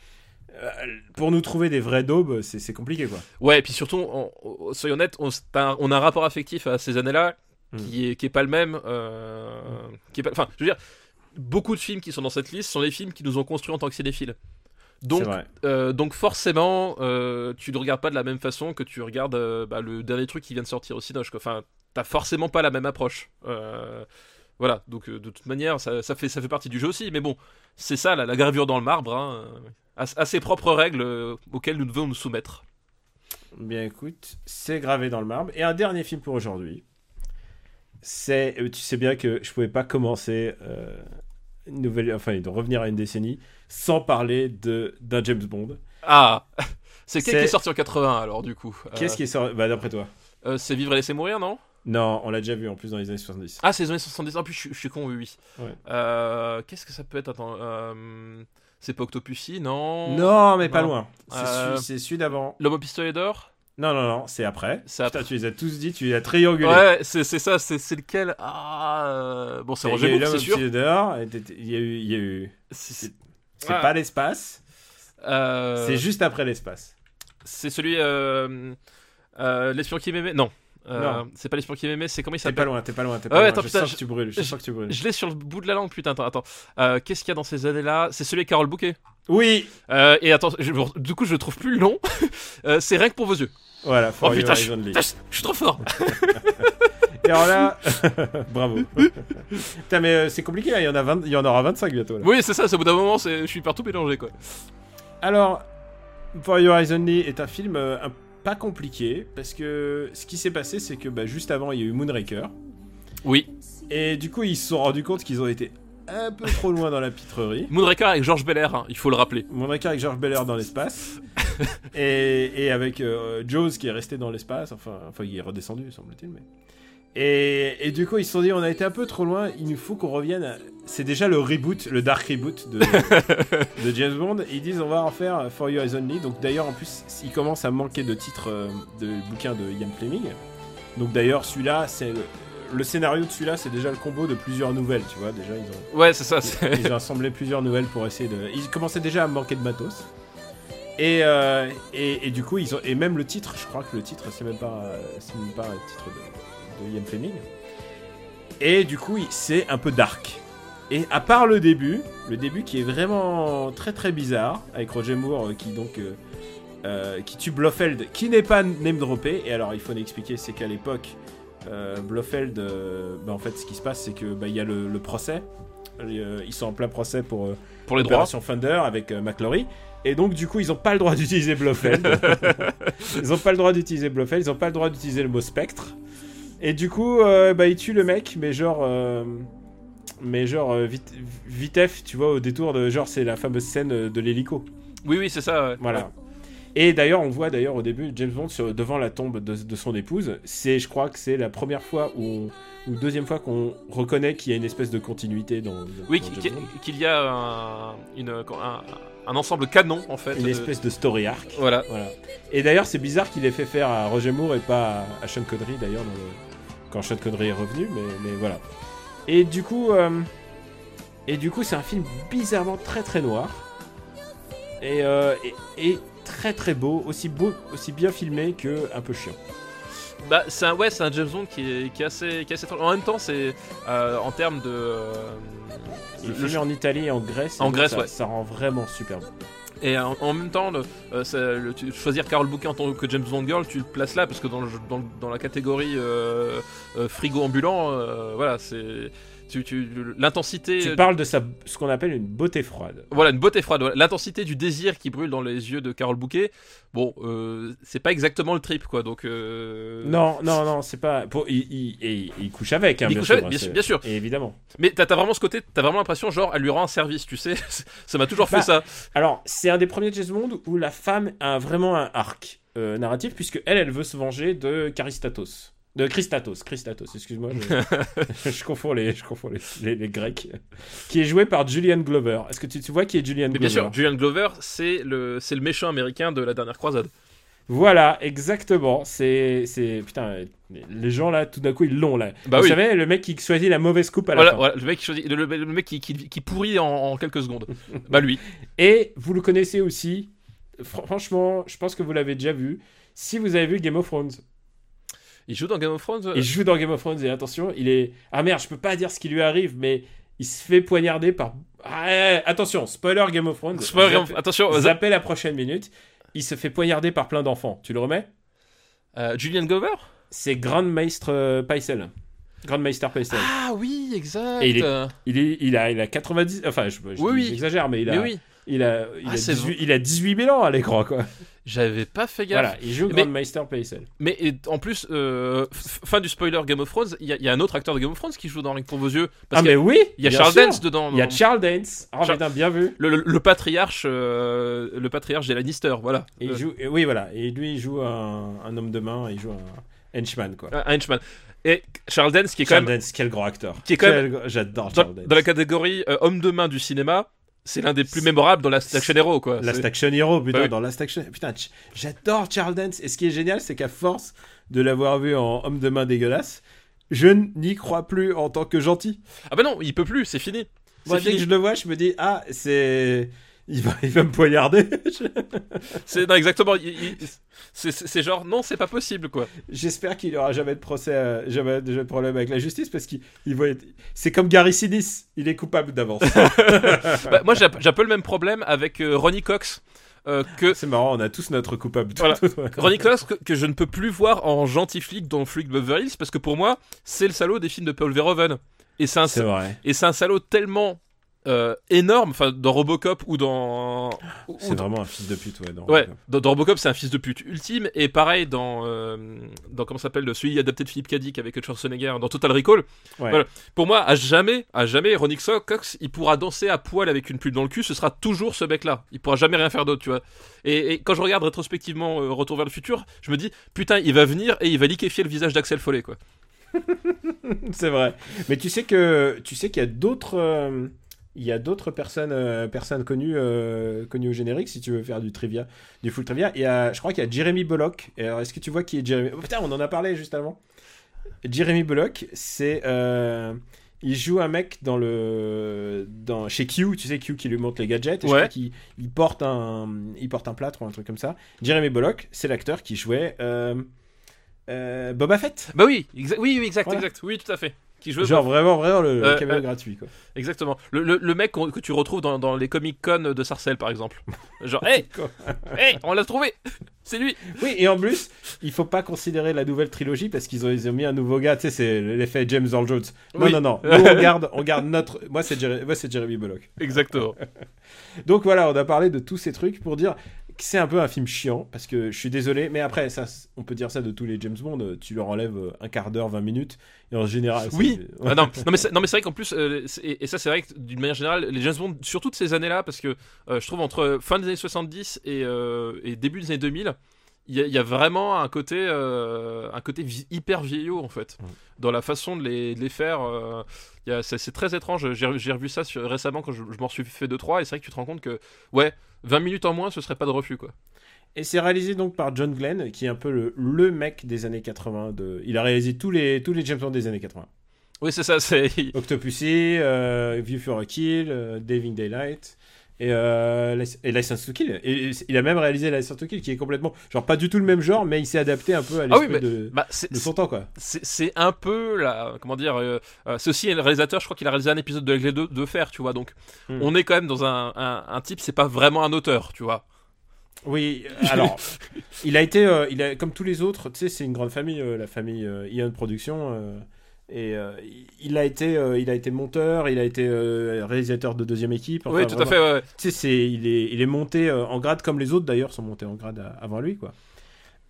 euh, Pour nous trouver des vrais daubes, c'est compliqué quoi. Ouais, et puis surtout, on- on- soyons honnêtes, on, a un rapport affectif à ces années-là qui, est, qui est pas le même. euh, qui est pas, enfin, je veux dire, beaucoup de films qui sont dans cette liste sont des films qui nous ont construits en tant que cinéphiles. Donc. Euh, donc forcément, euh, tu ne regardes pas de la même façon que tu regardes bah, le dernier truc qui vient de sortir au Cinoche. quoi. Enfin, t'as forcément pas la même approche. Voilà, donc de toute manière, ça, ça fait, ça fait partie du jeu aussi. Mais bon, c'est ça, la, la gravure dans le marbre, hein, à, à ses propres règles euh, auxquelles nous devons nous soumettre. Bien écoute, c'est gravé dans le marbre. Et un dernier film pour aujourd'hui. C'est, euh, tu sais bien que je pouvais pas commencer euh, une nouvelle, enfin de revenir à une décennie sans parler de d'un James Bond. Ah C'est quel C'est- qui est sorti en 80 alors du coup? Qu'est-ce qui est sorti? Bah d'après toi Euh, C'est Vivre et laisser mourir, non? Non, on l'a déjà vu en plus dans les années 70. Ah, c'est les années 70. Ah, puis je, suis- je suis con, oui, oui. Ouais. Qu'est-ce que ça peut être? Attends. C'est pas Octopussy, non Non, mais pas Non. loin. C'est Euh, celui- d'avant. L'homme au pistolet d'or Non, non, non, c'est après. C'est Putain, après. tu les as tous dit, tu les as triangulés. Ouais, c'est c'est ça, c'est c'est lequel? Ah, euh, bon, c'est Il y a Roger eu Moore, l'homme c'est au sûr. il y a eu. il y a eu- C'est C'est Ah. pas l'espace, euh, c'est juste après l'espace. c'est celui euh, euh, l'espion qui m'aimait? Non, Euh, c'est pas l'espion qui m'aimait. C'est comment il T'es pas s'appelle loin, t'es pas loin, t'es Ah pas ouais, loin. attends, je putain, sens je- que tu brûles, je je- sens que tu brûles. Je l'ai sur le bout de la langue, putain. Attends, attends. Euh, Qu'est-ce qu'il y a dans ces années-là? C'est celui avec Carole Bouquet. Oui Euh, et attends, je- du coup, je le trouve plus. Euh, c'est rien que pour vos yeux. Voilà, for Oh your putain, je, putain, je- je suis trop fort. Et alors là, bravo. Putain, mais c'est compliqué, là, il y, en a 20 il y en aura 25 bientôt. Là. oui, c'est ça. c'est Au bout d'un moment, je suis partout mélangé, quoi. Alors, For Your Eyes Only est un film euh, un- pas compliqué, parce que ce qui s'est passé, c'est que bah, juste avant, il y a eu Moonraker. Oui. Et du coup, ils se sont rendus compte qu'ils ont été un peu trop loin dans la pitrerie. Moonraker avec Georges Belair, hein, il faut le rappeler. Moonraker avec George Belair dans l'espace. et, et avec euh, Jaws qui est resté dans l'espace. Enfin, enfin, il est redescendu, semble-t-il. Mais... Et, et du coup, ils se sont dit, on a été un peu trop loin, il nous faut qu'on revienne. à- C'est déjà le reboot, le dark reboot de, de James Bond. Ils disent, on va en faire For Your Eyes Only. Donc d'ailleurs, en plus, il commence à manquer de titres euh, de bouquins de Ian Fleming. Donc d'ailleurs, celui-là, c'est le, le scénario de celui-là, c'est déjà le combo de plusieurs nouvelles, tu vois. Déjà, ils ont Ouais, c'est ça. ils ont assemblé plusieurs nouvelles pour essayer de. Ils commençaient déjà à manquer de matos. Et, euh, et, et du coup, ils ont. Et même le titre, je crois que le titre, c'est même pas, euh, c'est même pas le titre de, de Ian Fleming. Et du coup, c'est un peu dark. Et à part le début, le début qui est vraiment très très bizarre, avec Roger Moore euh, qui donc. euh, euh, qui tue Blofeld, qui n'est pas name droppé. Et alors, il faut expliquer, c'est qu'à l'époque, euh, Blofeld, euh, bah, en fait, ce qui se passe, c'est que bah, il y a le, le procès. Euh, ils sont en plein procès pour Pour les droits. Thunder avec McClory. Et donc, du coup, ils n'ont pas le droit d'utiliser Blofeld. ils n'ont pas le droit d'utiliser Blofeld. Ils n'ont pas le droit d'utiliser le mot spectre. Et du coup, euh, bah, ils tuent le mec, mais genre. euh, mais genre, euh, vite, vitef, tu vois, au détour de. Genre, c'est la fameuse scène de l'hélico. Oui, oui, c'est ça. ouais. Voilà. Et d'ailleurs, on voit d'ailleurs au début James Bond sur- devant la tombe de, de son épouse. C'est, je crois que c'est la première fois ou deuxième fois qu'on reconnaît qu'il y a une espèce de continuité dans. Oui, qu'il y a un, une, un, un ensemble canon, en fait. Une de- espèce de story arc. Voilà. Voilà. Et d'ailleurs, c'est bizarre qu'il ait fait faire à Roger Moore et pas à, à Sean Connery d'ailleurs dans le- quand Sean Connery est revenu, mais, mais voilà. Et du coup, euh, et du coup, c'est un film bizarrement très très noir et, euh, et, et très très beau, aussi beau, aussi bien filmé que un peu chiant. Bah, c'est un, ouais, c'est un James Bond qui est, qui est assez, qui est assez. En même temps, c'est euh, en termes de. Il est filmé en Italie et en Grèce. En Grèce, ça, ouais. Ça rend vraiment super beau. Et en, en même temps, euh, choisir Carol Bouquet en tant que James Bond Girl, tu le places là parce que dans, la catégorie euh, euh, frigo ambulant, euh, voilà, c'est tu, tu, l'intensité. Tu euh, parles de sa, ce qu'on appelle une beauté froide. Voilà, une beauté froide. voilà. L'intensité du désir qui brûle dans les yeux de Carole Bouquet, bon, euh, c'est pas exactement le trip, quoi. Donc. euh, Non, non, non, c'est pas. Pour, il, il, il- il couche avec, hein, Il bien, couche sûr, avec, hein, bien sûr, bien sûr. Et évidemment. Mais t'as vraiment ce côté, t'as vraiment l'impression, genre, elle lui rend un service, tu sais. ça m'a toujours fait Bah, ça. Alors, c'est un des premiers James Bond où la femme a vraiment un arc euh, narratif, puisque elle, elle veut se venger de Charistatos. De Christatos, Christatos, excuse-moi, je, je confonds, les, je confonds les, les- les Grecs. Qui est joué par Julian Glover. Est-ce que tu, tu vois qui est Julian Mais Glover bien sûr, Julian Glover, c'est le, le méchant américain de la dernière croisade. Voilà, exactement. C'est, putain, les gens là, tout d'un coup, ils l'ont là. Bah Vous oui. savez, le mec qui choisit la mauvaise coupe à la Voilà, fin. voilà, le mec, qui choisit- le, mec qui, qui, qui pourrit en, en quelques secondes. bah lui. Et vous le connaissez aussi. Fr- franchement, je pense que vous l'avez déjà vu. Si vous avez vu Game of Thrones, Il joue dans Game of Thrones. euh, il joue dans Game of Thrones et attention, il est. Ah merde, je peux pas dire ce qui lui arrive, mais il se fait poignarder par. Ah, eh, attention, spoiler Game of Thrones. Spoiler, Zappez- attention, euh, zappez la prochaine minute. Il se fait poignarder par plein d'enfants. Tu le remets? Euh, Julian Glover? C'est Grand Maître euh, Paisel. Grand Meister Paisel. Ah oui, exact. Et il est- Il, est, il, a, il a 90. Enfin, je, je Oui, oui. j'exagère, mais il a, Mais oui, il a, il, Ah, a c'est 18, il a 18 000 ans à l'écran, quoi. J'avais pas fait gaffe. Voilà, il joue Mais- Grand Meister Paisel. Mais et, en plus, euh, fin du spoiler Game of Thrones, il y, a- il y a un autre acteur de Game of Thrones qui joue dans Ring pour vos yeux. Parce Ah, mais oui il y a Charles sûr. Dance dedans. Il y a dans- Charles Dance. Oh, Char- putain, bien vu. le, le- le patriarche, euh, le patriarche des Lannister, voilà. Et il Euh, joue, et oui, voilà. Et lui, il joue un, un homme de main, il joue un henchman, quoi. un henchman. Et Charles Dance, qui est quand Charles même Dance, quel grand acteur. Qui est quand Quel J'adore dans, Charles Dance. dans la catégorie euh, homme de main du cinéma, c'est l'un des plus mémorables dans Last Action Hero, quoi. Last Action Hero, putain, Bah oui. dans Last Action. Putain, j'adore Charles Dance. Et ce qui est génial, c'est qu'à force de l'avoir vu en homme de main dégueulasse, je n'y crois plus en tant que gentil. Ah bah non, il peut plus, c'est fini. Moi, dès que je le vois, je me dis, ah, c'est. Il va, il va me poignarder. C'est non, exactement. il- il- c'est- genre, non, c'est pas possible, quoi. J'espère qu'il aura jamais de procès, euh, jamais de problème avec la justice parce qu'il il va être- C'est comme Gary Sinise, il est coupable d'avance. Bah, moi, j'ai j'ai un peu le même problème avec euh, Ronnie Cox. euh, que c'est marrant, on a tous notre coupable. Voilà. Ronnie Cox que, que je ne peux plus voir en gentil flic dans Flic de Beverly Hills parce que pour moi c'est le salaud des films de Paul Verhoeven et c'est un C'est vrai. et c'est un salaud tellement euh, énorme enfin dans Robocop ou dans C'est dans- vraiment un fils de pute, ouais. dans Ouais, Robocop. dans, dans Robocop, c'est un fils de pute ultime, et pareil dans, euh, dans comment ça s'appelle, celui adapté de Philippe Cadic avec Schwarzenegger, dans Total Recall. Ouais. Voilà. Pour moi, à jamais, à jamais, Ronnie Cox, il pourra danser à poil avec une pulpe dans le cul, ce sera toujours ce mec-là. Il pourra jamais rien faire d'autre, tu vois. Et, et quand je regarde rétrospectivement euh, Retour vers le futur, je me dis, putain, il va venir et il va liquéfier le visage d'Axel Follet, quoi. C'est vrai. Mais tu sais que tu sais qu'il y a d'autres euh, il y a d'autres personnes euh, personnes connues euh, connues au générique si tu veux faire du trivia, du full trivia. Il y a je crois qu'il y a Jeremy Bullock. Et alors est-ce que tu vois qui est Jeremy? Oh, Putain, on en a parlé juste avant. Jeremy Bullock, c'est euh, il joue un mec dans le dans chez Q, tu sais Q qui lui montre les gadgets et je Ouais. crois qu'il il porte un il porte un plâtre ou un truc comme ça. Jeremy Bullock, c'est l'acteur qui jouait Boba Fett. Bah oui, oui, oui, exact, Voilà. exact, oui, tout à fait. Qui joue Genre vraiment vraiment le, Euh, caméo euh, gratuit quoi. Exactement. Le, le, le mec que tu retrouves dans, dans les Comic Con de Sarcelles, par exemple. Genre, hey, hey, on l'a trouvé C'est lui Oui, et en plus, il faut pas considérer la nouvelle trilogie parce qu'ils ont, ils ont mis un nouveau gars, tu sais, c'est l'effet James Earl Jones. Non, Oui. non, non, nous on garde, on garde notre. Moi, c'est Jeremy Bullock. Exactement. Donc voilà, on a parlé de tous ces trucs pour dire c'est un peu un film chiant parce que je suis désolé, mais après, ça, on peut dire ça de tous les James Bond, euh, tu leur enlèves euh, un quart d'heure, 20 minutes, et en général. Oui. Ah non, non, mais c'est, vrai qu'en plus, euh, et, et ça c'est vrai que d'une manière générale, les James Bond, sur toutes ces années-là, parce que euh, je trouve entre fin des années 70 et, euh, et début des années 2000, il y, a- il y a vraiment un côté, euh, un côté vi- hyper vieillot en fait, Mm. dans la façon de les, de les faire. euh, il y a- c'est, très étrange. J'ai, revu ça sur- récemment quand je, je m'en suis fait 2-3, et c'est vrai que tu te rends compte que, ouais, 20 minutes en moins, ce serait pas de refus quoi. Et c'est réalisé donc par John Glenn, qui est un peu le, le mec des années 80. De... Il a réalisé tous les, tous les James Bond des années 80. Oui, c'est ça, c'est. Octopussy, euh, View for a Kill, euh, Diving Daylight et, euh, et License to Kill. Et, et il a même réalisé License to Kill qui est complètement, genre pas du tout le même genre, mais il s'est adapté un peu à Ah oui, l'esprit de, Bah, de son temps quoi. c'est un peu la comment dire euh, euh, c'est aussi le réalisateur je crois qu'il a réalisé un épisode de L'Aigle de, de fer tu vois donc Hmm. on est quand même dans un, un, un type c'est pas vraiment un auteur tu vois Oui, alors il a été, il a comme tous les autres, tu sais, c'est une grande famille, la famille Ion Production. Et euh, il a été, euh, il a été monteur, il a été euh, réalisateur de deuxième équipe. enfin, oui tout à fait ouais, tu sais, c'est, il, est, il est monté en grade comme les autres d'ailleurs sont montés en grade avant lui, quoi.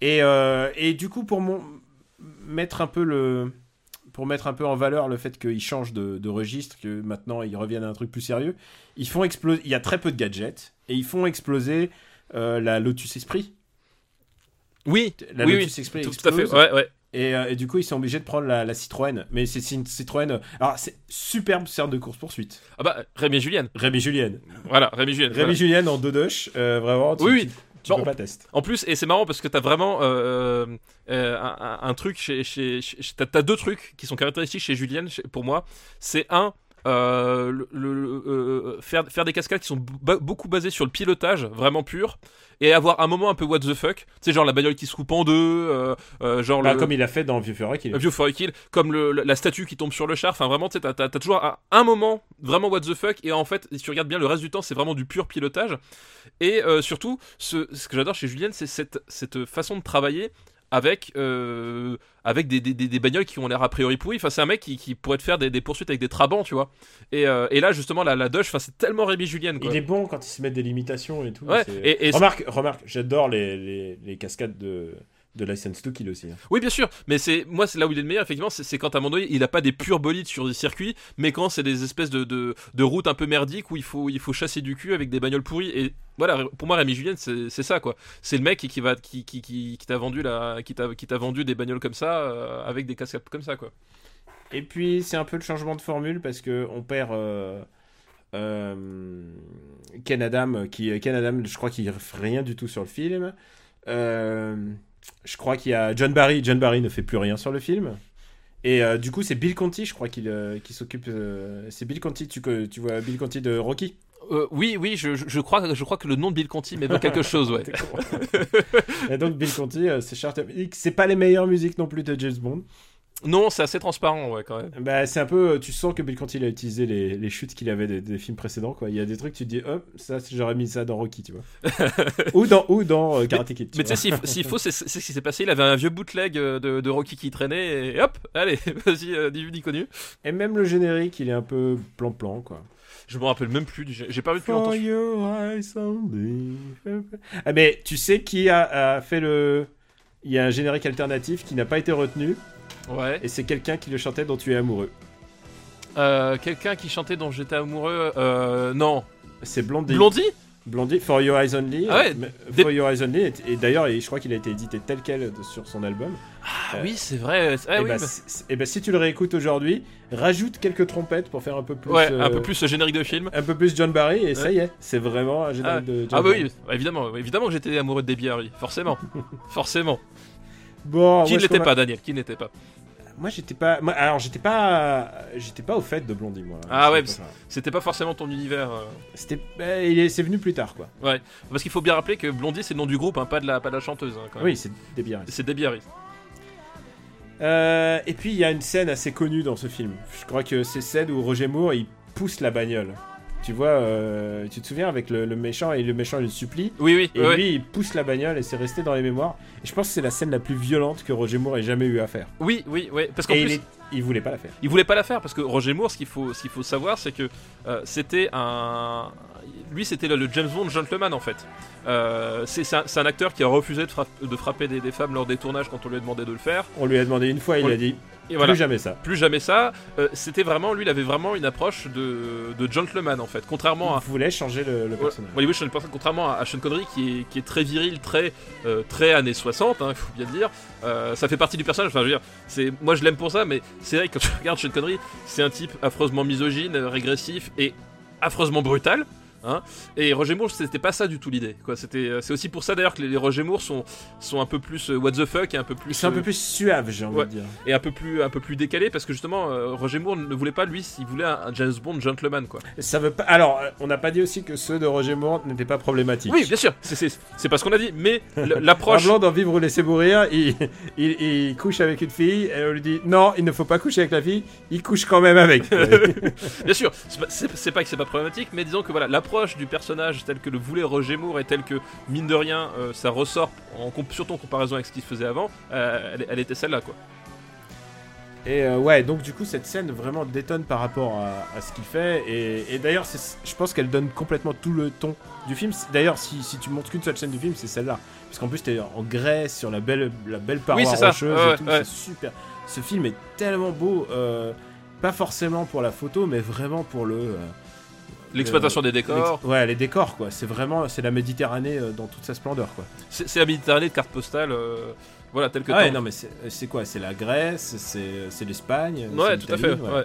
Et, et du coup, pour mon, mettre un peu le, pour mettre un peu en valeur le fait qu'il change de, de registre, que maintenant ils reviennent à un truc plus sérieux, ils font exploser. Il y a très peu de gadgets et ils font exploser la Lotus Esprit. oui La oui, Lotus oui Esprit tout, tout à fait ouais ouais Et, euh, et du coup, ils sont obligés de prendre la, la Citroën. Mais c'est une Citroën. euh, Alors, c'est superbe serre de course poursuite. ah bah Rémi et Julienne Rémi Julienne. voilà Rémi Julienne Rémi voilà. Julienne en dodoche, euh, vraiment. Tu, Oui, oui. tu- tu Bon, peux pas tester. En plus, et c'est marrant parce que t'as vraiment euh, un, truc chez. chez, chez- t'as, deux trucs qui sont caractéristiques chez Julienne, chez- pour moi. C'est un. euh, le, le- euh, faire, faire des cascades qui sont beaucoup basées sur le pilotage vraiment pur et avoir un moment un peu what the fuck tu sais genre la bagnole qui se coupe en deux euh, euh, genre Bah, le, Comme il a fait dans Fureur qu'il A View for a Kill, comme le, la statue qui tombe sur le char. Enfin, vraiment, tu sais, t'as, toujours un, un moment vraiment what the fuck. Et en fait, si tu regardes bien le reste du temps, c'est vraiment du pur pilotage. Et euh, surtout, ce, ce que j'adore chez Julienne, c'est cette, cette façon de travailler avec, euh, avec des, des, des, bagnoles qui ont l'air a priori pourries. Enfin, c'est un mec qui, qui pourrait te faire des, des poursuites avec des trabants, tu vois. Et, euh, et là, justement, la, la Dodge, enfin, c'est tellement Rémi Julienne, quoi. Il est bon quand il se met des limitations et tout. Ouais, c'est- et- et- remarque, remarque, j'adore les, les, les cascades de, de License to Kill aussi. hein. Oui, bien sûr, mais c'est moi, c'est là où il est le meilleur, effectivement, c'est, quand à un moment donné, il a pas des purs bolides sur des circuits, mais quand c'est des espèces de, de, de routes un peu merdiques où il faut, il faut chasser du cul avec des bagnoles pourries. Et voilà, pour moi, Rémi Julien, c'est, ça, quoi. C'est le mec qui, va, qui, qui, qui, qui t'a vendu qui t'a, vendu des bagnoles comme ça, euh, avec des cascades comme ça, quoi. Et puis, c'est un peu le changement de formule parce que on perd. euh, euh, Ken Adam, qui Ken Adam, je crois qu'il fait rien du tout sur le film. Je crois qu'il y a John Barry. John Barry ne fait plus rien sur le film. Et du coup, c'est Bill Conti, je crois, qu'il qui s'occupe. c'est Bill Conti, tu, co- tu vois Bill Conti de Rocky Euh, oui, oui, je, crois, je crois que le nom de Bill Conti m'évoque quelque chose, ouais. Et donc, Bill Conti, euh, c'est Charter Music. C'est pas les meilleures musiques non plus de James Bond. Non, c'est assez transparent, ouais, quand même. Bah, c'est un peu. euh, Tu sens que Bill Conti il a utilisé les, les chutes qu'il avait des, des films précédents, quoi. Il y a des trucs, tu te dis, hop, ça, j'aurais mis ça dans Rocky, tu vois. ou dans, ou dans euh, Karate Kid. tu Mais tu sais, s'il faut, c'est ce qui s'est passé. Il avait un vieux bootleg de, de Rocky qui traînait, et hop, allez, vas-y, euh, ni vu ni connu. Et même le générique, il est un peu plan-plan, quoi. Je me rappelle même plus, du- j'ai pas vu depuis longtemps. Ah, mais tu sais qui a, a fait le. Il y a un générique alternatif qui n'a pas été retenu, Ouais. et c'est quelqu'un qui le chantait dont tu es amoureux. Euh, Quelqu'un qui chantait dont j'étais amoureux, euh, non. C'est Blondie. Blondie? Blondie, For Your Eyes Only. Ah ouais, euh, For Your Eyes Only, et, et d'ailleurs, je crois qu'il a été édité tel quel de- sur son album. Ah Euh, oui, c'est vrai. Ah et, oui, bah, bah- si- si- et bah, si tu le réécoutes aujourd'hui, rajoute quelques trompettes pour faire un peu plus. ouais, un euh, peu plus ce générique de film. Un peu plus John Barry, et ça y est, c'est vraiment un générique de John Ah bah Barry. oui, évidemment, évidemment que j'étais amoureux de Debbie Harry, forcément, forcément. Bon, Qui ne l'était pas, Daniel Qui n'était pas? Moi, j'étais pas. moi, alors, j'étais pas. J'étais pas au fait de Blondie, moi. Ah ouais. C'était pas forcément ton univers. euh. C'était. bah, il est- c'est venu plus tard, quoi. Parce qu'il faut bien rappeler que Blondie, c'est le nom du groupe, hein, pas de la, pas de la chanteuse. hein, quand même. Oui, c'est bières. C'est Debbie Harry. Euh, et puis, il y a une scène assez connue dans ce film. Je crois que c'est celle où Roger Moore il pousse la bagnole. Tu vois, euh, tu te souviens avec le, le méchant et le méchant il le supplie. Oui, oui, Et ouais, lui, il pousse la bagnole et c'est resté dans les mémoires. Et je pense que c'est la scène la plus violente que Roger Moore ait jamais eu à faire. oui, oui, oui. Parce qu'en plus, il, est- il voulait pas la faire. Il voulait pas la faire parce que Roger Moore, ce qu'il faut, ce qu'il faut savoir, c'est que euh, c'était un, lui, c'était le, le James Bond gentleman en fait. Euh, c'est un, acteur qui a refusé de, frapp- de frapper des, des femmes lors des tournages quand on lui a demandé de le faire. On lui a demandé une fois, il On- a dit Et voilà, plus jamais ça. plus jamais ça. Euh, c'était vraiment, lui, il avait vraiment une approche de, de gentleman en fait, contrairement à. Il voulait changer le, personnage. ouais, oui, contrairement à Sean Connery qui est, qui est très viril, très, euh, très années 60, hein, il faut bien le dire. Euh, ça fait partie du personnage. Enfin, je veux dire, c'est, moi je l'aime pour ça, mais c'est vrai que quand tu regardes Sean Connery, c'est un type affreusement misogyne, régressif et affreusement brutal. Hein et Roger Moore, c'était pas ça du tout l'idée. Quoi, c'était, euh, c'est aussi pour ça d'ailleurs que les, les Roger Moore sont, sont un peu plus euh, what the fuck et un peu plus, C'est un peu euh, plus suave, j'ai envie ouais. de dire. et un peu plus, un peu plus décalé parce que justement Roger Moore ne voulait pas lui, il voulait un, un James Bond gentleman quoi. Ça veut pas. Alors, on n'a pas dit aussi que ceux de Roger Moore n'étaient pas problématiques. Oui, bien sûr, c'est, pas ce qu'on a dit, mais l'approche. Pablo, dans Vivre ou laisser mourir, il, il, il couche avec une fille et on lui dit non, il ne faut pas coucher avec la fille, il couche quand même avec. Bien sûr, c'est pas- c'est c'est pas que c'est pas problématique, mais disons que voilà, l'approche du personnage tel que le voulait Roger Moore et tel que, mine de rien, euh, ça ressort, en, surtout en comparaison avec ce qu'il faisait avant, euh, elle, elle était celle-là, quoi. et euh, ouais, donc du coup, cette scène vraiment détonne par rapport à, à ce qu'il fait. Et, et d'ailleurs, je pense qu'elle donne complètement tout le ton du film. D'ailleurs, si, si tu montres qu'une seule scène du film, c'est celle-là. Parce qu'en plus, t'es en Grèce, sur la belle, la belle paroi Oui, rocheuse Ouais, et tout, ouais. c'est super. Ce film est tellement beau, pas forcément pour la photo, mais vraiment pour le. Euh, L'exploitation des décors, Ouais, les décors, quoi. C'est vraiment, c'est la Méditerranée euh, dans toute sa splendeur, quoi. c'est la Méditerranée de cartes postales, euh, voilà, tel que Ah ouais, non, mais c'est quoi? C'est la Grèce, c'est l'Espagne. Ouais, tout à fait, ouais.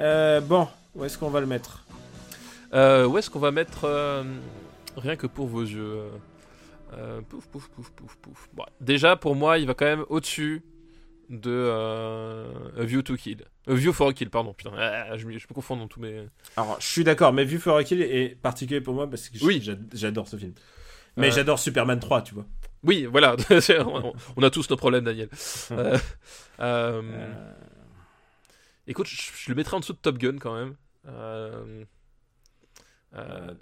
Euh, bon, où est-ce qu'on va le mettre? Euh, où est-ce qu'on va mettre euh, rien que pour vos yeux Pouf, pouf, pouf, pouf, pouf. Bon, déjà, pour moi, il va quand même au-dessus de euh, A View to Kill. A View for a Kill, pardon. Putain, ah, je, me- je me confonds dans tous mes. Alors, je suis d'accord, mais Vue for a Kill est particulier pour moi parce que je- Oui. j'ad- j'adore ce film. Mais Euh. j'adore Superman 3, tu vois. Oui, voilà. on, a tous nos problèmes, Daniel. Euh, Écoute, je, je le mettrai en dessous de Top Gun quand même.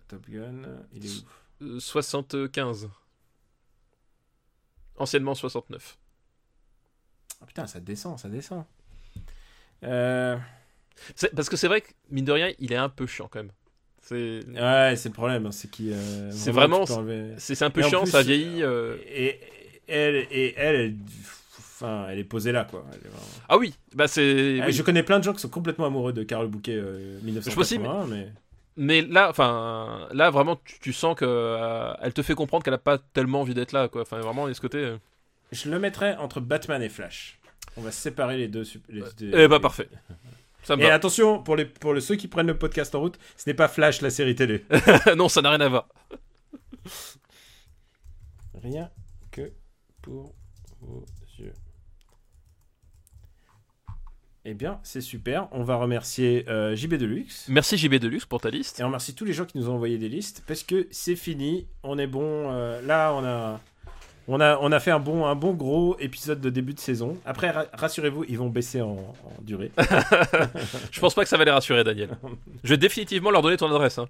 Top Gun, il est où euh, 75. Anciennement 69. Ah putain, ça descend, ça descend. Euh, Parce que c'est vrai que, mine de rien, il est un peu chiant quand même. Ouais, c'est le problème, hein, c'est qui. C'est vraiment- c'est un peu chiant, plus, ça vieillit. euh. Et, elle, et elle, elle, enfin, elle est posée là, quoi. Elle est vraiment- Ah oui, bah c'est. Ah, oui. Je connais plein de gens qui sont complètement amoureux de Carole Bouquet euh, Je peux aussi, 1981, mais... Mais là, enfin, là vraiment, tu, tu sens que euh, elle te fait comprendre qu'elle a pas tellement envie d'être là, quoi. Enfin, vraiment, il y a ce côté. Je le mettrais entre Batman et Flash. On va séparer les deux. Les, Eh bah parfait. Ça me Et va. attention, pour, les, pour ceux qui prennent le podcast en route, ce n'est pas Flash, la série télé. non, ça n'a rien à voir. Rien que pour vos yeux. Eh bien, c'est super. On va remercier euh, JB Deluxe. Merci JB Deluxe pour ta liste. Et on remercie tous les gens qui nous ont envoyé des listes parce que c'est fini. On est bon. euh, là, on a, on a, on a fait un bon, un bon gros épisode de début de saison. Après, ra- rassurez-vous, ils vont baisser en, en durée. Je pense pas que ça va les rassurer, Daniel. Je vais définitivement leur donner ton adresse. hein.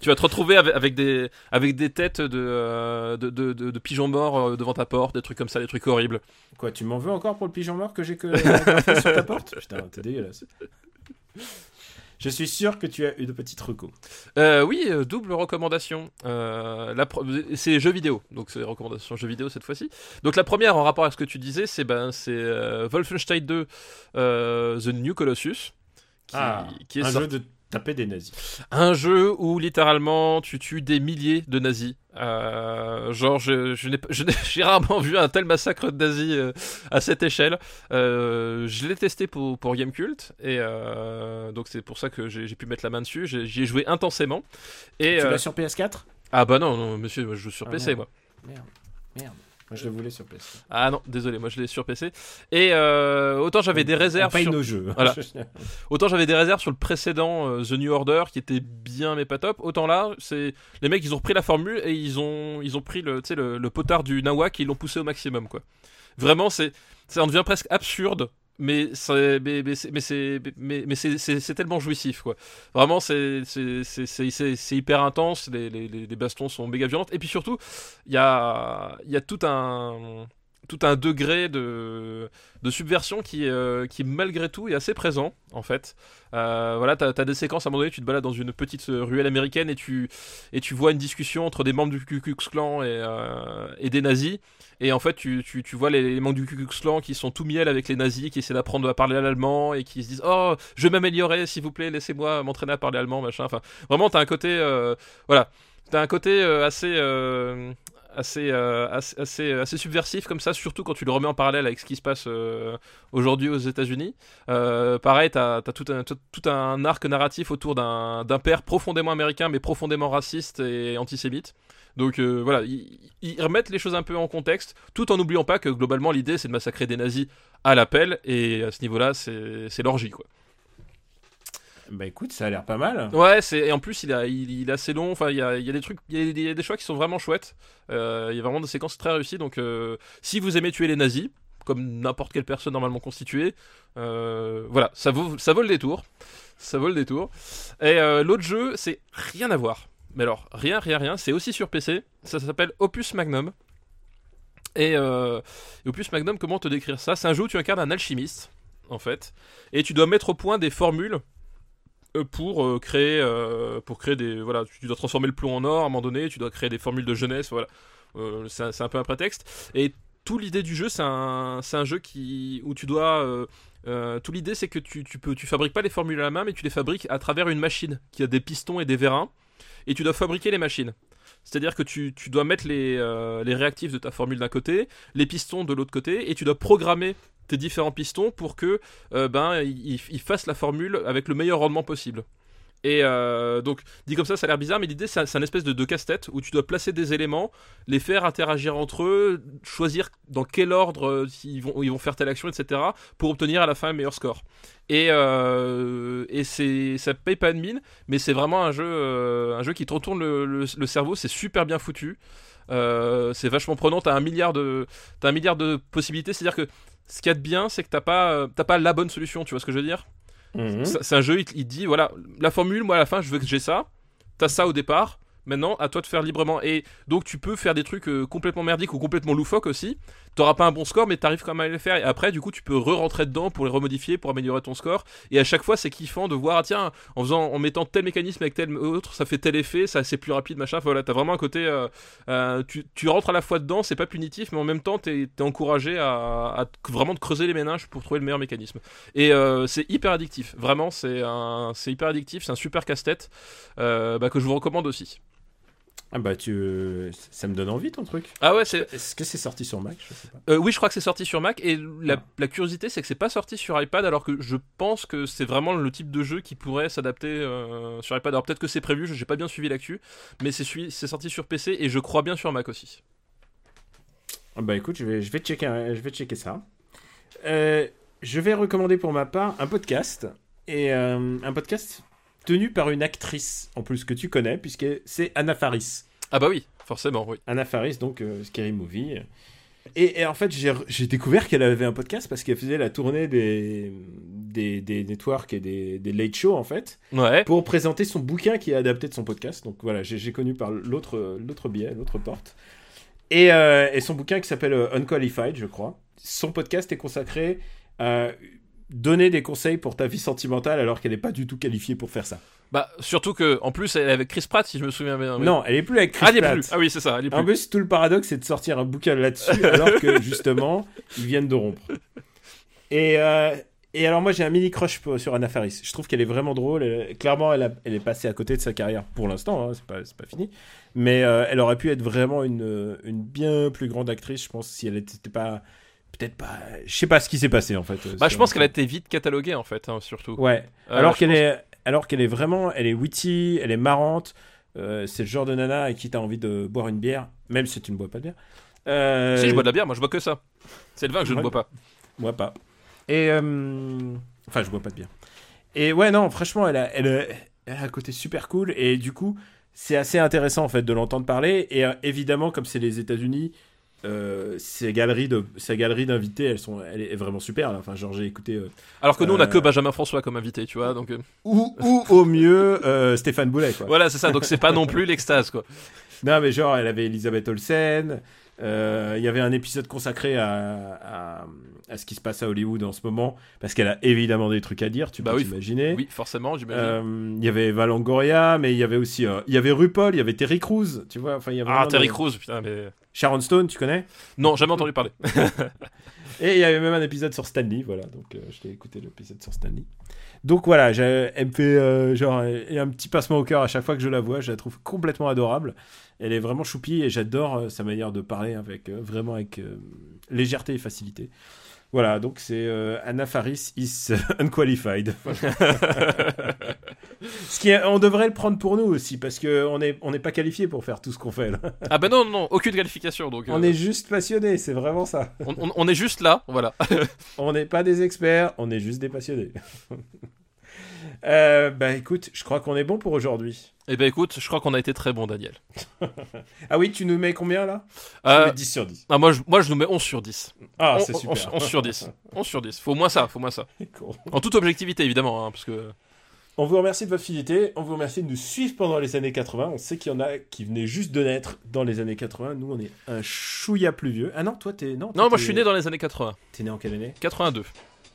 tu vas te retrouver avec, avec des, avec des têtes de, euh, de, de, de- de pigeons morts euh, devant ta porte, des trucs comme ça, des trucs horribles. Quoi, tu m'en veux encore pour le pigeon mort que j'ai que sur ta porte? Putain, t'es dégueulasse. Je suis sûr que tu as une petite reco. Euh, oui, euh, double recommandation. Euh, c'est jeux vidéo, donc c'est recommandation jeux vidéo cette fois-ci. Donc la première en rapport avec ce que tu disais, c'est ben c'est euh, Wolfenstein 2, euh, The New Colossus, qui, Ah, qui est un sorti- jeu de taper des nazis. un jeu où littéralement tu tues des milliers de nazis. Euh, genre, je, je n'ai pas- je j'ai rarement vu un tel massacre de nazis euh, à cette échelle. Euh, je l'ai testé pour, pour Gamecult et euh, donc c'est pour ça que j'ai j'ai pu mettre la main dessus. J'ai- J'y ai joué intensément. Et Tu euh, l'as sur PS4 ah bah non, non, monsieur, je joue sur Ah, PC merde. moi. Merde. Merde. Moi, je le voulais sur PS4. Ah non, désolé, moi je l'ai sur PC. Et euh, autant j'avais des On réserves paye sur... nos jeux. Voilà. Autant j'avais des réserves sur le précédent euh, The New Order qui était bien mais pas top. Autant là, c'est les mecs ils ont repris la formule et ils ont ils ont pris le le, le potard du Nawak et ils l'ont poussé au maximum quoi. Vraiment c'est ça en devient presque absurde. Mais c'est mais, mais c'est mais mais, c'est- tellement jouissif quoi. Vraiment c'est c'est hyper intense. Les, les les bastons sont méga violentes et puis surtout il y a il y a tout un tout un degré de, de subversion qui, euh, qui malgré tout est assez présent en fait. Euh, voilà, t'as as des séquences à un moment donné, tu te balades dans une petite euh, ruelle américaine et tu, et tu vois une discussion entre des membres du Ku Klux Klan et, des nazis. Et en fait, tu, tu, tu vois les, membres du Ku Klux Klan qui sont tout miel avec les nazis, qui essaient d'apprendre à parler l'allemand et qui se disent Oh, je vais m'améliorer, s'il vous plaît, laissez-moi m'entraîner à parler allemand, machin. Enfin, vraiment, t'as un côté. voilà. T'as un côté assez. Euh, assez, assez, assez, subversif comme ça, surtout quand tu le remets en parallèle avec ce qui se passe euh, aujourd'hui aux États-Unis. Euh, pareil, t'as as tout, un, tout, un arc narratif autour d'un père profondément américain, mais profondément raciste et antisémite. Donc voilà, ils, ils remettent les choses un peu en contexte, tout en n'oubliant pas que globalement l'idée c'est de massacrer des nazis à l'appel, et à ce niveau-là c'est l'orgie quoi. Bah écoute, ça a l'air pas mal. Ouais, c'est et en plus il, a, il, est assez long. Enfin, il y a, il y a des trucs, il y a, des choix qui sont vraiment chouettes. Euh, il y a vraiment des séquences très réussies. Donc, euh, si vous aimez tuer les nazis, comme n'importe quelle personne normalement constituée, euh, voilà, ça vaut, ça vaut le détour. Ça vaut le détour. Et l'autre jeu, c'est rien à voir. Mais alors, rien, rien, rien. C'est aussi sur PC. Ça s'appelle Opus Magnum. Et euh, Opus Magnum, comment te décrire ça? C'est un jeu où tu incarnes un alchimiste, en fait, et tu dois mettre au point des formules pour euh, créer euh, pour créer des voilà tu dois transformer le plomb en or à un moment donné tu dois créer des formules de jeunesse voilà. Euh, c'est un, peu un prétexte. Et tout l'idée du jeu c'est un un jeu qui où tu dois euh, euh, tout l'idée c'est que tu, tu peux tu fabriques pas les formules à la main mais tu les fabriques à travers une machine qui a des pistons et des vérins et tu dois fabriquer les machines. C'est-à-dire que tu, tu dois mettre les, euh, les réactifs de ta formule d'un côté, les pistons de l'autre côté, et tu dois programmer tes différents pistons pour que euh, ben ils ils fassent la formule avec le meilleur rendement possible. Et euh, donc, dit comme ça, ça a l'air bizarre, mais l'idée, c'est un, espèce de, casse-tête où tu dois placer des éléments, les faire interagir entre eux, choisir dans quel ordre euh, ils, vont, ils vont faire telle action, etc., pour obtenir à la fin un meilleur score. Et, et c'est, ça paye pas de mine, mais c'est vraiment un jeu, un jeu qui te retourne le- le cerveau, c'est super bien foutu. Euh, c'est vachement prenant, t'as un milliard de, t'as un milliard de possibilités, c'est-à-dire que ce qu'il y a de bien, c'est que t'as pas, euh, t'as pas la bonne solution, tu vois ce que je veux dire? Mhm. c'est un jeu, il, dit voilà, la formule, moi à la fin, je veux que j'ai ça. T'as ça au départ. Maintenant, à toi de faire librement. Et donc, tu peux faire des trucs euh, complètement merdiques ou complètement loufoques aussi. T'auras pas un bon score, mais t'arrives quand même à les faire. Et après, du coup, tu peux re-rentrer dedans pour les remodifier, pour améliorer ton score. Et à chaque fois, c'est kiffant de voir, ah, tiens, en faisant, en mettant tel mécanisme avec tel autre, ça fait tel effet, ça c'est plus rapide, machin. Voilà, t'as vraiment un côté, euh, euh, tu, rentres à la fois dedans, c'est pas punitif, mais en même temps, t'es es encouragé à, vraiment te creuser les méninges pour trouver le meilleur mécanisme. Et euh, c'est hyper addictif. Vraiment, c'est hyper addictif. C'est un super casse-tête bah, que je vous recommande aussi. Ah bah tu, ça me donne envie ton truc. Ah ouais, c'est. Est-ce que c'est sorti sur Mac? Je sais pas. Euh, oui, je crois que c'est sorti sur Mac. Et la, Ah. la curiosité, c'est que c'est pas sorti sur iPad, alors que je pense que c'est vraiment le type de jeu qui pourrait s'adapter euh, sur iPad. Alors peut-être que c'est prévu, je- j'ai pas bien suivi l'actu, mais c'est c'est sorti sur PC et je crois bien sur Mac aussi. Ah bah écoute, je vais, je vais checker, euh, je vais checker ça. Euh, je vais recommander pour ma part un podcast et euh, un podcast tenu par une actrice en plus que tu connais puisque c'est Anna Faris. Ah bah oui, forcément, oui. Anna Faris, donc euh, Scary Movie. Et, et en fait, j'ai découvert qu'elle avait un podcast parce qu'elle faisait la tournée des, des, des networks et des, des late shows, en fait, Ouais. pour présenter son bouquin qui est adapté de son podcast. Donc voilà, j'ai connu par l'autre biais, l'autre porte. Et, euh, et son bouquin qui s'appelle Unqualified, je crois. Son podcast est consacré à donner des conseils pour ta vie sentimentale alors qu'elle n'est pas du tout qualifiée pour faire ça. Bah surtout que en plus elle est avec Chris Pratt, si je me souviens bien. Non, elle est plus avec Chris ah, elle y est Pratt. plus. Ah oui, c'est ça, elle est plus. En plus, tout le paradoxe, c'est de sortir un bouquin là-dessus, alors que justement, ils viennent de rompre. Et, euh, et alors, moi, j'ai un mini crush sur Anna Faris. Je trouve qu'elle est vraiment drôle. Elle- clairement, elle, a- elle est passée à côté de sa carrière pour l'instant, hein, c'est pas, pas fini. Mais euh, elle aurait pu être vraiment une, une bien plus grande actrice, je pense, si elle n'était pas. Peut-être pas. Je sais pas ce qui s'est passé en fait. Bah, je pense qu'elle a été vite cataloguée en fait, hein, surtout. Ouais. Euh, alors qu'elle pense- est, alors qu'elle est vraiment, elle est witty, elle est marrante. euh, c'est le genre de nana à qui t'as envie de boire une bière, même si tu ne bois pas de bière. Euh, Si je bois de la bière, moi je bois que ça. C'est le vin que je ne bois pas. Moi pas. Et euh, enfin, je bois pas de bière. Et ouais, non, franchement, elle a, elle, a- elle a un côté super cool. Et du coup, c'est assez intéressant en fait de l'entendre parler. Et euh, évidemment, comme c'est les États-Unis, euh, ces galeries de, ces galeries d'invités, elles sont, elle est vraiment super. Là. Enfin, genre j'ai écouté euh, Alors que nous on a Euh. que Benjamin François comme invité, tu vois. Donc euh, ou, ou au mieux euh, Stéphane Boulet. Quoi. voilà, c'est ça. Donc c'est pas non plus l'extase quoi. Non, mais genre, elle avait Elisabeth Olsen. euh, Il y avait un épisode consacré à, à, à ce qui se passe à Hollywood en ce moment, parce qu'elle a évidemment des trucs à dire, tu Bah peux oui, t'imaginer. Oui, forcément, j'imagine. Euh, Il y avait Eva Longoria, mais il y avait aussi, euh, il y avait RuPaul, il y avait Terry Crews, tu vois. Enfin, il y avait ah, Terry Crews, putain, mais Sharon Stone, tu connais? Non, jamais entendu parler. Et il y avait même un épisode sur Stanley, voilà. Donc, euh, je t'ai écouté l'épisode sur Stanley. Donc voilà, elle me fait euh, genre et un petit passement au cœur à chaque fois que je la vois. Je la trouve complètement adorable. Elle est vraiment choupie et j'adore euh, sa manière de parler avec vraiment avec légèreté et facilité. Voilà, donc c'est euh, Anna Faris is unqualified. Ce qui est- on devrait le prendre pour nous aussi parce que on est on n'est pas qualifié pour faire tout ce qu'on fait là. ah ben non, non, non, aucune qualification. Donc On euh, est juste passionné, c'est vraiment ça. on, on- on est juste là, voilà. On n'est pas des experts, on est juste des passionnés. Euh, bah écoute, je crois qu'on est bon pour aujourd'hui. Eh ben écoute, je crois qu'on a été très bon, Daniel. Ah oui, tu nous mets combien là? Tu Euh, mets 10 sur 10. ah, moi, je, moi, je nous mets 11 sur 10. Ah, c'est super. 11 sur 10. 11 sur 10. Faut moins ça, faut moins ça. Cool. En toute objectivité, évidemment, hein, parce que. On vous remercie de votre fidélité, on vous remercie de nous suivre pendant les années 80. On sait qu'il y en a qui venaient juste de naître dans les années 80. Nous, on est un chouïa plus vieux. Ah non, toi, t'es. Non, toi, Non, moi, je suis né dans les années 80. T'es né en quelle année? 82.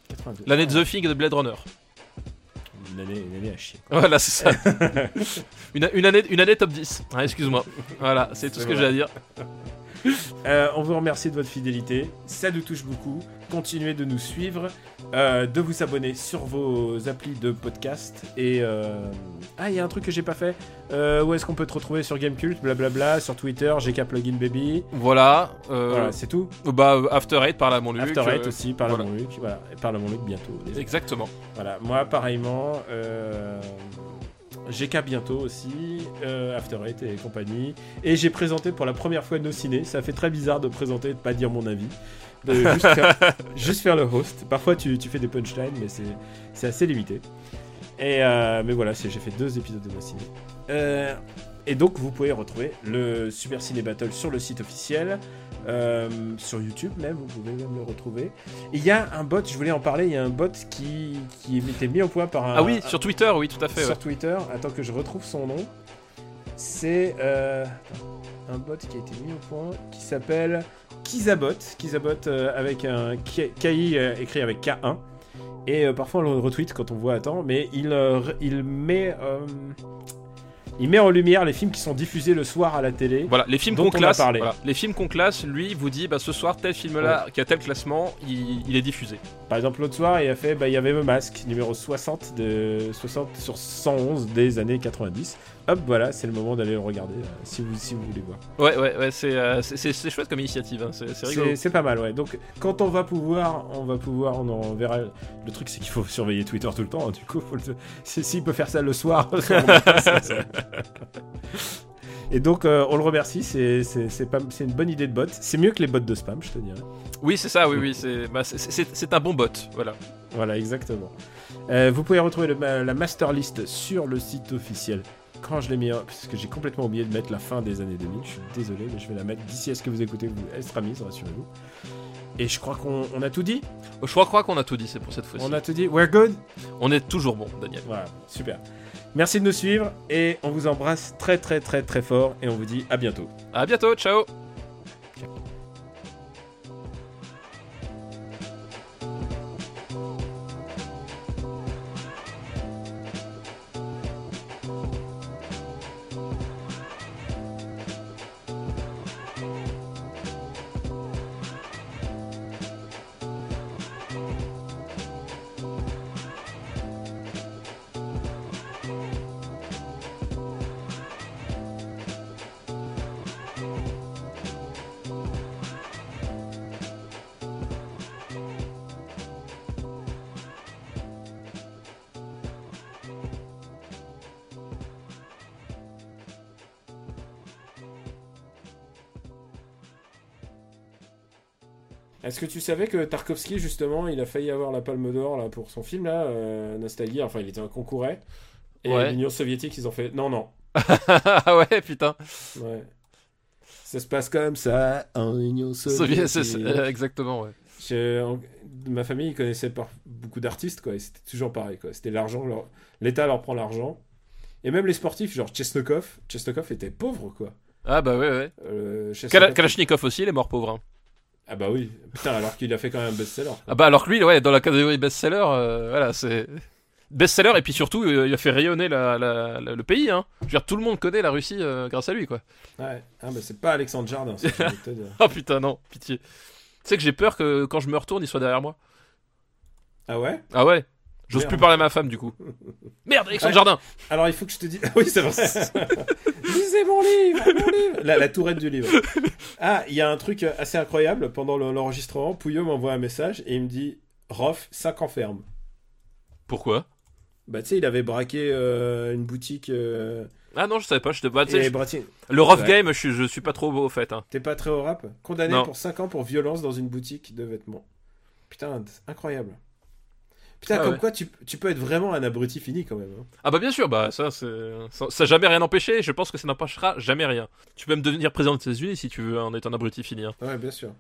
82. L'année de Ah, The Thing et de Blade Runner. Une année, une année à chier. Voilà, c'est ça. une, une année, une année top 10. Ah, Excuse-moi. Voilà, c'est tout ce que j'ai à dire. Euh, on vous remercie de votre fidélité, ça nous touche beaucoup. Continuez de nous suivre, euh, de vous abonner sur vos applis de podcast. Et euh, ah, il y a un truc que j'ai pas fait. Euh, où est-ce qu'on peut te retrouver sur Gamecult, blablabla, sur Twitter, GK Plugin Baby. Voilà. Voilà, c'est tout. Bah, After Eight, parle à mon Luc. After Eight aussi, parle à voilà. mon Luc. Voilà, et parle à mon Luc bientôt. Exactement. Voilà, moi pareillement. GK bientôt aussi, euh, After Eight et compagnie. Et j'ai présenté pour la première fois nos ciné. Ça fait très bizarre de présenter et de pas dire mon avis. De juste, faire, juste faire le host. Parfois tu, tu fais des punchlines, mais c'est, assez limité. Et euh, mais voilà, j'ai fait deux épisodes de nos ciné. Euh, et donc vous pouvez retrouver le Super Ciné Battle sur le site officiel. euh, sur YouTube même, vous pouvez même le retrouver. Et Il y a un bot, je voulais en parler, il y a un bot qui, qui était mis au point par un, Ah oui, un- sur Twitter, oui, tout à fait. sur ouais. Twitter. Attends que je retrouve son nom. C'est un bot qui a été mis au point qui s'appelle Kizabot. Kizabot euh, avec un KI euh, écrit avec K1. Et euh, parfois on le retweet quand on voit à temps, mais il, il met. Il met en lumière les films qui sont diffusés le soir à la télé. Voilà, les films qu'on classe, voilà, les films qu'on classe, lui vous dit bah ce soir tel film là qui a tel classement, il, il est diffusé. Par exemple, l'autre soir, il a fait, bah, il y avait le masque, numéro 60, de, 60 sur 111 des années 90. Hop, voilà, c'est le moment d'aller le regarder, euh, si, vous, si vous voulez voir. Ouais ouais ouais, c'est euh, chouette comme initiative, hein, c'est rigolo. C'est pas mal, ouais. Donc, quand on va pouvoir, on va pouvoir, on en verra. Le truc, c'est qu'il faut surveiller Twitter tout le temps, hein, du coup, si- s'il peut faire ça le soir. ça- ça- Et donc, euh, on le remercie, c'est une bonne idée de bot. C'est mieux que les bots de spam, je te dirais. Oui c'est ça, oui oui, c'est bah, un bon bot, voilà. Voilà, exactement. Euh, vous pouvez retrouver le la master list sur le site officiel. Quand je l'ai mis, parce que j'ai complètement oublié de mettre la fin des années 2000, je suis désolé, mais je vais la mettre d'ici à ce que vous écoutez, vous, elle sera mise, rassurez-vous. Et je crois qu'on on a tout dit? Je crois, crois qu'on a tout dit, c'est pour cette fois-ci. On a tout dit. We're good? On est toujours bon, Daniel. Voilà, super. Merci de nous suivre et on vous embrasse très très très très fort et on vous dit à bientôt. À bientôt, ciao. Est-ce que tu savais que Tarkovsky justement, il a failli avoir la Palme d'Or là pour son film là, euh, Nostalgie? Enfin, il était un concourait. Et Ouais. l'Union soviétique, ils ont fait non non. Ah ouais, putain. Ouais. Ça se passe comme ça en Union soviétique. euh, exactement, ouais. Je- en- ma famille ils connaissait par- beaucoup d'artistes quoi. C'était toujours pareil quoi. C'était l'argent, leur- l'État leur prend l'argent. Et même les sportifs, genre Chesnokov, Chesnokov était pauvre quoi. Ah bah ouais, ouais. Euh, Chesnokov- Kala- Kalachnikov aussi, il est mort pauvre. hein. Ah bah oui. Putain, alors qu'il a fait quand même un best-seller. Ah bah alors que lui, ouais, dans la catégorie best-seller, euh, voilà, c'est best-seller et puis surtout, euh, il a fait rayonner la- la- la- le pays. Hein. Je veux dire, tout le monde connaît la Russie euh, grâce à lui, quoi. Ouais. Ah bah c'est pas Alexandre Jardin. Ah putain, non, pitié. Tu sais que j'ai peur que quand je me retourne, il soit derrière moi. Ah ouais? Ah ouais J'ose plus parler à ma femme, du coup. Merde, Alexandre Ouais. Jardin Alors il faut que je te dise. oui, c'est vrai. Lisez mon livre, mon livre. La, la tourette du livre. Ah, il y a un truc assez incroyable. Pendant le- l'enregistrement, Pouillot m'envoie un message et il me dit Rof, 5 ans ferme. Pourquoi? Bah, tu sais, il avait braqué euh, une boutique. euh, Ah non, je savais pas. Je te... bah, je- Le rough Ouais. game, je suis, je suis pas trop beau au fait. Hein. T'es pas très au rap? Condamné Non. pour 5 ans pour violence dans une boutique de vêtements. Putain, incroyable. Putain, Ah comme ouais. quoi tu, tu peux être vraiment un abruti fini quand même. hein. Ah bah bien sûr, bah ça, c'est... ça, ça jamais rien empêché. Je pense que ça n'empêchera jamais rien. Tu peux même devenir président des États-Unis si tu veux en être un abruti fini. hein. Ouais, bien sûr.